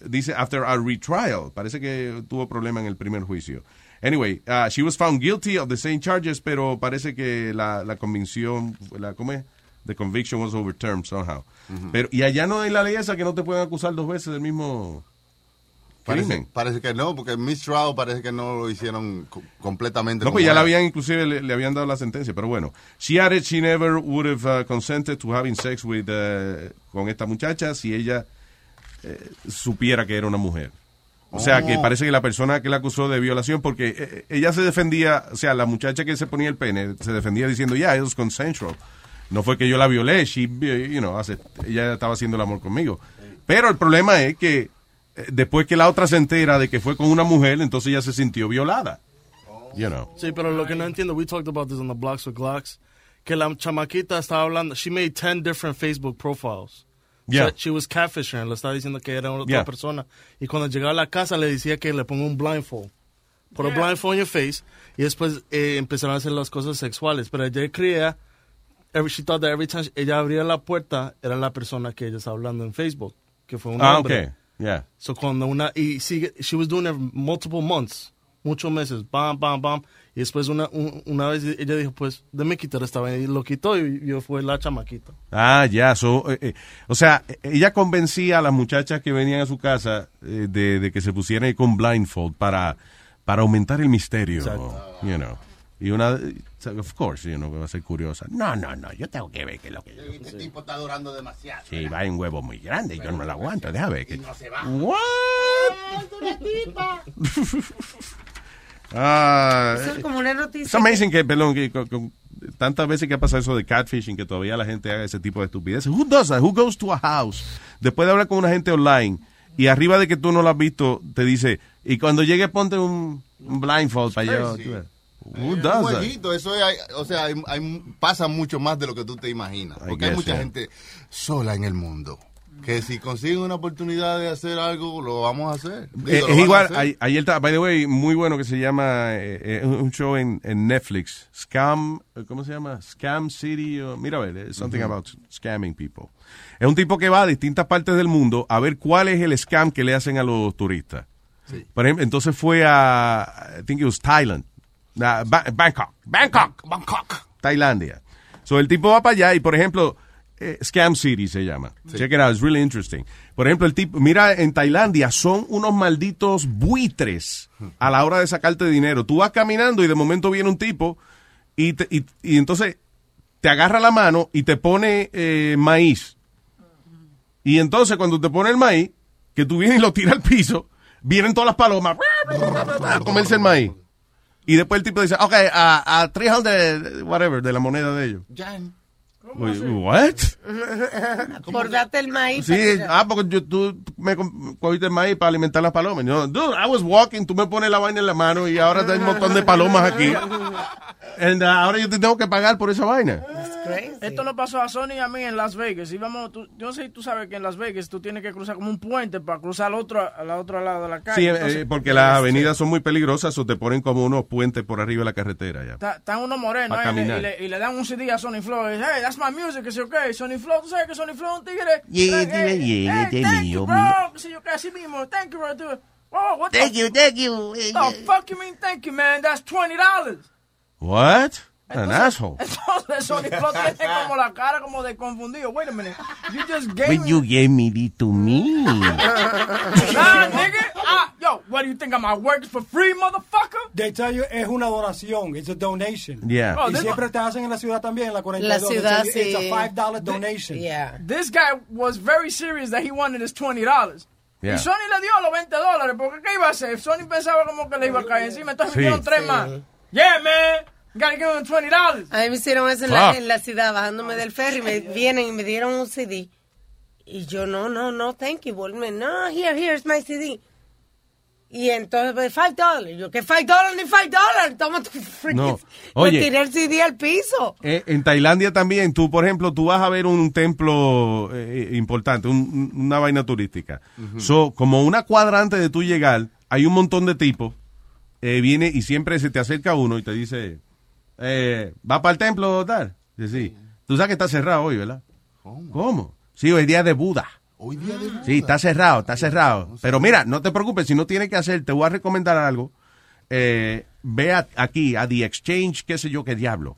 dice, after a retrial. Parece que tuvo problema en el primer juicio. Anyway, uh, she was found guilty of the same charges, pero parece que la, la convicción, la, ¿cómo es? The conviction was overturned somehow. Pero, y allá no hay la ley esa que no te pueden acusar dos veces del mismo Parece, crimen. parece que no, porque Miss Trout parece que no lo hicieron co- completamente. No, pues ya la habían, inclusive le, le habían dado la sentencia, pero bueno. She added she never would have uh, consented to having sex with, uh, con esta muchacha si ella eh, supiera que era una mujer. O sea, que Oh. parece que la persona que la acusó de violación, porque eh, ella se defendía, o sea, la muchacha que se ponía el pene, se defendía diciendo, ya, it was consensual. No fue que yo la violé, she, you know, hace- ella estaba haciendo el amor conmigo. Pero el problema es que eh, después que la otra se entera de que fue con una mujer, entonces ella se sintió violada. You know. Sí, pero lo que no entiendo, we talked about this on the Blocks with Glocks, que la chamaquita estaba hablando, she made 10 different Facebook profiles. Yeah. So she was catfishing, le estaba diciendo que era otra Yeah. persona. Y cuando llegaba a la casa le decía que le ponga un blindfold. Put a blindfold in your face. Y después eh, empezaron a hacer las cosas sexuales. Pero ella creía, every, she thought that every time ella abría la puerta, era la persona que ella estaba hablando en Facebook. Que fue un Ah, hombre. ok. Yeah. So cuando una y sigue, she was doing it multiple months, muchos meses, bam, bam, bam. Y después una, un- una vez ella dijo, pues, déme quitar esta vaina. Y lo quitó y yo fue la chamaquita. Ah, ya, so, eh, eh, o sea, ella convencía a las muchachas que venían a su casa eh, de, de que se pusieran ahí con blindfold para, para aumentar el misterio, you know. Y una, of course, you know, va a ser curiosa. No, no, no, yo tengo que ver qué es lo que... Este tipo está durando demasiado. Sí, va en un huevo muy grande, yo no lo aguanto, déjame ver. Que... No se va. What? [laughs] [laughs] Ah, Eso es como una noticia. Es amazing que, perdón, que con- con tantas veces que ha pasado eso de catfishing, que todavía la gente haga ese tipo de estupideces. Who does that? Who goes to a house? Después de hablar con una gente online y arriba de que tú no lo has visto, te dice, y cuando llegue ponte un, un blindfold para allá. Who Un does that? jueguito, eso es, hay- o sea, hay- hay- pasa mucho más de lo que tú te imaginas. Porque hay guess, mucha yeah. gente sola en el mundo. Que si consiguen una oportunidad de hacer algo, lo vamos a hacer. Digo, Eh, es igual, hacer. ayer, está- by the way, muy bueno que se llama, eh, eh, un show en, en Netflix, Scam, eh, ¿cómo se llama? Scam City, o- mira a ver, eh, something Ujú. about scamming people. Es un tipo que va a distintas partes del mundo a ver cuál es el scam que le hacen a los turistas. Por ejemplo, entonces fue a, I think it was Thailand, Ba- Bangkok, Bangkok, Bangkok, Tailandia. So el tipo va para allá y, por ejemplo, eh, Scam City se llama. Check it out, it's really interesting. Por ejemplo, el tipo, mira, en Tailandia son unos malditos buitres a la hora de sacarte dinero. Tú vas caminando y de momento viene un tipo y, te- y, y entonces te agarra la mano y te pone eh, maíz. Y entonces cuando te pone el maíz, que tú vienes y lo tiras al piso, vienen todas las palomas a comerse el maíz. Y después el tipo dice, ok, a, a 300, whatever, de la moneda de ellos. Uy, What? [laughs] Por darte el maíz. Sí, ah, porque yo, tú me cogiste el maíz para alimentar las palomas. Yo, dude, I was walking, tú me pones la vaina en la mano y ahora hay un montón de palomas aquí. And, uh, ahora yo te tengo que pagar por esa vaina. Esto lo pasó a Sony y a mí en Las Vegas. Íbamos, tú- yo no sé si tú sabes que en Las Vegas tú tienes que cruzar como un puente para cruzar al otro, al otro lado de la calle. Sí, eh, Entonces, porque las avenidas son muy peligrosas o te ponen como unos puentes por arriba de la carretera. ya. Está- Están unos morenos ahí, y, le, y, le, y le dan un CD a Sony dice, hey, that's my music, que sé yo qué. Sony Flow, tú sabes que Sony Flow es un tigre. Yeah, Like, yeah, hey, yeah, hey, yeah, thank you, bro. Que sé yo qué, así mismo. Thank you, bro. dude. Oh, what Thank the, you, thank you. The fuck you mean thank you, man? That's $20. What? An asshole. [laughs] Entonces Sony Flow [laughs] tiene como la cara como de confundido. Wait a minute. You just gave When me... you gave me this to me. [laughs] Nah, nigga. Ah, yo, what do you think? I'm working for free, motherfucker? They tell you es una donación, it's a donation. Yeah. Oh, y this- siempre te hacen en la ciudad también, en la 42. La ciudad, you It's sí. a $5 donation. Yeah. This guy was very serious that he wanted his $20. Yeah. Y Sony le dio los 20 dólares, porque ¿qué iba a hacer? Sony pensaba como que le iba a caer encima, entonces Sí. me dieron tres Sí. más. Yeah, man, gotta give him $20. A mí me hicieron eso en la, en la ciudad, bajándome del ferry, me vienen y me dieron un CD. Y yo, no, no, no, thank you. Vuelve, no, here, here's my CD. Y entonces, pues, five dollars. Yo, que five dollars ni five dollars. Toma tu freaking. No. Me tiré el CD al piso. Eh, en Tailandia también, tú, por ejemplo, tú vas a ver un templo eh, importante, un- una vaina turística. So, como una cuadra antes de tú llegar, hay un montón de tipos, eh, viene y siempre se te acerca uno y te dice, eh, ¿va para el templo tal? Dice, sí. Tú sabes que está cerrado hoy, ¿verdad? ¿Cómo? Sí, hoy día de Buda. Hoy día de Sí, está cerrado, está cerrado. Pero mira, no te preocupes, si no tienes que hacer, te voy a recomendar algo. Eh, ve a- aquí a The Exchange, qué sé yo, qué diablo.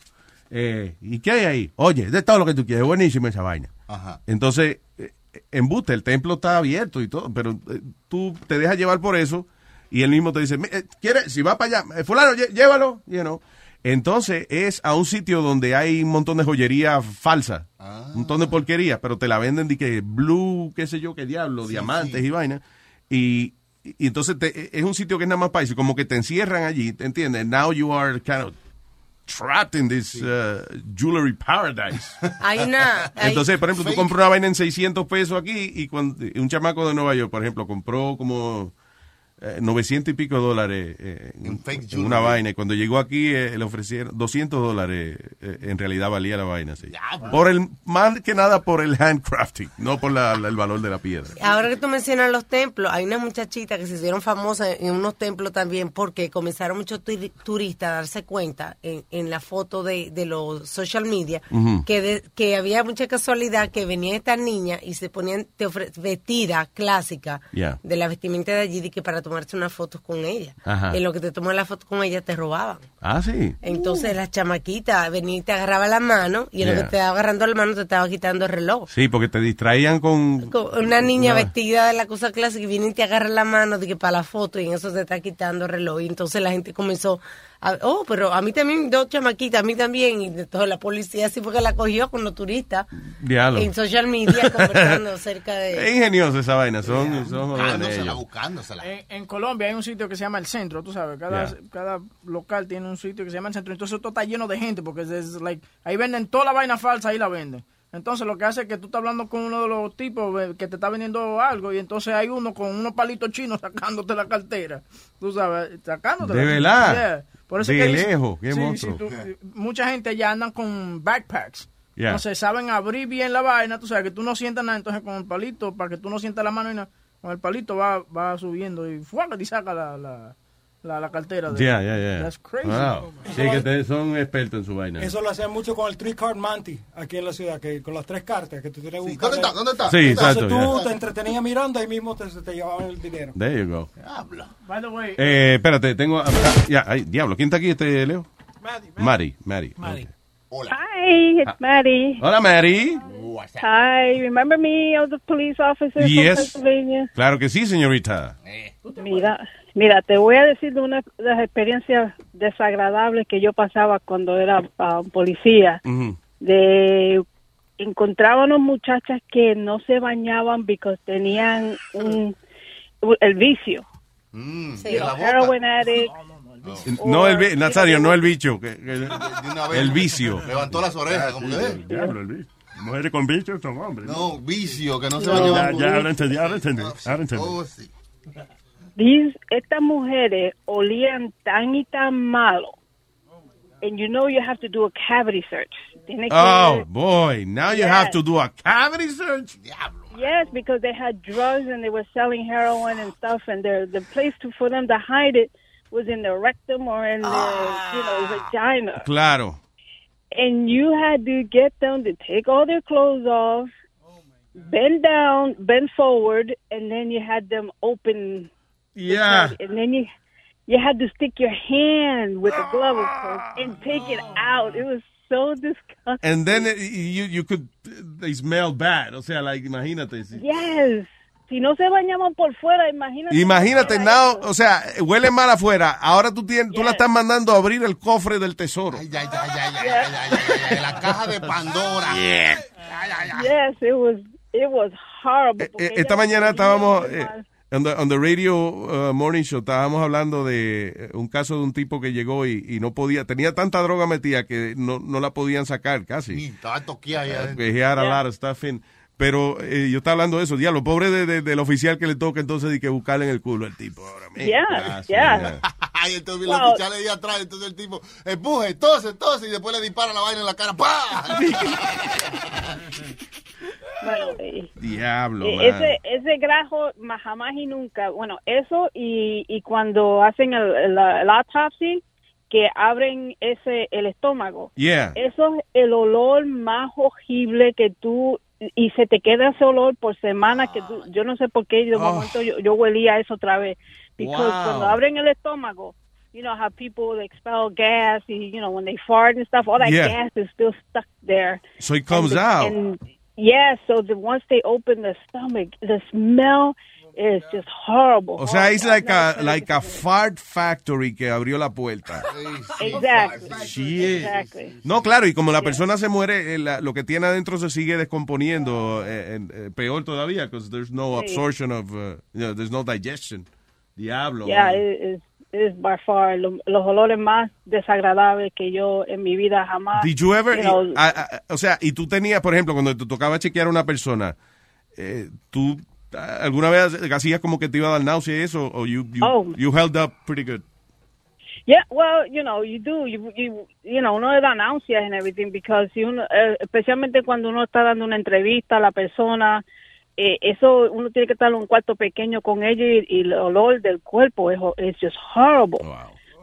Eh, ¿Y qué hay ahí? Oye, de todo lo que tú quieres, buenísima esa vaina. Ajá. Entonces, eh, en Buste, el templo está abierto y todo, pero eh, tú te dejas llevar por eso y él mismo te dice, "Mi- eh, ¿quieres? Si va para allá, eh, fulano, llévalo, you know. Entonces es a un sitio donde hay un montón de joyería falsa, un montón de porquería, pero te la venden de que blue, qué sé yo, qué diablo, diamantes y vaina. Y, y entonces te- es un sitio que es nada más país, como que te encierran allí, ¿te entiendes? Now you are kind of trapped in this uh, jewelry paradise. [laughs] Hay una. Entonces, por ejemplo, tú compras una vaina en 600 pesos aquí y cuando, y un chamaco de Nueva York, por ejemplo, compró como eh, 900 y pico dólares eh, en, en una vaina y cuando llegó aquí eh, le ofrecieron 200 dólares, eh, en realidad valía la vaina, sí. Por el, más que nada por el handcrafting, no por la- la- el valor de la piedra. Ahora que tú mencionas los templos, hay una muchachita que se hicieron famosas en unos templos también porque comenzaron muchos turi- turistas a darse cuenta en, en la foto de, de los social media que, de- que había mucha casualidad que venían estas niñas y se ponían vestidas clásicas Ya. de la vestimenta de allí de que para tomarse unas fotos con ella. Ajá. En lo que te tomas la foto con ella te robaban. Ah, sí. Entonces la chamaquita venía y te agarraba la mano y en lo que te estaba agarrando la mano te estaba quitando el reloj. Sí, porque te distraían con... Con Una niña Una- vestida de la cosa clásica y viene y te agarra la mano de que para la foto y en eso te está quitando el reloj. Y entonces la gente comenzó a, oh, pero a mí también, dos chamaquitas, a mí también. Y de todo la policía así porque la cogió con los turistas Diablo. en social media conversando [laughs] acerca Es de... ingenioso esa vaina, son, son ellos. buscándosela. En, en Colombia hay un sitio que se llama el centro, tú sabes, cada, Yeah. cada local tiene un sitio que se llama el centro, entonces todo está lleno de gente porque es, like, ahí venden toda la vaina falsa, ahí la venden. Entonces lo que hace es que tú estás hablando con uno de los tipos eh, que te está vendiendo algo y entonces hay uno con unos palitos chinos sacándote la cartera, tú sabes, sacándote ¿De la verdad? Por eso De es que dice- lejos, qué sí, monstruo. sí, tú- mucha gente ya andan con backpacks. Yeah. Entonces saben abrir bien la vaina, tú sabes que tú no sientas nada, entonces con el palito, para que tú no sientas la mano y nada, con el palito va, va subiendo y ¡fuaca! y saca la, la, la, la cartera. de- Ya, ya, ya. That's crazy. Wow. Sí, que te- son expertos en su vaina. Eso lo hacían mucho con el three card Manti aquí en la ciudad, que con las tres cartas que tú tienes buscar. ¿Dónde está? ¿Dónde está? Sí, Entonces exacto, tú ya. te entretenías mirando ahí mismo te, te llevaban el dinero. There you go. By the way, Eh, espérate, tengo... ah, ya, ay, diablo, ¿quién está aquí, este Leo? Mari. Mari, Mari. Hi, it's Maddie. Hola, Mary. Hi, remember me? I was a police officer Yes. from Pennsylvania. Claro que sí, señorita. Mira, mira, te voy a decir de una de las experiencias desagradables que yo pasaba cuando era ah, policía. Ujú. De encontrábamos muchachas que no se bañaban porque tenían un el vicio. Sí, You know, heroin addict. No, el vi- Nazario, no el bicho. que- que- una vez el vicio. Levantó las orejas, como que. Diablo, el bicho. Mujeres con bichos son hombres. No, vicio, que no se Ya, bañaban. ya, ahora entendí, ahora entendí. Ahora entendí. Oh, sí. These, estas mujeres olían tan y tan malo. And you know you have to do a cavity search. Tiene que- Oh, boy. Now you have to do a cavity search. Yes, because they had drugs and they were selling heroin and stuff, and the the place to, for them to hide it was in the rectum or in the you know ah. vagina. Claro. And you had to get them to take all their clothes off, bend down, bend forward, and then you had them open. Yeah. And then you you had to stick your hand with the glove, of course, and take it out. It was so disgusting. And then uh, you, you could, they smell bad. O sea, like, imagínate. si- Yes. Si no se bañaban por fuera, imagínate. Imagínate, now, o sea, huele mal afuera. Ahora tú, tienes, tú la estás mandando a abrir el cofre del tesoro. La caja de Pandora. Yes, it was it was horrible. porque Eh, Esta mañana estábamos eh, on, the, on the radio uh, morning show, estábamos hablando de eh, un caso de un tipo que llegó y, y no podía, tenía tanta droga metida que no, no la podían sacar casi. Estaba toqueada ya. Uh, he had a lot of stuff in. Pero eh, yo estaba hablando de eso, diablo, pobre de- de- del oficial que le toca entonces y que buscarle en el culo al tipo ahora. Yeah, yeah. [laughs] Ay, entonces Wow. ahí atrás, entonces el tipo empuje, tose, tose y después le dispara la vaina en la cara. ¡Pah! [laughs] [laughs] Bueno, [laughs] eh, Diablo, eh, ese, ese grajo ma- jamás y nunca. Bueno, eso y, y cuando hacen el, el, el autopsy, que abren ese el estómago. Yeah. Eso es el olor más horrible que tú y se te queda ese olor por semanas que tú, yo no sé por qué de Oh. momento yo, yo huelía eso otra vez. Because Wow. cuando abren el estómago, you know how people expel gas, y, you know when they fart and stuff, all that Yeah. gas is still stuck there. So it comes And the- out. and- yeah, so the, once they open the stomach, the smell is just horrible. O sea, horrible. like a, like a fart factory que abrió la puerta. Exactly. Exactly. No, claro, y como la persona se muere, eh, lo que tiene adentro se sigue descomponiendo, eh, en- eh, peor todavía, because there's no absorption of, uh, you know, there's no digestion. Diablo. Yeah, it is by far lo- los olores más desagradables que yo en mi vida jamás. Did you ever, you know, y- a- a- o sea, y tú tenías, por ejemplo, cuando te tocaba chequear a una persona, eh, tú alguna vez hacías como que te iba a dar náusea eso, o you, you, Oh. you held up pretty good. Yeah, well, you know, you do, you, you, you know, uno le da náuseas and everything because uno, eh, especialmente cuando uno está dando una entrevista a la persona, eh, eso uno tiene que estar en un cuarto pequeño con ella y, y el olor del cuerpo es es just horrible.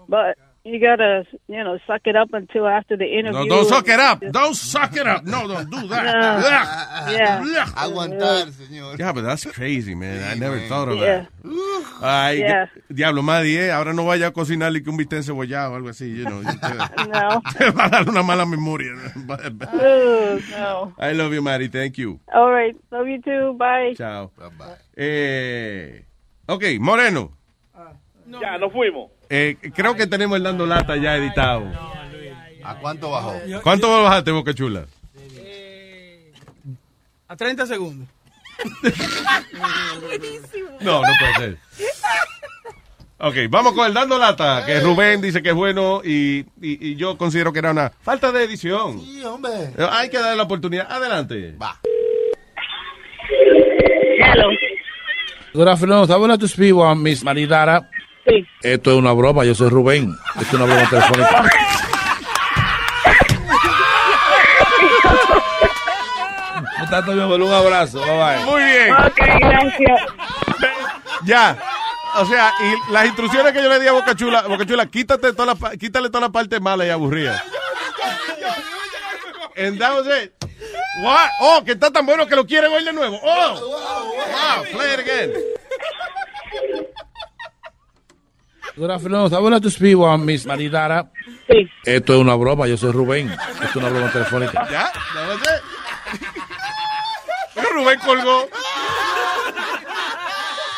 But you gotta, you know, suck it up until after the interview. No, don't suck it up. Don't suck it up. No, don't do that. No. [laughs] Yeah. Aguantar, señor. Yeah, but that's crazy, man. I never thought of Yeah. that. Ay, Yeah. diablo, Maddy, eh, ahora no vaya a cocinarle que un bistec cebollado o algo así, you know. [laughs] Te, No. te va a dar una mala memoria. [laughs] No. I love you, Maddy. Thank you. All right. Love you too. Bye. Chao. Eh, ok, Moreno. Ya, nos fuimos. Eh, creo que tenemos el dando lata ya editado. ¿A cuánto bajó? ¿Cuánto bajaste, Boca Chula? A 30 segundos. No, no puede ser. Ok, vamos con el dando lata, que Rubén dice que es bueno y, y- y yo considero que era una falta de edición. Sí, hombre. Eh, Hay que darle la oportunidad. Adelante. Va. Hello. Good afternoon. I wanted to speak with Miss Maridara. Sí. Esto es una broma. Yo soy Rubén. Esto es una broma telefónica. Un abrazo. Bye bye. Muy bien. Ok, gracias. Ya. O sea, y las instrucciones que yo le di a Boca Chula, Boca Chula, quítate toda la, quítale toda la parte mala y aburrida. And that was it. What? Oh, que está tan bueno que lo quieren hoy de nuevo. Oh. Wow, play it again. Good afternoon. I wanted to speak with Miss Maridara. Sí. Esto es una broma. Yo soy Rubén. Esto es una broma telefónica. Ya, it. Pero Rubén colgó.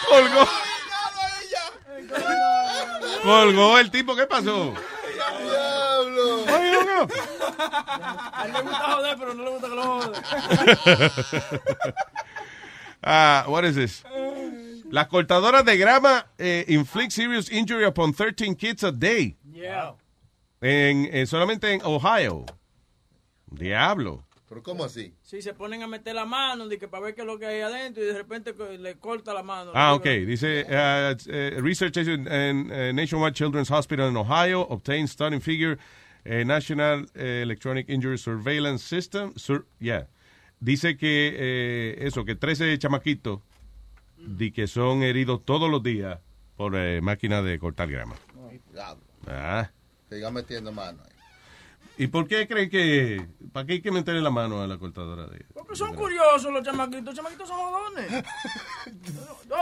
Colgó. Colgó el tipo, ¿qué pasó? Oye, no. A él le gusta joder, pero no le gusta que lo jodan. [laughs] Ah, what is this? Las cortadoras de grama eh, inflict serious injury upon 13 kids a day. Yeah. En, en- solamente en Ohio. Diablo. ¿Pero cómo así? Sí, se ponen a meter la mano que para ver qué es lo que hay adentro y de repente le corta la mano. Ah, ok. Dice, uh, uh, research in, in, uh, Nationwide Children's Hospital in Ohio obtained stunning figure uh, National uh, Electronic Injury Surveillance System. Sur- yeah. Dice que eh, eso, que 13 chamaquitos de que son heridos todos los días por eh, máquina de cortar grama. Ah. Siga metiendo mano ahí. ¿Y por qué creen que... ¿Para qué hay que meterle la mano a la cortadora de... Porque son curiosos los chamaquitos. Los chamaquitos son jodones. [laughs]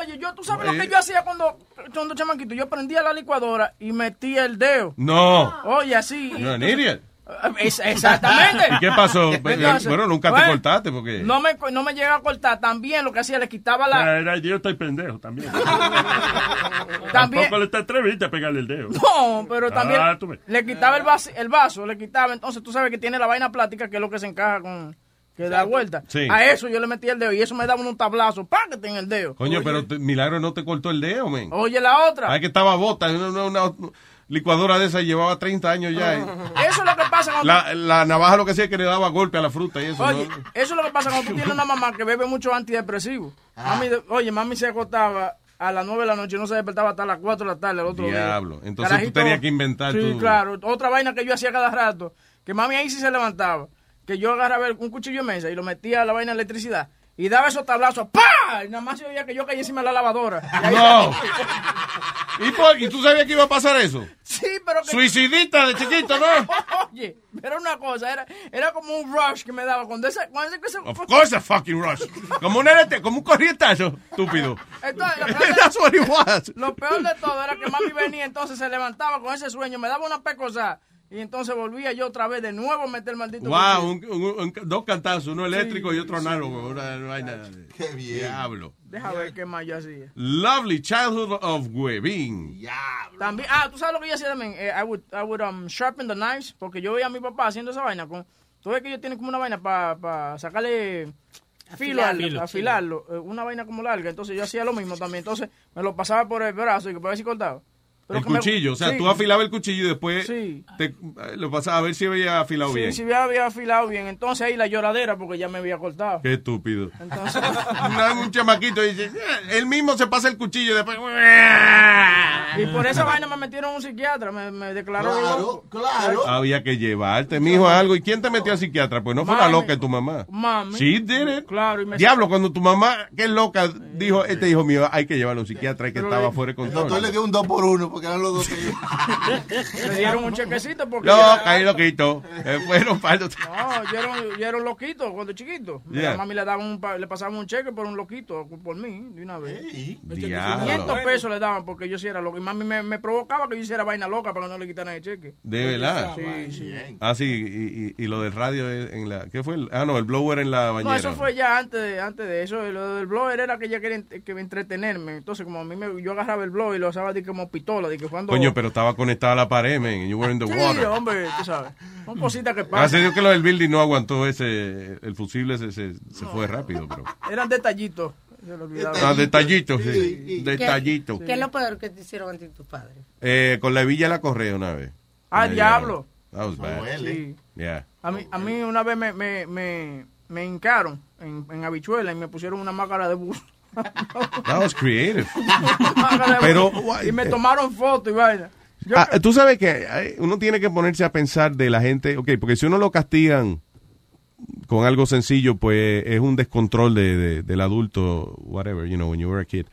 Oye, yo, ¿tú sabes lo Eh. que yo hacía cuando, cuando chamaquito? Yo prendía la licuadora y metía el dedo. No. Oye, así. An idiot. Es- exactamente. [laughs] ¿Y qué pasó? Entonces, bueno, nunca te bueno, cortaste porque... No me, no me llega a cortar. También lo que hacía, le quitaba la... Era idiota y pendejo también. [laughs] También- Tampoco le te atreviste a pegarle el dedo. No, pero también Ah, le quitaba el vaso, el vaso, le quitaba. Entonces tú sabes que tiene la vaina plástica, que es lo que se encaja con. que da vuelta. Sí. A eso yo le metía el dedo y eso me daba un tablazo. ¡Págate en el dedo! Coño, Oye, pero te- Milagro no te cortó el dedo, men. Oye, la otra. Ay, que estaba bota. Una, una- una- licuadora de esa y llevaba 30 años ya. y [laughs] Eso es lo que pasa cuando... la, la navaja lo que hacía es que le daba golpe a la fruta y eso. Oye, ¿no? eso es lo que pasa cuando tú tienes una mamá que bebe mucho antidepresivo. Mami, de- oye, mami se acostaba a las 9 de la noche y no se despertaba hasta las 4 de la tarde el otro día. Diablo. Entonces tú tenías que inventar Sí, tu- claro. Otra vaina que yo hacía cada rato, que mami ahí sí se levantaba, que yo agarraba un cuchillo de mesa y lo metía a la vaina de electricidad y daba esos tablazos, ¡pa! Y nada más se oía que yo caía encima de la lavadora. Y ahí- No. ¿Y, por- ¿Y tú sabías que iba a pasar eso? Sí, pero que... Suicidita de chiquito, ¿no? [laughs] Oye, era una cosa, era, era como un rush que me daba cuando ese... Cuando ese, Of course a fucking rush. Como un, erete- como un corrientazo, estúpido. Entonces, lo peor, [laughs] That's what it was. de, lo peor de todo era que mami venía, entonces se levantaba con ese sueño, me daba una pecosa y entonces volvía yo otra vez de nuevo a meter el maldito Wow, cuchillo. un- un- un- dos cantazos, uno eléctrico y otro análogo. De- Qué bien. Diablo. Deja ver qué más yo hacía. Lovely childhood of Webin. También, ah, tú sabes lo que yo hacía también. Eh, I would, I would um, sharpen the knives, porque yo veía a mi papá haciendo esa vaina. Con, tú ves que ellos tienen como una vaina para sacarle filo, al- Filo, afilarlo, eh, una vaina como larga. Entonces yo hacía lo mismo también. Entonces me lo pasaba por el brazo y que para ver si cortaba. Pero El me- cuchillo, o sea, sí. tú afilabas el cuchillo y después te, eh, lo pasabas a ver si había afilado Sí, bien. si había, había afilado bien. Entonces ahí la lloradera porque ya me había cortado. Qué estúpido. Entonces, [laughs] un, chamaquito dice, "Eh", él mismo se pasa el cuchillo y después... y por esa vaina me metieron un psiquiatra, me, me declaró loco. Había que llevarte, mijo, a algo. ¿Y quién te metió a psiquiatra? Pues no fue la loca de tu mamá. Mami. Sí, did it. Claro, y me Diablo, cuando tu mamá, que es loca, dijo, este hijo mío, hay que llevarlo a un psiquiatra, hay que estaba fuera de El control. doctor le dio un 2 por 1 porque eran los dos. que- Me [laughs] dieron un chequecito porque... No, ya- caí loquito. Eh, fueron par de- No, yo era, yo era un loquito cuando chiquito. Mi Yeah. mami le, daba un, pa- le pasaba un cheque por un loquito, por mí, de una vez. Diablo. 500 pesos le daban porque yo sí era loco. Y mami me, me provocaba que yo hiciera vaina loca para que no le quitaran el cheque. De verdad. Sí, sí. Ah, sí, y, y- y lo del radio en la... ¿Qué fue? el- ah, no, el blower en la bañera. No, eso fue ya antes de, antes de eso. Lo del blower era que ella quería que entretenerme. Entonces, como a mí me, yo agarraba el blower y lo usaba de como pistola. De que cuando... Coño, pero estaba conectada a la pared, man. You were in the Sí, water. hombre, tú sabes. Son cositas que pasan. Dios que lo del building no aguantó ese... El fusible se, se, se fue rápido, pero... [laughs] Eran detallitos. Se lo olvidaba. Ah, detallitos, sí. ¿Qué- Detallitos. ¿Qué es lo peor que te hicieron a ti tus padres? Eh, con la hebilla la correa una vez. Ah, diablo. That was bad. Sí. Yeah. A mí, a mí una vez me, me, me, me hincaron en, en habichuela y me pusieron una máscara de bus. [laughs] That was creative. Pero, y me tomaron fotos y vaina. Yo Ah, tú sabes que uno tiene que ponerse a pensar de la gente, ok, porque si uno lo castigan con algo sencillo, pues es un descontrol de, de- del adulto, whatever, you know, when you were a kid.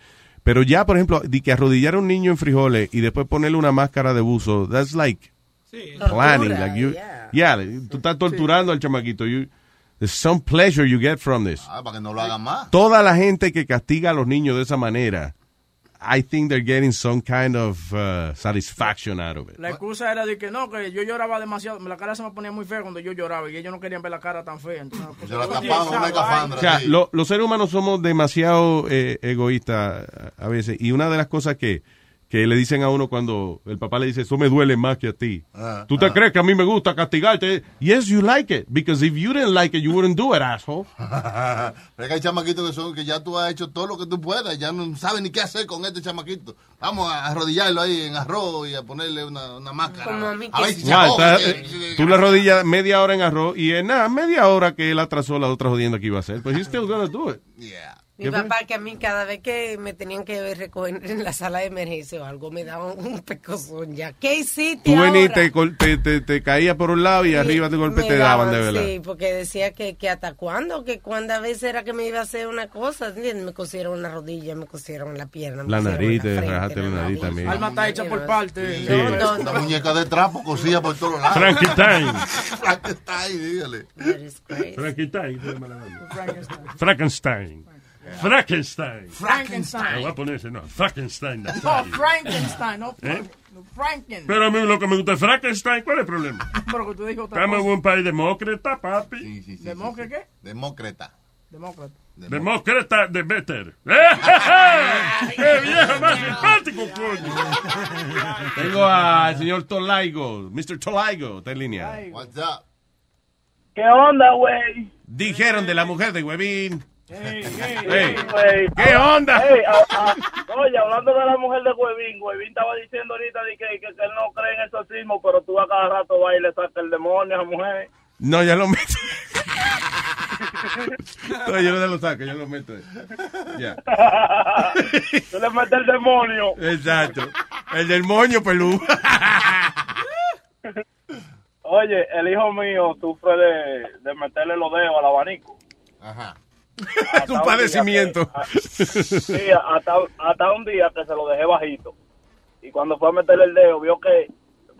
Pero ya, por ejemplo, de que arrodillar a un niño en frijoles y después ponerle una máscara de buzo, that's like planning. Tortura, Like you, yeah, tú estás torturando al chamaquito. You, there's some pleasure you get from this. Ah, para que no lo hagan más. Toda la gente que castiga a los niños de esa manera, I think they're getting some kind of uh, satisfaction out of it. La excusa era de que no, que yo lloraba demasiado. La cara se me ponía muy fea cuando yo lloraba y ellos no querían ver la cara tan fea. Entonces, pues, la esa una escafandra. O sea, sí. lo- los seres humanos somos demasiado eh, egoístas a veces. Y una de las cosas que, que le dicen a uno cuando el papá le dice, eso me duele más que a ti. Ah, ¿Tú te ah. crees que a mí me gusta castigarte? Yes, you like it. Because if you didn't like it, you wouldn't do it, asshole. [laughs] Pero que hay chamaquitos que son que ya tú has hecho todo lo que tú puedas, ya no saben ni qué hacer con este chamaquito. Vamos a arrodillarlo ahí en arroz y a ponerle una, una máscara. Como a mí a que ver si ahoga, está, que- eh, tú le arrodillas media hora en arroz y en nada, media hora que él atrasó la otra jodienda que iba a hacer. Pues he's still gonna do it. Mi papá, que a mí cada vez que me tenían que recoger en la sala de emergencia o algo, me daban un pecozón ya. ¿Qué hiciste Tú ahora? venís, te, te, te, te caías por un lado y arriba de golpe te daban de verdad. Sí, porque decía que, que hasta cuándo, que cuando a veces era que me iba a hacer una cosa, ¿entiendes? Me cosieron una rodilla, me cosieron la pierna. La nariz, te rajaste la nariz también. Alma está hecha por parte. Sí. No, no, La muñeca de trapo cosía por todos lados. Frankenstein. Frankenstein, dígale. Frankenstein. Frankenstein. Frankenstein. Frankenstein. Me voy a poner ese, no. Frankenstein. No. Frankenstein, no, ¿Eh? Franken. Pero a mí lo que me gusta es Frankenstein. ¿Cuál es el problema? [laughs] Pero que tú dijo otra Estamos en un país demócrata, papi. ¿Demócrata qué? Demócrata. Demócrata. Demócrata de Better. [laughs] ¡Qué viejo más simpático, coño! Tengo al señor Tolaigo, Mr. Tolaigo, está en línea. What's up? ¿Qué onda, güey? Dijeron de la mujer de Huevín. Ey, güey. ¿Qué onda? Ey, a- a- oye, hablando de la mujer de Huevín, Huevín estaba diciendo ahorita de que, que, que él no cree en exorcismo, pero tú a cada rato vas y le sacas el demonio a esa mujer. No, ya lo meto. [laughs] no, yo no lo saco, yo lo meto. Ya. tú le metes el demonio. Exacto. El del moño pelú. Oye, el hijo mío sufre de, de meterle los dedos al abanico. Ajá. [laughs] es un padecimiento. [laughs] Sí, hasta, hasta un día que se lo dejé bajito. Y cuando fue a meterle el dedo, vio que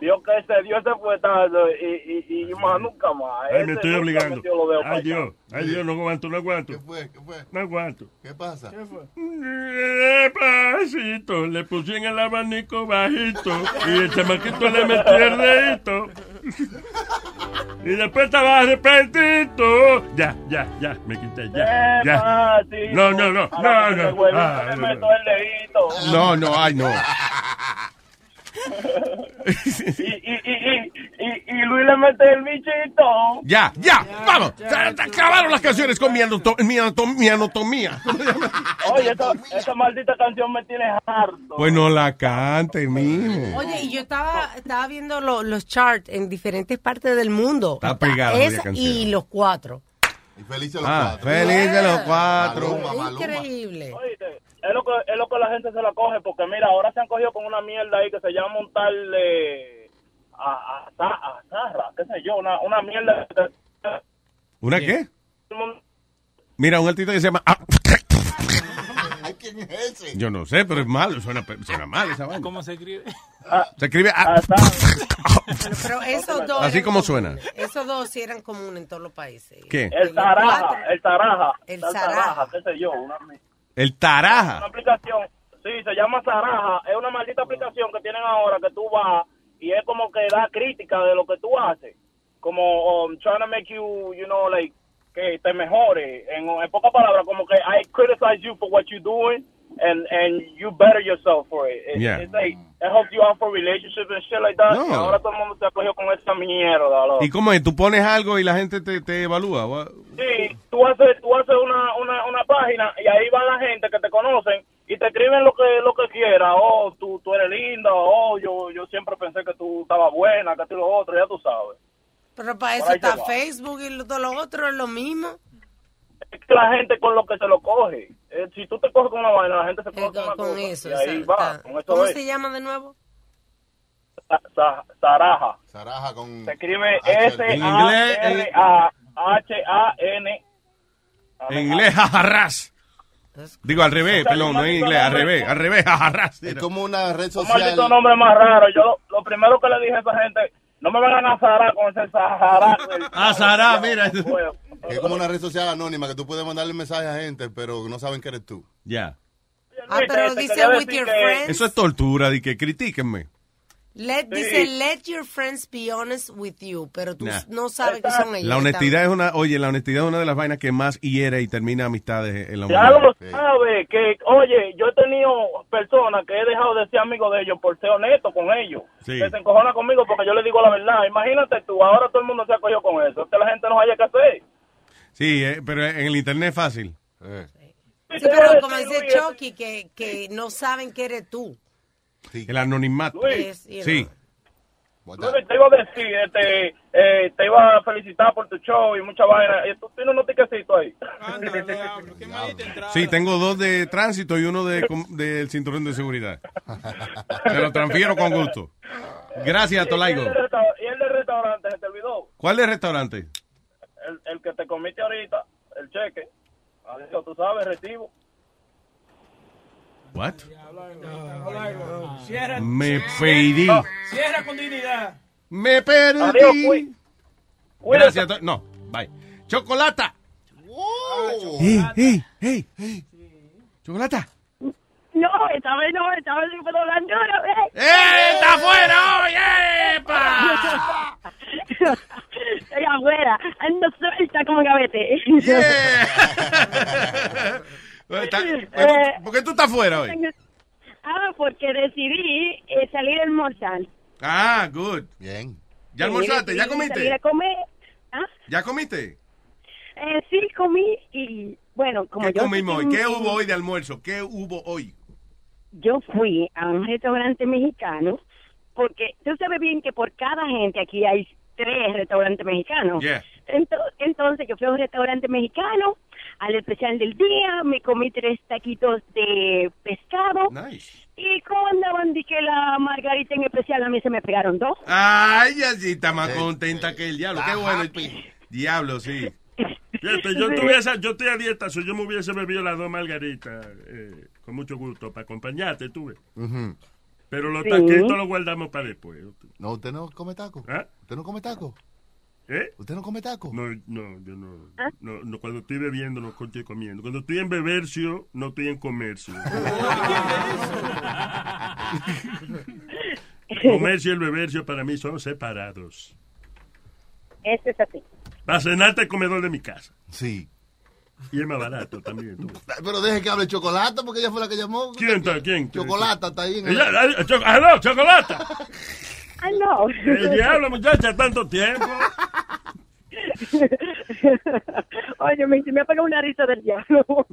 vio que se dio ese fuetazo y, y, y más nunca más. Ay, Ese me estoy obligando. Ay, allá. Dios. Ay, Dios, no aguanto, no aguanto. ¿Qué fue? ¿Qué fue? No aguanto. ¿Qué pasa? Despacito, le puse en el abanico bajito y el chamaquito le metió el dedito. Y después estaba arrepentido. Ya, ya, ya, me quité, ya, ya. No, no, no, no, no. Le. No, no, ay, no. [laughs] y, y, y, y, y, y Luis le mete el bichito. Ya, ya, vamos. Acabaron las canciones con mi, anoto- mi anato- mi anatomía. [laughs] Oye, esa, esa maldita canción me tiene harto. Pues no la cante, mijo. Oye, y yo estaba, estaba viendo lo- los charts en diferentes partes del mundo. Está pegada Esa y los cuatro. Y felices los Ah, cuatro. feliz de los cuatro. Increíble. Es lo que es lo que la gente se la coge porque mira ahora se han cogido con una mierda ahí que se llama un tal eh, a, a, a- a Zarra, qué sé yo una, una mierda ¿Una qué? Mira, un artista que se llama... ah, ¿Quién es ese? yo no sé, pero es malo, suena, suena mal esa vaina. ¿Cómo se escribe? Se escribe... ah, Pero, pero esos dos. Así eran como suena. Esos dos sí eran comunes en todos los países. ¿Qué? el Zaraja el Zaraja El tal Zaraja. qué sé yo una, El una taraja. aplicación sí se llama Zaraja es una maldita aplicación que tienen ahora que tú vas y es como que da crítica de lo que tú haces. Como um, trying to make you you know like que te mejore. En, en pocas palabras como que I criticize you for what you're doing and and you better yourself for it. It- Yeah. It's like it helps you out for relationships and shit like that. No. Y ahora todo el mundo se ha cogido con esa mierda. loco. ¿Y cómo es? ¿Tú pones algo y la gente te, te evalúa? What? Sí, tú haces, tú haces una, una, una página y ahí va la gente que te conocen y te escriben lo que lo que quiera. Oh, tú, tú eres linda. Oh, yo, yo siempre pensé que tú estabas buena, que tú lo otro, ya tú sabes. Pero para eso está. Facebook y todo lo otro es lo mismo. Es que la gente con lo que se lo coge. Eh, si tú te coges con una vaina, la gente se coge con, una con cosa, eso, Y ahí va, con eso ¿Cómo es. se llama de nuevo? Sa- Sa- Zaraja. Zaraja con... Se escribe H- En inglés. S-A-R-A-H-A-N. En inglés, jajarras. Digo, al revés, perdón, no en inglés, al revés, al revés, jajarras. Es como una red Un social. maldito nombre más raro. Yo lo, lo primero que le dije a esa gente, no me vengan a Zara con ese Sahara. Ah, Sahara, mira. Es como una red social anónima que tú puedes mandarle mensajes a gente, pero no saben que eres tú. Ya. Ah, pero dice with your friends. Eso es tortura, de que critíquenme. Let, Dice, let your friends be honest with you, pero tú Nah. no sabes que son ellos. La honestidad es una, oye, la honestidad es una de las vainas que más hiere y termina amistades en la Ya humanidad. lo sabe, que, oye, yo he tenido personas que he dejado de ser amigo de ellos por ser honesto con ellos. Sí. Que se encojona conmigo porque yo le digo la verdad. Imagínate tú, ahora todo el mundo se ha cogido con eso. Es que la gente no haya que hacer. Sí, eh, pero en el internet es fácil. Sí, pero como dice Chucky, que, que no saben que eres tú. El anonimato. Luis. Sí. Luis, te iba a decir, este, eh, te iba a felicitar por tu show y mucha vaina. Y tú tienes unos tiquecitos ahí. Sí, tengo dos de tránsito y uno de, com- del cinturón de seguridad. [laughs] Se lo transfiero con gusto. Gracias, Tolaigo. Y el, de y el del restaurante, ¿se te olvidó? ¿Cuál es el restaurante? El, el que te comiste ahorita, el cheque. Adiós, tú sabes, recibo. What? Me perdí. Cierra con dignidad. Me perdí. Gracias. No, bye. Chocolata. Hey, hey, hey, hey. Chocolata. No, esta vez no, esta vez no puedo hablar duro, ¿eh? ¡Eh, está afuera hoy! ¡Epa! Estoy afuera, ando suelta como gavete. Eh, [laughs] ¿Por qué tú estás afuera hoy? Ah, porque decidí eh, salir a almorzar. Ah, good. Bien. ¿Ya almorzaste? ¿Ya Decidí Salir comiste? a comer. ¿Ya comiste? Eh, sí, comí y bueno, como ¿Qué yo... comimos hoy? ¿Qué hubo hoy de almuerzo? ¿Qué hubo hoy? Yo fui a un restaurante mexicano porque tú sabes bien que por cada gente aquí hay tres restaurantes mexicanos. Yeah. Ento- Entonces yo fui a un restaurante mexicano, al especial del día, me comí tres taquitos de pescado. Y como andaban, di que la margarita en especial, a mí se me pegaron dos. Ay, así está más contenta que el diablo. Qué bueno. Diablo, sí. Fíjate, yo, tuviese, yo estoy a dieta, si yo me hubiese bebido las dos margaritas, eh, con mucho gusto, para acompañarte, tuve. Pero los Sí. taquitos los guardamos para después. No, usted no come taco. ¿Ah? ¿Usted no come taco? ¿Eh? ¿Usted no come taco? No, no, yo no, ¿Ah? no, no, Cuando estoy bebiendo, no estoy comiendo. Cuando estoy en bebercio, no estoy en comercio. El [laughs] comercio y el bebercio para mí son separados. Este es así. Para cenarte el comedor de mi casa. Sí. Y es más barato también. tú. [laughs] Pero deje que hable Chocolata, porque ella fue la que llamó. ¿Quién está? ¿Quién? Chocolata está ahí en el... Ella, ah, cho- ¡Aló, chocolata! [laughs] Ay, no. El diablo, muchacha, tanto tiempo. [laughs] Oye, me, me ha pegado una risa del diablo. [laughs]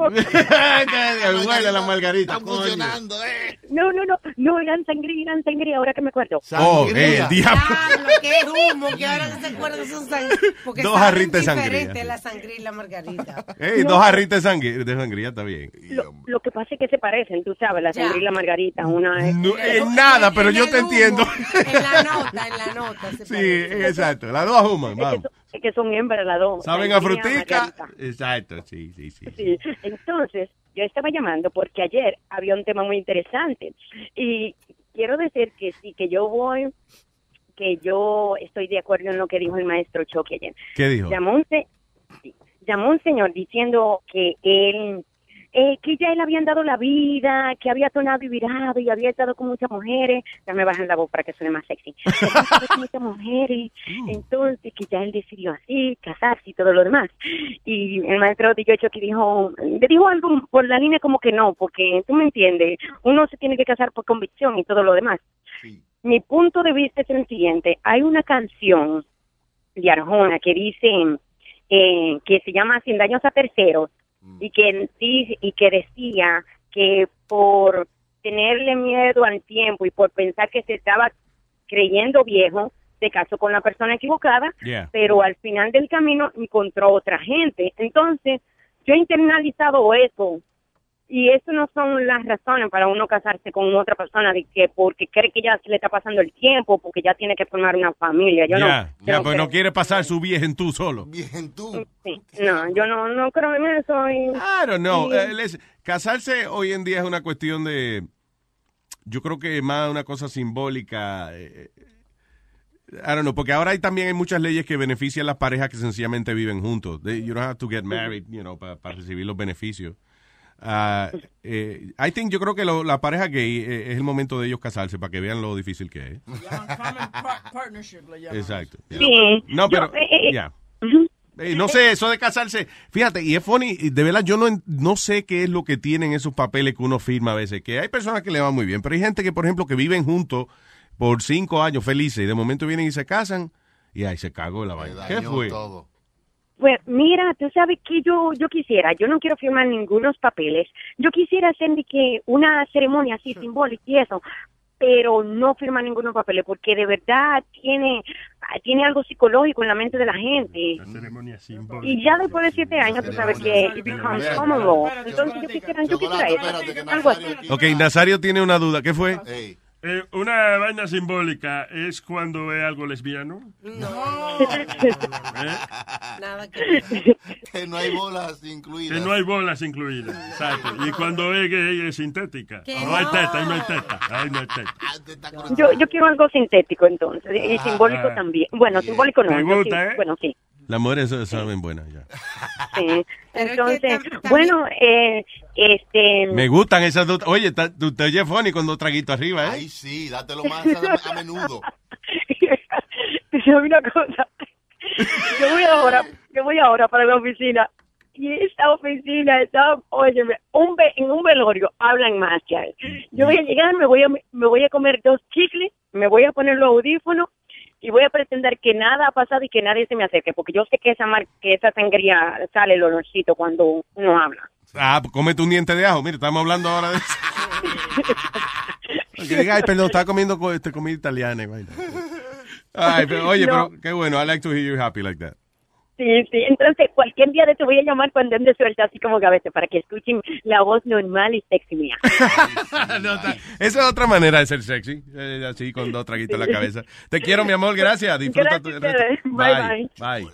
Huele la margarita. Está funcionando, eh. No, no, no, no, eran sangría, eran sangría, ahora que me acuerdo. Oh, eh, el diablo. Diablo, qué humo, que ahora no se acuerdan son sangría. Dos jarritas de sangría. diferente la sangría y la margarita. Ey, dos jarritas de sangría, de sangría está bien. Lo, lo que pasa es que se parecen, tú sabes, la sangría y la margarita. Una es... No, en nada, pero yo te entiendo. En la nota, en la nota. Se Sí, parece. exacto. Las dos human, Es que, vamos. Es que son hembras las dos. Saben a frutica. Exacto, sí, sí, sí. Sí, entonces yo estaba llamando porque ayer había un tema muy interesante y quiero decir que sí, que yo voy, que yo estoy de acuerdo en lo que dijo el maestro Choque ayer. ¿Qué dijo? Llamó un, llamó un señor diciendo que él, eh, que ya él habían dado la vida, que había tonado y virado y había estado con muchas mujeres. Ya me bajan la voz para que suene más sexy. [laughs] Que con muchas mujeres. Entonces, que ya él decidió así, casarse y todo lo demás. Y el maestro de Choque dijo, le dijo algo por la línea como que no, porque tú me entiendes, uno se tiene que casar por convicción y todo lo demás. Mi punto de vista es el siguiente. Hay una canción de Arjona que dice eh, que se llama Sin daños a terceros y que y que decía que por tenerle miedo al tiempo y por pensar que se estaba creyendo viejo se casó con la persona equivocada Yeah. pero al final del camino encontró otra gente entonces yo he internalizado eso y eso no son las razones para uno casarse con otra persona de que porque cree que ya se le está pasando el tiempo porque ya tiene que formar una familia yo ya, no no pues creo. no quiere pasar su vieja en tú solo. Bien tú. Sí, no, yo no, no creo en eso. Y, I don't know. y- Eh, les- casarse hoy en día es una cuestión de. Yo creo que más una cosa simbólica. eh, I don't know, porque ahora hay también hay muchas leyes que benefician a las parejas que sencillamente viven juntos. They- you don't have to get married, you know, para recibir los beneficios. Ah, eh, I think, yo creo que lo- la pareja gay eh, es el momento de ellos casarse para que vean lo difícil que es. Exacto. Sí. No, pero, Yo, eh, eh, ya. Eh, no sé, eso de casarse, fíjate, y es funny, y de verdad yo no, en- no sé qué es lo que tienen esos papeles que uno firma a veces, que hay personas que le van muy bien, pero hay gente que, por ejemplo, que viven juntos por cinco años felices y de momento vienen y se casan y ahí se cagó la vaina. ¿Qué fue? todo. Pues mira, tú sabes que yo yo quisiera, yo no quiero firmar ningunos papeles, yo quisiera hacer de que una ceremonia así simbólica y eso, pero no firmar ningunos papeles porque de verdad tiene tiene algo psicológico en la mente de la gente. Ceremonia simbólica. Y ya después de siete años, tú sabes que it becomes common law. Entonces yo quisiera, yo quisiera eso, algo así. Ok, Nazario tiene una duda, ¿qué fue? Eh, una vaina simbólica es cuando es algo lesbiano. [laughs] ¿Eh? Nada que [laughs] Que no hay bolas incluidas. Que no hay bolas incluidas. Exacto. Y cuando es gay es sintética. Que No hay no. teta, ahí no hay teta. Ahí no hay teta. Yo, yo quiero algo sintético entonces, y simbólico ah. también. Bueno, simbólico no. Me yo gusta, sí, ¿eh? Bueno, sí. Las mujeres saben buenas ya. sí. Entonces, bueno, eh, este... Me gustan esas dos. Oye, tú te oyes funny con dos traguitos arriba, ¿eh? Ay, sí, dátelo más a, a menudo. [laughs] Te una cosa. Yo voy ahora, yo voy ahora para la oficina. Y esta oficina está, óyeme, un ve- en un velorio hablan más que. Yo voy a llegar, me voy a, me voy a comer dos chicles, me voy a poner los audífonos y voy a pretender que nada ha pasado y que nadie se me acerque, porque yo sé que esa mar que esa sangría sale el olorcito cuando uno habla. Ah, pues cómete un diente de ajo. Mira, estamos hablando ahora de eso. [laughs] Diga, ay, perdón, estaba comiendo co- este, comida italiana. Ay, pero, oye, No. pero qué bueno. I like to hear you happy like that. Sí, sí, entonces cualquier día de te voy a llamar cuando ande suelta, así como gavete, para que escuchen la voz normal y sexy mía. [laughs] Esa es otra manera de ser sexy. eh, así, con dos traguitos en la cabeza. Te quiero, mi amor. Gracias. Disfruta tu Gracias. Bye, Bye.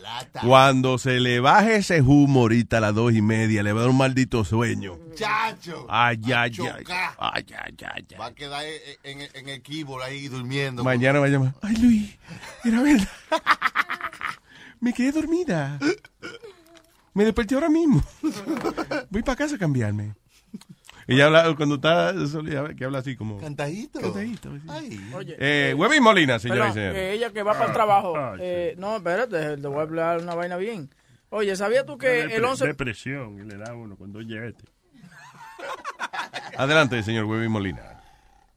Cuando se le baje ese humo ahorita a las dos y media, le va a dar un maldito sueño. Chacho. Ay, ay, ay. Ay, ay, ay, ay. Va a quedar en, en, en el keyboard ahí durmiendo. Mañana va a llamar. Ay, Luis, era verdad. [laughs] Me quedé dormida. Me desperté ahora mismo. Voy para casa a cambiarme. Ella habla, cuando está que habla así como... Cantadito. Cantadito. Oye, Eh, Webby Molina, señora y que ella que va para el trabajo. Ah, eh, No, espérate, te voy a hablar una vaina bien. Oye, ¿sabías tú que el 11... Depresión, y le da uno cuando oye este. Adelante, señor Webby Molina.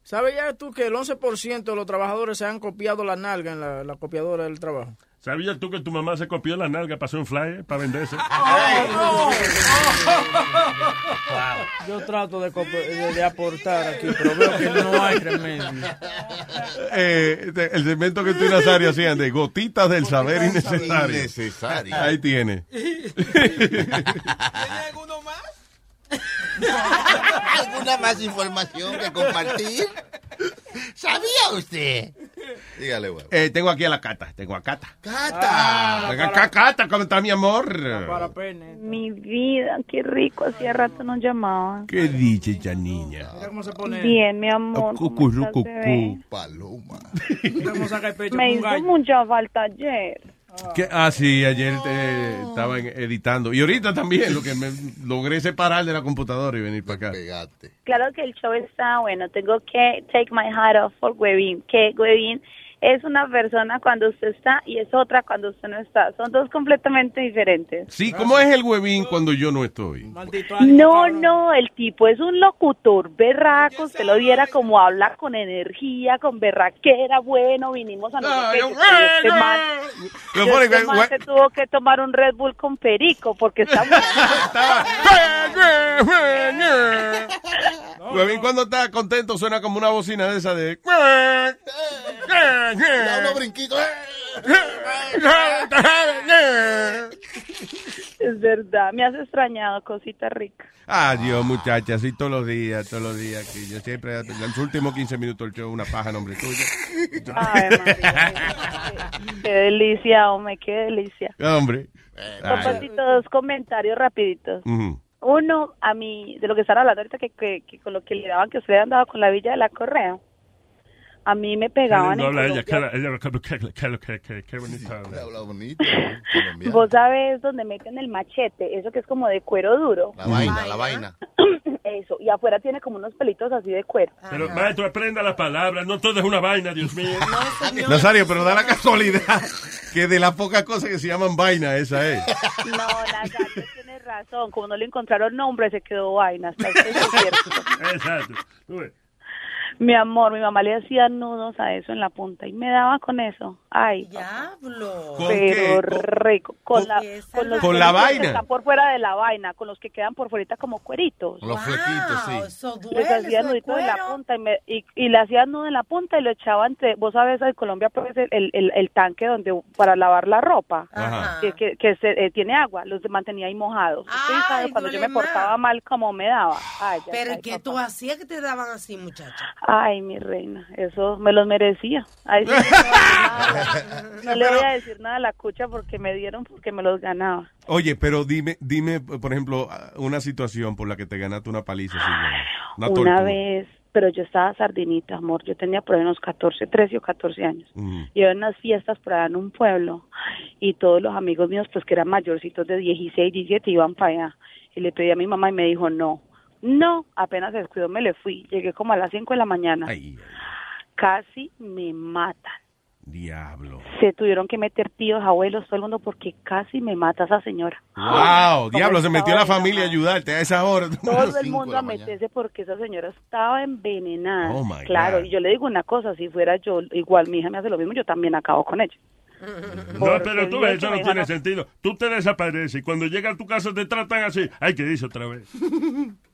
¿Sabes ya tú que el 11% de los trabajadores se han copiado la nalga en la, la copiadora del trabajo? ¿Sabías tú que tu mamá se copió la nalga, pasó un flyer para venderse? [laughs] Yo trato de, de- de aportar aquí, pero veo que no hay remedio. Eh, este, el segmento que tú y Nazario hacían de gotitas del saber innecesario. Innecesario. Ahí tiene. [laughs] [laughs] ¿Alguna más información que compartir? ¿Sabía usted? Dígale, güey. Eh, tengo aquí a la Cata. Tengo a Cata. Cata. Venga acá, Cata, ¿cómo está mi amor? Mi vida, qué rico, hacía rato no llamaban. ¿Qué dice esa niña? Mira cómo se pone. Bien, mi amor. ¿cómo estás, bebé? Paloma. Mira cómo saca el pecho Me un hizo gallo. mucha falta ayer. ¿Qué? Ah, sí, ayer eh, estaba en- editando. Y ahorita también, lo que me logré separar de la computadora y venir para acá. Claro que el show está bueno. Tengo que take my hat off for Webin. Que Webin es una persona cuando usted está y es otra cuando usted no está. Son dos completamente diferentes. Sí, ¿cómo es el huevín cuando yo no estoy? No, no, el tipo es un locutor berraco, usted lo viera como habla con energía, con berraquera, bueno, vinimos a no sé qué, yo soy este man, este man se tuvo que tomar un Red Bull con perico porque está [laughs] [laughs] Huevín cuando está contento suena como una bocina de esa de... Da unos brinquitos. Es verdad, me has extrañado, cosita rica. Adiós, muchacha, así todos los días, todos los días. Que yo siempre, en los últimos 15 minutos del show, una paja, nombre tuyo. Ay, María, qué delicia, hombre, qué delicia. Hombre. Papacito, dos comentarios rapiditos. Uno, a mí, de lo que están hablando ahorita, que, que, que con lo que le daban, que usted le han dado con la Villa de la Correa. A mí me pegaban No habla ella, ella, que bonita habla. Habla bonito. Vos sabés donde meten el machete, eso que es como de cuero duro. La vaina, la vaina. [clears throat] Eso, y afuera tiene como unos pelitos así de cuero. Pero, maestro, aprenda la palabra. No todo es una vaina, Dios mío. [laughs] Nazario, pero da la casualidad que de las pocas cosas que se llaman vaina, esa es. No, Nazario tiene razón, como no le encontraron nombre, se quedó vaina. Hasta eso es cierto. Exacto. Mi amor, mi mamá le hacía nudos a eso en la punta y me daba con eso. Ay, Diablo. ¿Con pero qué? rico. Con, la, con, los Con la que vaina. Están por fuera de la vaina, con los que quedan por fuera como cueritos. Los flequitos, sí. Eso duele, Les hacía eso de nudito en la punta y, me, y, y le hacían nudo en la punta y lo echaban entre, vos sabes, en Colombia pues el, el, el, el tanque donde para lavar la ropa, Ajá. que, que, que se, eh, tiene agua, los mantenía ahí mojados. Ay, sabe cuando yo me portaba mal como me daba. Ay, ya Pero sabes, ¿qué papá. tú hacías que te daban así, muchacha? Ay, mi reina, eso me los merecía. Ay, sí, no, le voy a decir nada. No le voy a decir nada a la cucha porque me dieron porque me los ganaba. Oye, pero dime, dime, por ejemplo, una situación por la que te ganaste una paliza. así, una vez, pero yo estaba sardinita, amor. Yo tenía por ahí unos 14, 13 o 14 años. Ujú. Y en unas fiestas por allá en un pueblo y todos los amigos míos, pues que eran mayorcitos de 16, 17, iban para allá. Y le pedí a mi mamá y me dijo, no, no, apenas se descuidó me le fui. Llegué como a las 5 de la mañana. Casi me matan. Diablo. Se tuvieron que meter tíos, abuelos, todo el mundo porque casi me mata esa señora. Wow, diablo, se metió la familia a ayudarte a esa hora. Todo [laughs] el mundo a meterse porque esa señora estaba envenenada. Oh, my claro, God. y yo le digo una cosa, si fuera yo, igual mi hija me hace lo mismo, yo también acabo con ella. [laughs] No, Porque pero tú ves, eso no tiene sentido. Tú te desapareces y cuando llega a tu casa te tratan así. Ay, ¿qué dice otra vez? [laughs]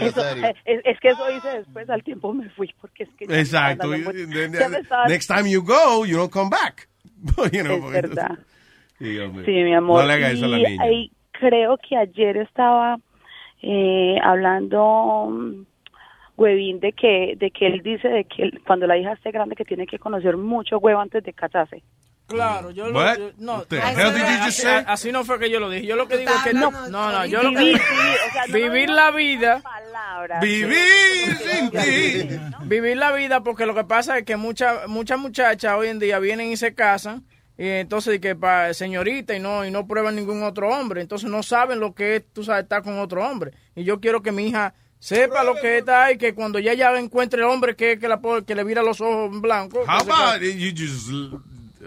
Eso- es, es que eso hice después, al tiempo me fui porque es que... Exacto. y- [laughs] ya me estaba- Next time you go, you don't come back. [laughs] You know, Es verdad. Mío. Sí, mi amor. No le haga eso a la Y niña. ahí creo que ayer estaba eh, hablando mm, Huevín de que de que él dice de que cuando la hija esté grande que tiene que conocer mucho huevo antes de casarse. Claro, yo lo, yo- no, así, just say? así no fue que yo lo dije. Yo lo que digo es que no, no, no, yo lo que Vivir, digo- vivir, o sea, no vivir lo la vida, Vivir sin ti. vivir la vida, porque lo que pasa es que muchas muchas muchachas hoy en día vienen y se casan y entonces que para señorita y no y no prueban ningún otro hombre, entonces no saben lo que es, tú sabes, estar con otro hombre. Y yo quiero que mi hija sepa lo que está y que cuando ya ya encuentre el hombre que, que la que le vira los ojos en blanco. How about you just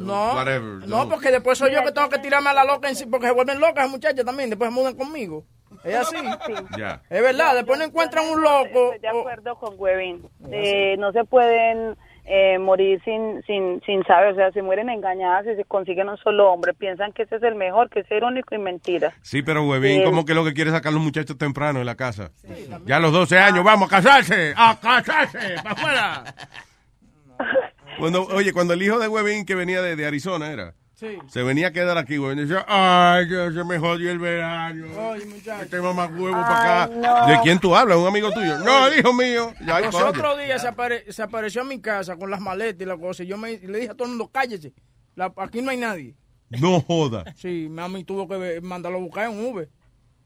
no, whatever. no, porque después soy yo que tengo que tirarme a la loca en sí, porque se vuelven locas las muchachas también, después se mudan conmigo. Es así. [laughs] Ya. Es verdad, después no encuentran un loco. Estoy de acuerdo con Huevín. Eh, no se pueden eh, morir sin, sin, sin saber, o sea, se mueren engañadas y se consiguen un solo hombre. Piensan que ese es el mejor, que ese es el único y mentira. Sí, pero huevín, Sí. como que lo que quiere es sacar a los muchachos temprano de la casa. ya a los 12 años, vamos a casarse, a casarse, para afuera. [laughs] Cuando, oye, cuando el hijo de huevín que venía de, de Arizona era, Sí. se venía a quedar aquí, huevín, decía, ay, se me jodió el verano. Ay, muchacho. Tengo más huevo para acá. No. ¿De quién tú hablas? ¿Un amigo tuyo? No, hijo mío. Ya, Los coño. otros días se, apare- se apareció en mi casa con las maletas y la cosa. Y yo me, le dije a todo el mundo, cállese. La- aquí no hay nadie. No joda. Sí, mami tuvo que mandarlo a buscar en Uber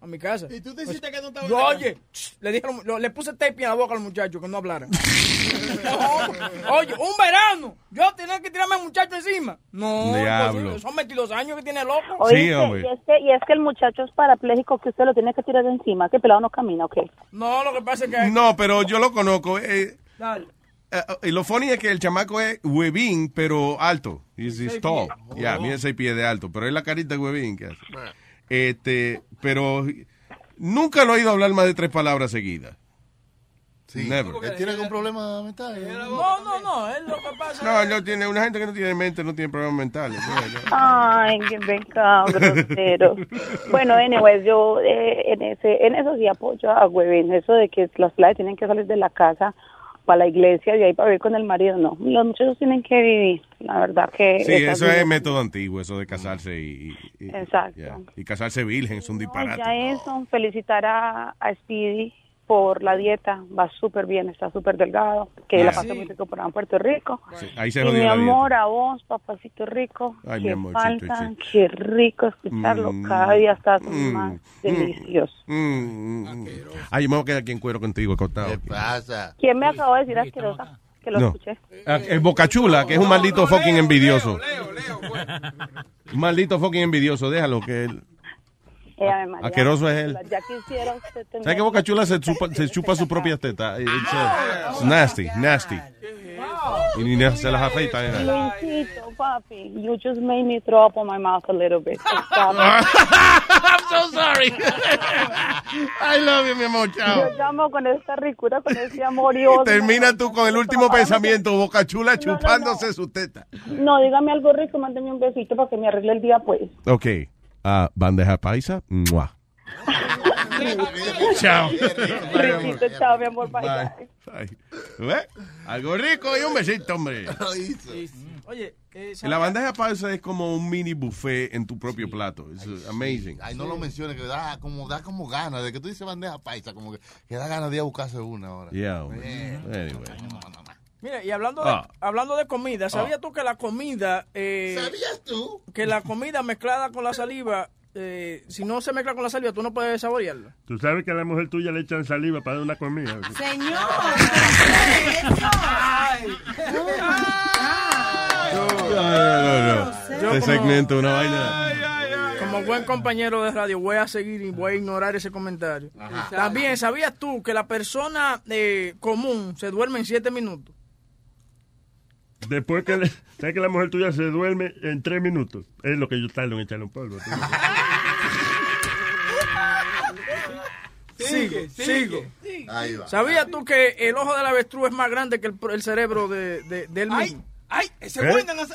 a mi casa. ¿Y tú te hiciste que no estaba Yo, oye, le dije, lo- le puse tape en la boca al muchacho que no hablara. No, [laughs] oye, un verano. Yo tenía que tirarme al muchacho encima. No, Diablo. pues, son 22 años que tiene loco. Y es, que, y es que el muchacho es parapléjico que usted lo tiene que tirar de encima, que el pelado no camina, ¿ok? No, lo que pasa es que... No, pero yo lo conozco. eh, Dale. eh, y lo funny es que el chamaco es huevín, pero alto. He's, he's tall. Ya, Oh. mide seis pies de alto. Pero es la carita de huevín que hace. Este, pero nunca lo he oído hablar más de tres palabras seguidas. Never. ¿Él tiene algún problema mental? No, no, no, es lo que pasa. No, no tiene, una gente que no tiene mente no tiene problemas mentales. No, no. Ay, qué pecado, grosero. bueno, anyways, yo eh, en ese en eso sí apoyo a Huevín, eso de que las playas tienen que salir de la casa para la iglesia y de ahí para vivir con el marido, no. Los muchachos tienen que vivir, la verdad que... Sí, eso es método antiguo, eso de casarse y, y- Exacto. ya. y casarse virgen es un disparate. ya eso, felicitar a, a Speedy por la dieta, va súper bien, está súper delgado, que Ah. la pasó Sí. muy rico por en Puerto Rico. Sí, ahí se y mi dieta. amor, a vos, papacito rico, Ay, mi qué amorcito, falta, sí. qué rico escucharlo, Mm, cada día estás mm, más mm, delicioso. mm, mm. Ay, yo me voy a quedar aquí en cuero contigo, acostado. ¿Qué pasa? ¿Quién me acabó de decir asquerosa? Que lo No. escuché. Ah, Es Bocachula, que es un maldito fucking envidioso. Un maldito fucking envidioso, déjalo que él... Eh, Ave María. Asqueroso es él. Ya quisiera usted tener... ¿Sabes que Bocachula se [laughs] chupa, se chupa sus propias tetas? It's, uh, it's nasty, nasty. Y ni se las afeita. ni nada. Luisito, papi, you just made me throw up on my mouth a little bit. [laughs] I'm so sorry. [laughs] I love you, mi amor, chao. Yo llamo con esta ricura, con este amor y odio. Termina tú con el último pensamiento, Bocachula chupándose su teta. No, dígame algo rico, mándeme un besito para que me arregle el día, pues. Ok, ah, bandeja paisa. Mua. [laughs] Chao. Riquito, chao, mi amor, bye, Bye. bye. Bye. ¿Ves? Algo rico y un besito, hombre. [laughs] Oye, eh, La bandeja paisa es como un mini buffet en tu propio plato. Es amazing. Ay, no lo menciones, que da como, da como ganas. De que tú dices bandeja paisa, como que, que da ganas de ir a buscarse una ahora. Yeah, hombre. Anyway. Mira, y hablando de, Ah. hablando de comida, ¿sabías tú que la comida... eh, ¿Sabías tú? Que la comida mezclada con la saliva, eh, si no se mezcla con la saliva, tú no puedes saborearla. Tú sabes que a la mujer tuya le echan saliva para dar una comida. Señor. No, no, no. Yo Este como- segmento una vaina. Como buen compañero de radio, voy a seguir y voy a ignorar ese comentario. También, ¿sabías tú que la persona eh, común se duerme en siete minutos? Después que, le- ¿sabes que la mujer tuya se duerme en tres minutos? Es lo que yo tardo en echarle un polvo. Sigo, sigo. Ahí va. ¿Sabías tú que el ojo del avestruz es más grande que el, el cerebro de, de- del mismo? Ay, ese ¿Eh? buen no sé-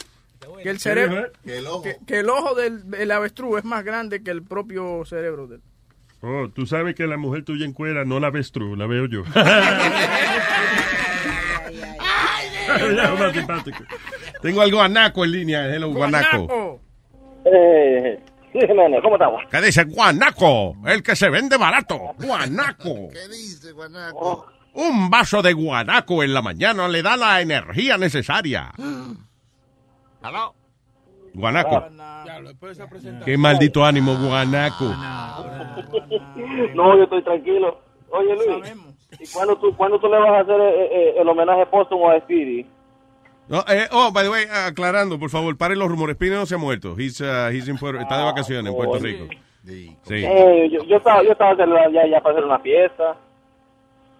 Que el cerebro, Que el ojo. que, que el ojo del el avestruz es más grande que el propio cerebro del. Oh, tú sabes que la mujer tuya en cuera no la ves tú, la veo yo. [laughs] [laughs] Ya, más simpático. Tengo al guanaco en línea. Hello, guanaco. Eh, sí, Jiménez, ¿cómo estamos? ¿Qué dice guanaco? El que se vende barato. Guanaco. [laughs] ¿Qué dice, guanaco? Un vaso de guanaco en la mañana le da la energía necesaria. [gasps] ¿Aló? Guanaco. Presentación. Qué maldito ánimo, guanaco. [laughs] No, yo estoy tranquilo. Oye, Luis, ¿y cuándo tú, cuándo tú le vas a hacer eh, eh, el homenaje póstumo a Speedy? No, eh, oh, by the way, aclarando, por favor, paren los rumores. Speedy no se ha muerto. He's, uh, he's in Puerto- está de vacaciones en Puerto Rico. Sí. Eh, yo, yo estaba, yo estaba celebrando ya, ya para hacer una fiesta.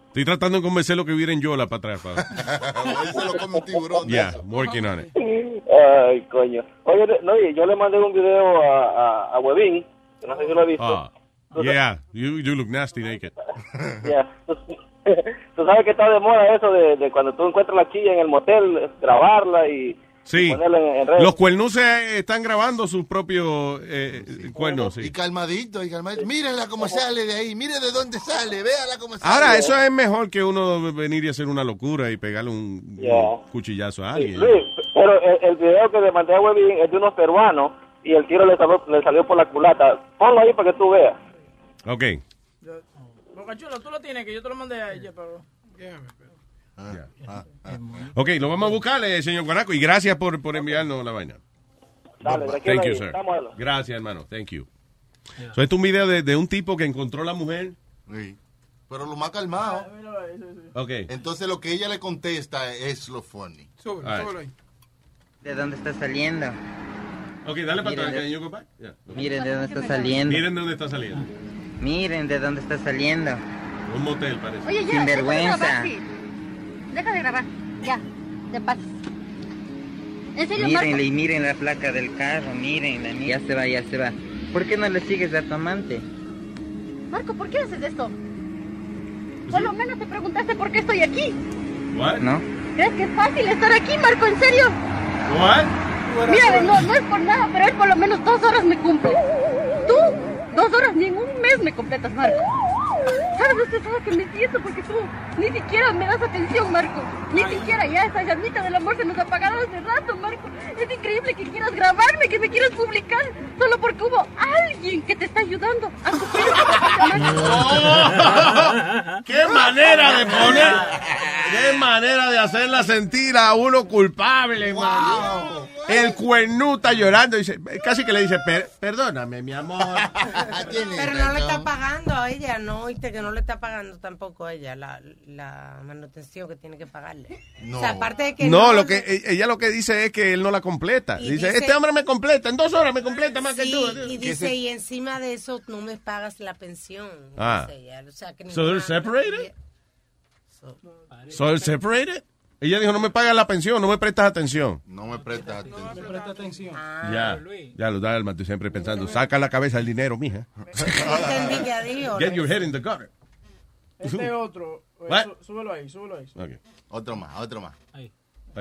Estoy tratando de convencerlo que viera en Yola para atrás. Para... [laughs] Él se lo come un tiburón. de Yeah, working on it. Ay, coño. Oye, no, oye, yo le mandé un video a, a, a Webin, no sé si lo he visto. Ah, yeah, you, you look nasty naked. [laughs] Ya. [laughs] [laughs] Tú sabes que está de moda eso de, de cuando tú encuentras la chilla en el motel, grabarla y Sí. y ponerla en, en redes. Los cuernos se están grabando sus propios eh, cuernos, Y sí. calmadito, y calmadito. Mírenla cómo sale de ahí. Mire de dónde sale. Véala cómo sale. Ahora, eso es mejor que uno venir y hacer una locura y pegarle un, cuchillazo a Sí, alguien. Luis, pero el, el video que le mandé a Webin es de unos peruanos y el tiro le salió, le salió por la culata. Ponlo ahí para que tú veas. Ok. Boca Chula, tú lo tienes, que yo te lo mandé a ella, pero... Ah, Ok, lo vamos a buscar, eh, señor Guanaco, y gracias por, por enviarnos la vaina. Dale, Thank you, sir. Gracias, hermano. Thank you. So, esto es un video de, de un tipo que encontró a la mujer. Sí. Pero lo más calmado. Ok. Entonces lo que ella le contesta es lo funny. Súbelo, All right. súbelo ahí. ¿De dónde está saliendo? Ok, dale para Miren atrás, de- can you go back? Yeah. Miren de dónde está saliendo. Miren de dónde está saliendo. Miren de dónde está saliendo. Un motel, parece. Oye, ya, Sinvergüenza. Deja de grabar. Ya, de paz. En serio, Marco. Mírenle y miren la placa del carro, mírenla. mi- Ya se va, ya se va. ¿Por qué no le sigues a tu amante? Marco, ¿por qué haces esto? Por lo menos te preguntaste por qué estoy aquí. What? ¿No? ¿Crees que es fácil estar aquí, Marco? ¿En serio? What? Mira, no, no es por nada, pero él por lo menos dos horas me cumple. Tú, dos horas ni en un mes me completas, Marco. ¿Sabes lo estresada que me siento? Porque tú ni siquiera me das atención, Marco. Ni siquiera ya esa llamita del amor se nos ha apagado hace rato, Marco. Es increíble que quieras grabarme, que me quieras publicar, solo porque hubo alguien que te está ayudando a cumplir [laughs] ¡Qué manera de poner! ¡Qué manera de hacerla sentir a uno culpable, mano! El cuernú está llorando, dice, casi que le dice, "Per- perdóname, mi amor. [laughs] Pero no le está pagando a ella, no, oíste que no le está pagando tampoco a ella la, la manutención que tiene que pagarle. O sea, aparte de que No, lo que e- ella lo que dice es que él no la completa. Dice, dice- este hombre me completa, en dos horas me completa más que Sí, tú. y dice, y encima de eso no me pagas la pensión. Ah. dice ella. O sea, que So they're separated? So they're separated? Ella dijo, no me pagas la pensión, no me prestas atención. No me prestas atención. Presta atención. ya, ya lo da el estoy siempre pensando, saca la cabeza el dinero, mija. [laughs] Entendí que dijo. Get your head in the gutter. Este otro, eh, What? sú- súbelo ahí, súbelo ahí. Otro más, otro más. Ahí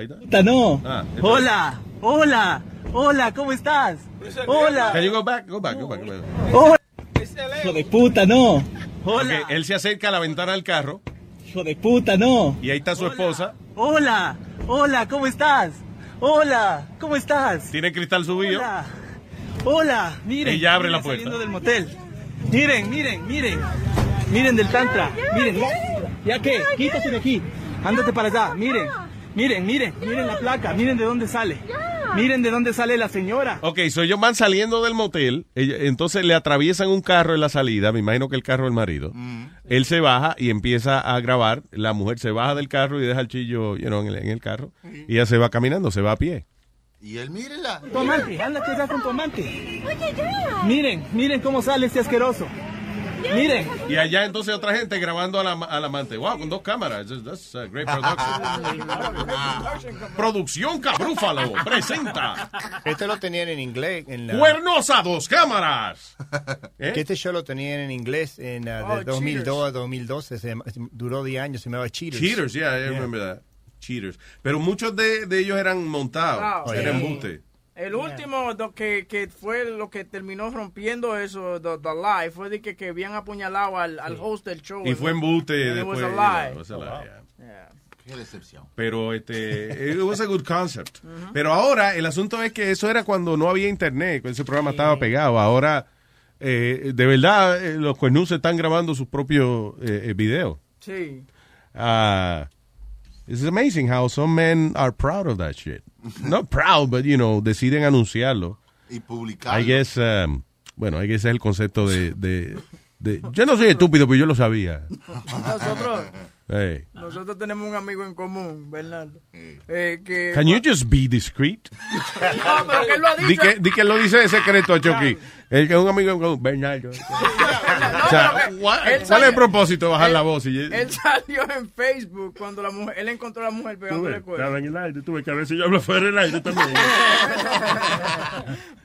está. Puta, no. Ah, este- hola, hola, hola, ¿cómo estás? Hola. Can you go back? Go back, go back. go back. Hola. Hijo de puta, no. Hola. Ok, él se acerca a la ventana del carro Hijo de puta, no. y ahí está su esposa. Hola, hola, ¿cómo estás? Hola, ¿cómo estás? Tiene cristal subido. Hola, hola, miren. Ella abre la puerta. Saliendo del motel. Miren, miren, miren. Miren del tantra. Miren, ya, ya que, quítate de aquí. Ándate para allá, miren. Miren, miren, miren la placa, miren de dónde sale. Miren de dónde sale la señora. Ok, so ellos van saliendo del motel, entonces le atraviesan un carro en la salida, me imagino que el carro del marido. Él se baja y empieza a grabar, la mujer se baja del carro y deja el chillo you know, en, el, en el carro, y ella se va caminando, se va a pie. Y él, mírela. Tu amante, ándate allá con tu amante. Miren, miren cómo sale este asqueroso. Miren. Y allá entonces otra gente grabando a la- al amante. Wow, con dos cámaras. That's- That's a great production. [laughs] Producción Cabrúfalo presenta Este lo tenían en inglés. En la- Cuernos a dos cámaras. ¿Eh? [laughs] Que este show lo tenían en inglés en uh, Oh, de 2002 a 2012. Se duró 10 años. Se llamaba Cheaters. Cheaters, yeah, I remember that. Cheaters. Pero muchos de, de ellos eran montados. Wow. Eran Sí. El último do- que, que fue lo que terminó rompiendo eso, the, the lie, fue de que, que habían apuñalado al, al host del show. Y fue embuste And it was después. Qué decepción. Pero este, [laughs] it was a good concept. Pero ahora el asunto es que eso era cuando no había internet, cuando ese programa estaba pegado. Ahora, eh, de verdad, eh, los cuernus están grabando sus propios eh, eh, videos. Sí. Ah, it's amazing how some men are proud of that shit. Not proud, but you know, deciden anunciarlo. Y publicarlo. I guess, um, bueno, I guess es el concepto de, de, de- yo no soy estúpido, pero yo lo sabía. [laughs] Nosotros, Hey. nosotros tenemos un amigo en común, Bernardo. Eh, que, Can you just be discreet? [laughs] No, pero que él lo ha dicho. Di que, di que lo dice de secreto a Chucky. El que es un amigo con Bernardo. O sea, Él ¿Cuál es salió- el propósito de bajar la voz? Y- Él salió en Facebook cuando la mujer, él encontró a la mujer pegándole. Estaba en el aire, tuve que a ver si yo hablo fuera del aire también. [laughs]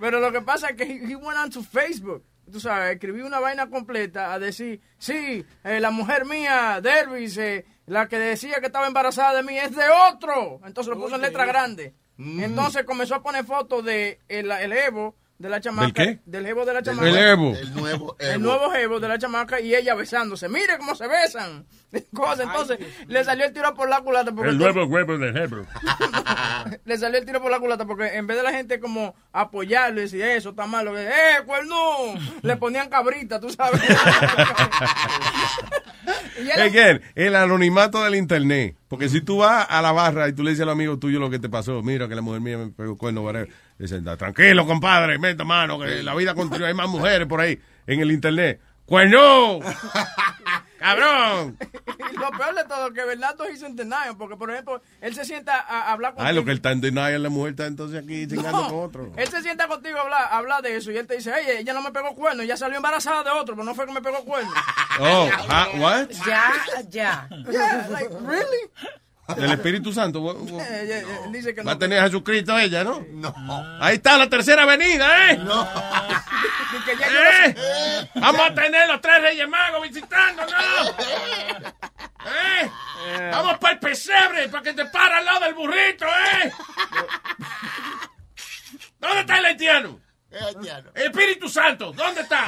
Pero lo que pasa es que he, he went on to Facebook. Tú sabes, escribí una vaina completa a decir, sí, eh, la mujer mía, Dervis, eh, la que decía que estaba embarazada de mí es de otro. Entonces lo puso en letra grande. Entonces comenzó a poner fotos de el, el Evo de la chamaca. qué? Del Evo de la Del chamaca. El Evo. El nuevo El Evo. nuevo Evo de la chamaca y ella besándose. Mire cómo se besan. [laughs] Cosa. Entonces le salió el tiro por la culata. Porque El nuevo huevo de Hebro. [laughs] le salió el tiro por la culata porque en vez de la gente como apoyarlo y decir eso está malo, que, eh, cuerno, [laughs] le ponían cabrita, tú sabes. Again, el anonimato del internet. Porque si tú vas a la barra y tú le dices a los amigos tuyos lo que te pasó, mira que la mujer mía me pegó cuerno, whatever. Dicen, "Da, tranquilo, compadre, meta mano, que la vida continúa, hay más mujeres por ahí en el internet. ¡Cuerno! [laughs] ¡Cabrón! y lo peor de todo, que Bernardo hizo en denial, porque por ejemplo, él se sienta a, hablar contigo. Ay, lo que él está en denial, la mujer está entonces aquí chingando No, con otro. Él se sienta contigo a hablar, a hablar de eso y él te dice, oye, ella no me pegó cuerno, ella salió embarazada de otro, pero no fue que me pegó cuerno. Oh, ah, what? Ya, ya. Yeah, like, really? El Espíritu Santo. [laughs] dice que Va a no. tener a Jesucristo ella, ¿no? No. Ahí está la tercera avenida, ¿eh? No. [laughs] ¿Eh? Vamos a tener los tres Reyes Magos visitándonos. [laughs] ¿Eh? Vamos para el pesebre, para que te para al lado del burrito, ¿eh? ¿Dónde está el haitiano? El Espíritu Santo, ¿dónde está?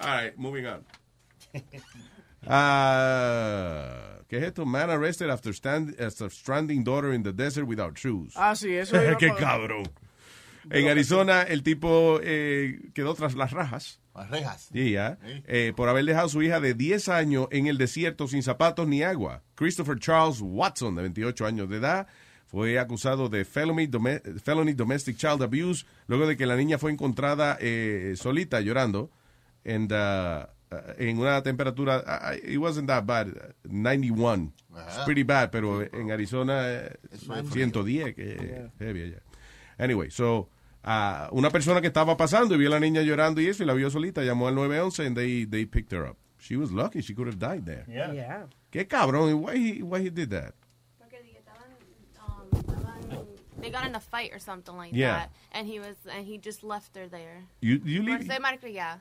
All right, moving on. Ah, ¿Qué es esto? Man arrested after, stand, after stranding daughter in the desert without shoes. Ah, sí, eso iba [laughs] Qué cabrón. En Arizona, el tipo eh, quedó tras las rajas. Las rejas. Sí, ya. Eh, por haber dejado a su hija de 10 años en el desierto sin zapatos ni agua. Christopher Charles Watson, de 28 años de edad, fue acusado de felony, dome- felony domestic child abuse luego de que la niña fue encontrada eh, solita llorando and, uh, uh, en una temperatura, uh, it wasn't that bad, 91. It's Ajá. pretty bad, pero en Arizona eh, es 110, que heavy allá. Anyway, so, ah, una persona que estaba pasando y vio a la niña llorando y eso y la vio solita, llamó al 911 and they, they picked her up. She was lucky, she could have died there. Yeah. Qué cabrón, why he, why he did that? They got in a fight or something like Yeah. that, and he was and he just left her there. You, you leave- ser malcriada. Eh,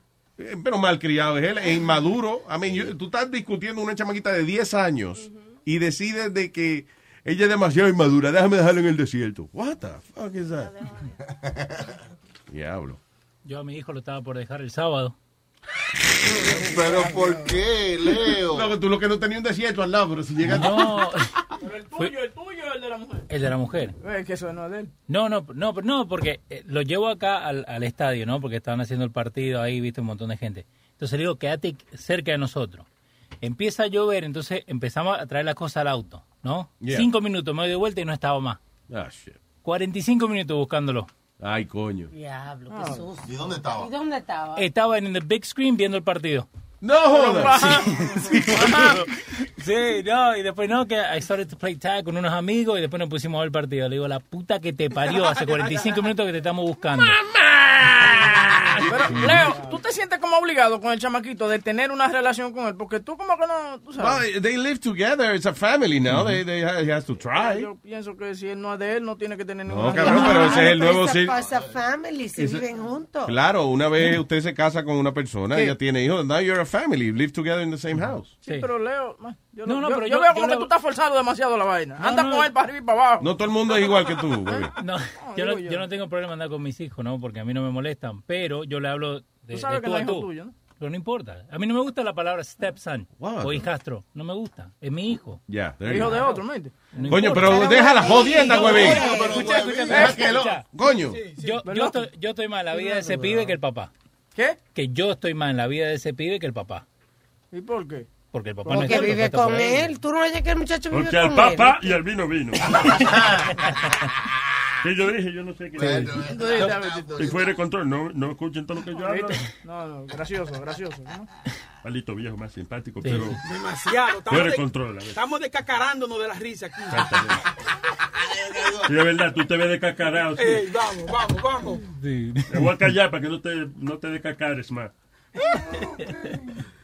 pero malcriado es él, es inmaduro. I mean, you- tú estás discutiendo una chamaquita de 10 años y decides de que ella es demasiado inmadura, déjame dejarla en el desierto. What the fuck is that? [laughs] Diablo. Yo a mi hijo lo estaba por dejar el sábado. [laughs] Pero ¿por qué, Leo? No, tú lo que no tenías un desierto al lado, pero si llegas... No, [laughs] Pero el tuyo, el tuyo, la mujer. el de la mujer. Es que eso no es de él. No, no, no, pero no, porque eh, lo llevo acá al, al estadio, ¿no? Porque estaban haciendo el partido ahí, viste un montón de gente. Entonces le digo, quédate cerca de nosotros. Empieza a llover, entonces empezamos a traer las cosas al auto, ¿no? Yeah. Cinco minutos, me doy de vuelta y no estaba más. Ah, shit. 45 minutos buscándolo. Ay, coño. Diablo, Ah. qué susto. ¿Y dónde estaba? ¿Y dónde estaba? Estaba en el big screen viendo el partido. No jodas. Sí, no, y después no, que I started to play tag con unos amigos y después nos pusimos a ver el partido. Le digo, la puta que te parió, hace [laughs] 45 minutos que te estamos buscando. Pero, Leo, ¿tú te sientes como obligado con el chamaquito de tener una relación con él? Porque tú como que no, tú sabes. Well, they live together. It's a family now. They, they, ha- he has to try. Yo pienso que si él no es de él, no tiene que tener ninguna No, cabrón, pero ese es el nuevo... Sí- pasa family, Ese- viven juntos. Claro, una vez usted se casa con una persona, Sí. ella tiene hijos, now you're a family, you live together in the same house. Sí, pero Leo, man, yo, No, no, yo, pero yo yo- veo yo como que lo- tú estás forzando demasiado la vaina. No, Anda no. con él para arriba y para abajo. No todo el mundo es igual que tú. [laughs] No, yo, no, yo no tengo problema andar con mis hijos, ¿no? Porque a mí no me molestan. Pero yo le hablo de, Tú sabes de que tú a tú. tuyo, ¿no? Pero no importa. A mí no me gusta la palabra stepson Wow. o hijastro. No me gusta. Es mi hijo. Ya, you Hijo de otro, ¿mente? No Coño, importa. pero deja la jodienda, huevín. Escucha, escucha, que. Coño. Yo, yo, estoy, yo estoy más en la vida de ese pibe que el papá. ¿Qué? Que yo estoy más en la vida de ese pibe que el papá. ¿Y por qué? Porque el papá no Porque vive con él. Tú no oyes que el muchacho vive Porque con al él. papá y al vino vino. [laughs] ¿Qué yo dije? Yo no sé qué Sí. Si fuera de control, no, no escuchen todo lo que yo hablo. No, no, gracioso, gracioso. ¿no? Palito viejo, más simpático, Sí. pero Demasiado. fuera de control. Estamos descacarándonos de la risa aquí. Sí, de verdad, tú te ves descacarado. sí. Ey, vamos, vamos, vamos. Te voy a callar para que no te, no te descacares más. [laughs]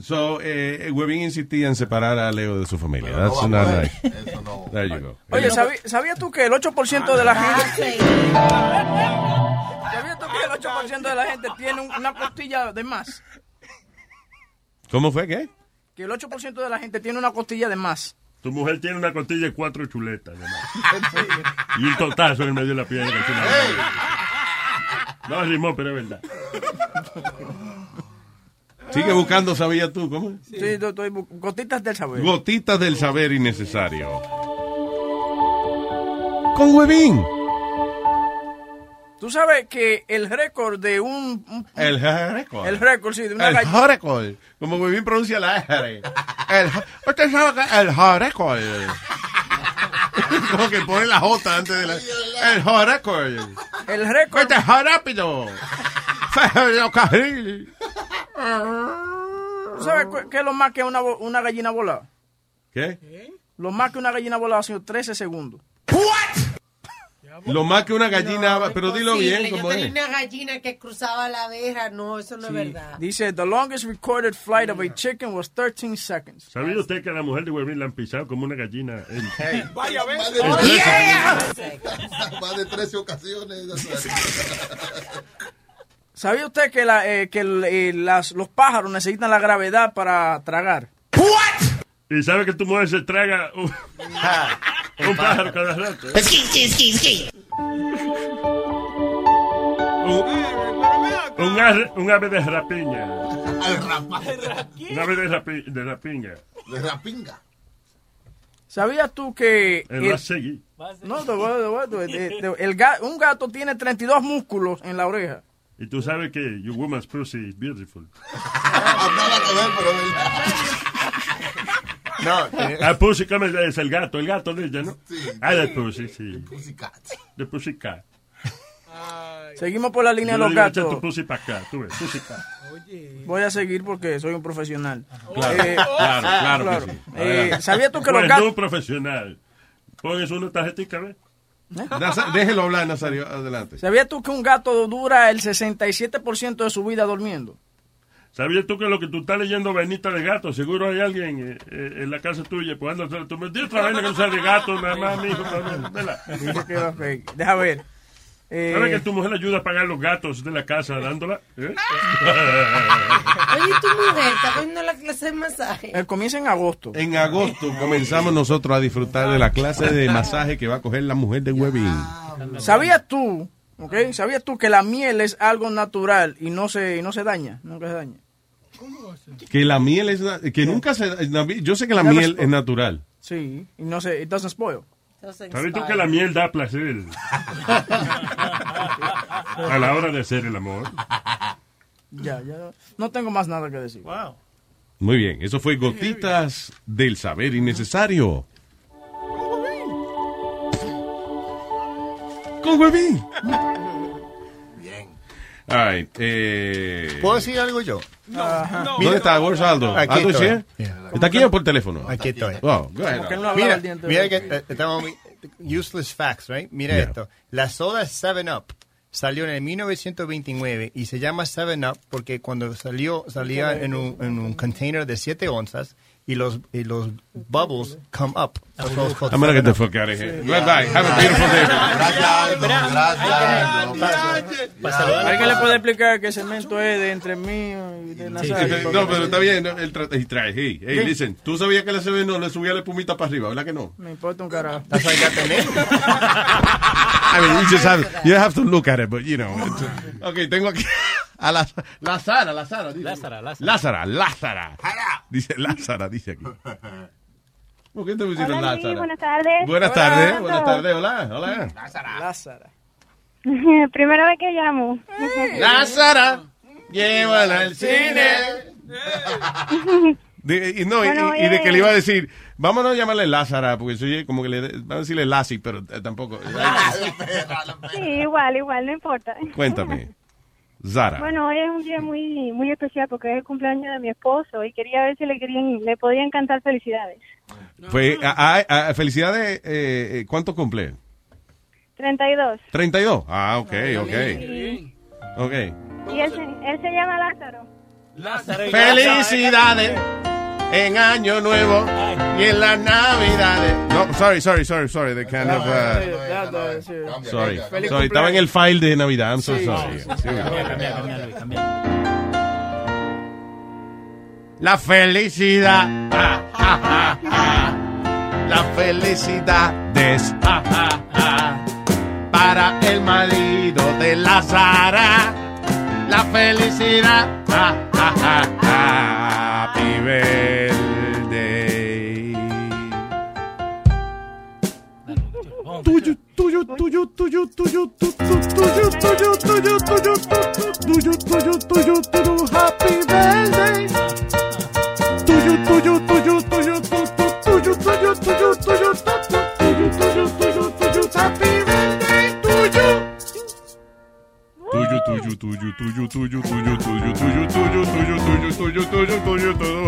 So, eh, Webin insistía en separar a Leo de su familia. Pero no That's a not nice. Eso no. There you go. Oye, ¿sabí- ¿sabías tú que el 8% de la gente... ¿Sabías tú que el 8% de la gente tiene un- una costilla de más? ¿Cómo fue qué? Que el 8% de la gente tiene una costilla de más. Tu mujer tiene una costilla de cuatro chuletas. Y un totazo en el medio de la piedra. No, rimó, pero es verdad. Sigue buscando, ¿sabías tú? ¿Cómo? Sí, estoy bu- gotitas del saber. Gotitas del saber innecesario. Con Webin. Tú sabes que el récord de un... un- El récord. El récord, sí, de una El gallina... récord. Como Webin pronuncia la R. El, usted sabe que el récord. [laughs] Como que pone la J antes de la... El récord. El récord... Este es rápido. Ferrocarril. ¿Tú sabes qué es lo más que una, una gallina volada? ¿Qué? Lo más que una gallina volada ha sido 13 segundos. [laughs] Lo más que una gallina, pero dilo bien como Yo tenía es. una gallina que cruzaba la verja. No, eso no Sí. es verdad. Dice, the longest recorded flight of a chicken was 13 seconds. ¿Sabía usted que a la mujer de Huevín la han pisado como una gallina? en- [laughs] Vaya Más vez. de, Oh, trece- yeah. [laughs] más de 13 ocasiones. ¿Sabía usted que, la, eh, que el- eh, las, los pájaros necesitan la gravedad para tragar? Y sabe que tu mujer se traga un, [laughs] un pájaro cada rato. ¿eh? Un, un ave, un ave de rapiña. Un ave de, rapi, de rapiña. De rapinga. ¿Sabías tú que... El el- seguir. no, te- el ga- un gato tiene 32 músculos en la oreja. Y tú sabes que your woman's pussy is beautiful. Nada que ver, pero No, eh, Ah, pussy, ¿cómo es? Es el gato, el gato de ella, ¿no? Sí. Ah, de pussy, sí. Pussycat. De pussycat. Seguimos por la línea de los gatos. tu pussy para acá, tú ves, pussycat. Voy a seguir porque soy un profesional. Claro, Eh, claro, claro que sí. Eh. ¿Sabías tú que los Bueno, gatos... un profesional. Pones una tarjetita, ¿ves? Déjelo hablar, Nazario, adelante. ¿Sabías tú que un gato dura el 67% de su vida durmiendo? ¿Sabías tú que lo que tú estás leyendo vainita de gato? Seguro hay alguien eh, eh, en la casa tuya pues anda, tú me dices otra vaina que no sea de gato, nada más. Deja ver. Eh, ¿Sabes que tu mujer ayuda a pagar los gatos de la casa dándola? ¿Eh? [laughs] Oye, tu mujer está cogiendo la clase de masaje. eh, comienza en agosto. En agosto comenzamos nosotros a disfrutar de la clase de masaje que va a coger la mujer de Webin. ¿Sabías tú, ok? ¿Sabías tú que la miel es algo natural y no se, y no se daña? Nunca se daña. Que la miel es... Que nunca se... Yo sé que la miel es natural. Sí, y no se, it doesn't spoil. ¿Sabes tú que la miel da placer? [laughs] A la hora de hacer el amor. Ya, ya. No tengo más nada que decir. Muy bien, eso fue Gotitas del Saber Innecesario. Con. Bien. [laughs] All right, eh... ¿Puedo decir algo yo? ¿Dónde está? Where's Aldo? Aquí Aldo estoy. Yeah. ¿Está aquí o por teléfono? Aquí estoy. Wow, no Mira, mira que eh, estamos muy- useless facts, right? Mira Yeah. esto. La soda 7 Up Salió en el 1929 y se llama Seven Up porque cuando salió salía en un, en un container de 7 onzas y los, y los bubbles come up. I'm gonna get 7 the fuck out of here. Bye bye. Have a beautiful day. ¿Alguien le puede explicar que cemento es de entre mí y de Nazario? No, pero está bien. no, Él trae, hey, hey, listen. Tú sabías que la CB no le subía la espumita para arriba, ¿verdad que no? Me importa un carajo. [laughs] I mean, you just have, you have to look at it, but you know. it's- Ok, tengo aquí a la, Sara. dice. Lázara, Lázara. Lázara, Lázara. Dice Lázara, dice aquí. [laughs] ¿Por qué te pusieron Hola, Luis, Lázara? buenas tardes. Buenas tardes, buenas tardes, hola, hola. Lázara. [laughs] Primera vez que llamo. Lázara, llévala al cine. De- y, no, y- Bueno, y, y de que le iba a decir, vámonos a llamarle Lázara, porque soy como que le van a decirle Lassie, pero eh, tampoco. [laughs] Sí, igual, igual, no importa. Cuéntame, [laughs] Zara. Bueno, hoy es un día muy muy especial porque es el cumpleaños de mi esposo y quería ver si le querían le podían cantar felicidades. Fue, a- a- a- felicidades, eh, eh, ¿cuánto cumple? 32. 32. Ah, ok, ok. Ok. Y él se, él se llama Lázaro. Felicidades en Año Nuevo y en las Navidades. No, sorry, sorry, sorry, sorry. The kind of, uh, sorry. Sorry, estaba en el file de Navidad. I'm so sorry. sí, sí. La felicidad. ah, ah, ah, ah. La felicidad es ah, ah, para el marido de la Sara. La felicidad. Happy birthday. Tuyo, tuyo, tuyo, tuyo, tuyo, tuyo, tuyo, tuyo, tuyo, tuyo, tuyo, tuyo, tuyo, tuyo, happy birthday.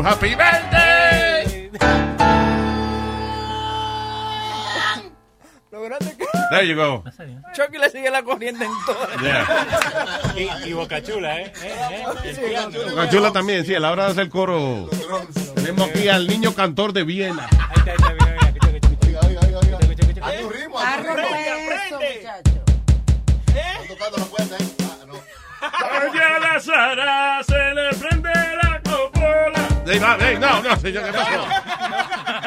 Happy birthday. Lo There you go. Chucky le sigue la corriente en todo. Yeah. Y, y Bocachula, ¿eh? ¿Eh? También, sí, a la hora de hacer coro. Tenemos aquí al niño cantor de Viena. Ahí está, ahí está, A tu ritmo, a tu ritmo. Aprende, aprende. Tocando la ¿eh? Sara se le prende la copola. Ey, va, ey, no, no, señor, ¿qué pasó?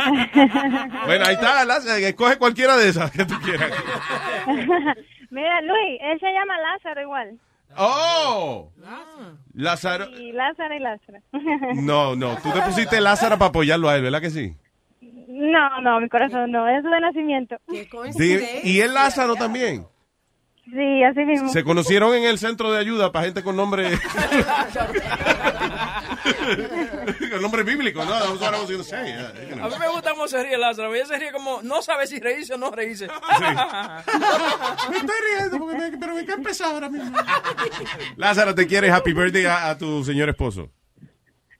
[laughs] Bueno, ahí está, Lázaro, escoge cualquiera de esas que tú quieras. [laughs] Mira, Luis, él se llama Lázaro igual. ¡Oh! Lázaro. Y Lázaro y Lázaro. [laughs] No, no, tú te pusiste Lázaro para apoyarlo a él, ¿verdad que sí? No, no, mi corazón no, es de nacimiento. Sí, y él Lázaro también. Sí, así mismo. Se conocieron en el centro de ayuda para gente con nombre. [laughs] con nombre bíblico, ¿no? A mí me gusta cómo se ríe Lázaro. Ella se ríe como, no sabe si reírse o no reírse. [laughs] Me estoy riendo, porque me- pero me queda empezar ahora mismo. Lázaro, te quiere happy birthday a, a tu señor esposo.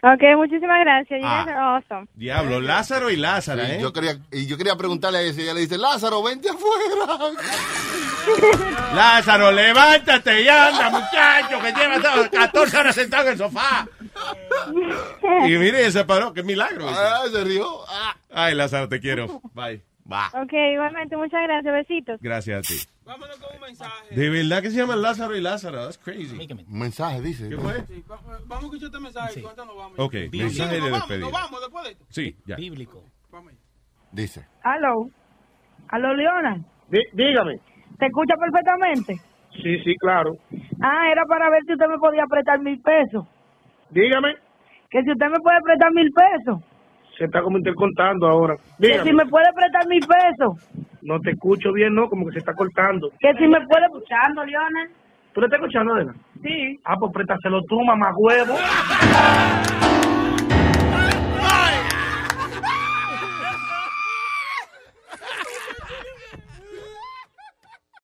Ok, muchísimas gracias. You Ah. guys are awesome. Diablo, Lázaro y Lázaro, Sí, ¿eh? yo quería, y yo quería preguntarle a ella si ella le dice, Lázaro, vente afuera. [laughs] Lázaro, levántate y anda, muchacho, que lleva todo- [laughs] 14 horas sentado en el sofá. [laughs] Y mire, se paró, qué milagro. Ah, se rió. Ah. Ay, Lázaro, te quiero. Bye. Va. Ok, igualmente, muchas gracias. Besitos. Gracias a ti. De verdad que se llaman Lázaro y Lázaro. That's crazy. Un mensaje, dice. ¿Qué fue? Sí, va- vamos a escuchar este mensaje. y ¿Cuánto nos vamos? Ok, Sí, mensaje de despedida. Nos vamos después de esto. Sí, ya. Bíblico. Dice. Aló. Aló, Leona. dígame. ¿Te escucha perfectamente? Sí, sí, claro. Ah, era para ver si usted me podía prestar mil pesos. Dígame. Que si usted me puede prestar mil pesos. Se está como intercontando ahora. Que Dígame. si me puede prestar mil pesos. No te escucho bien, ¿no? Como que se está cortando. Que si me puede... Escuchando, Leona. ¿Tú le estás escuchando, Adela? Sí. Ah, pues préstaselo tú, mamá huevo. [laughs]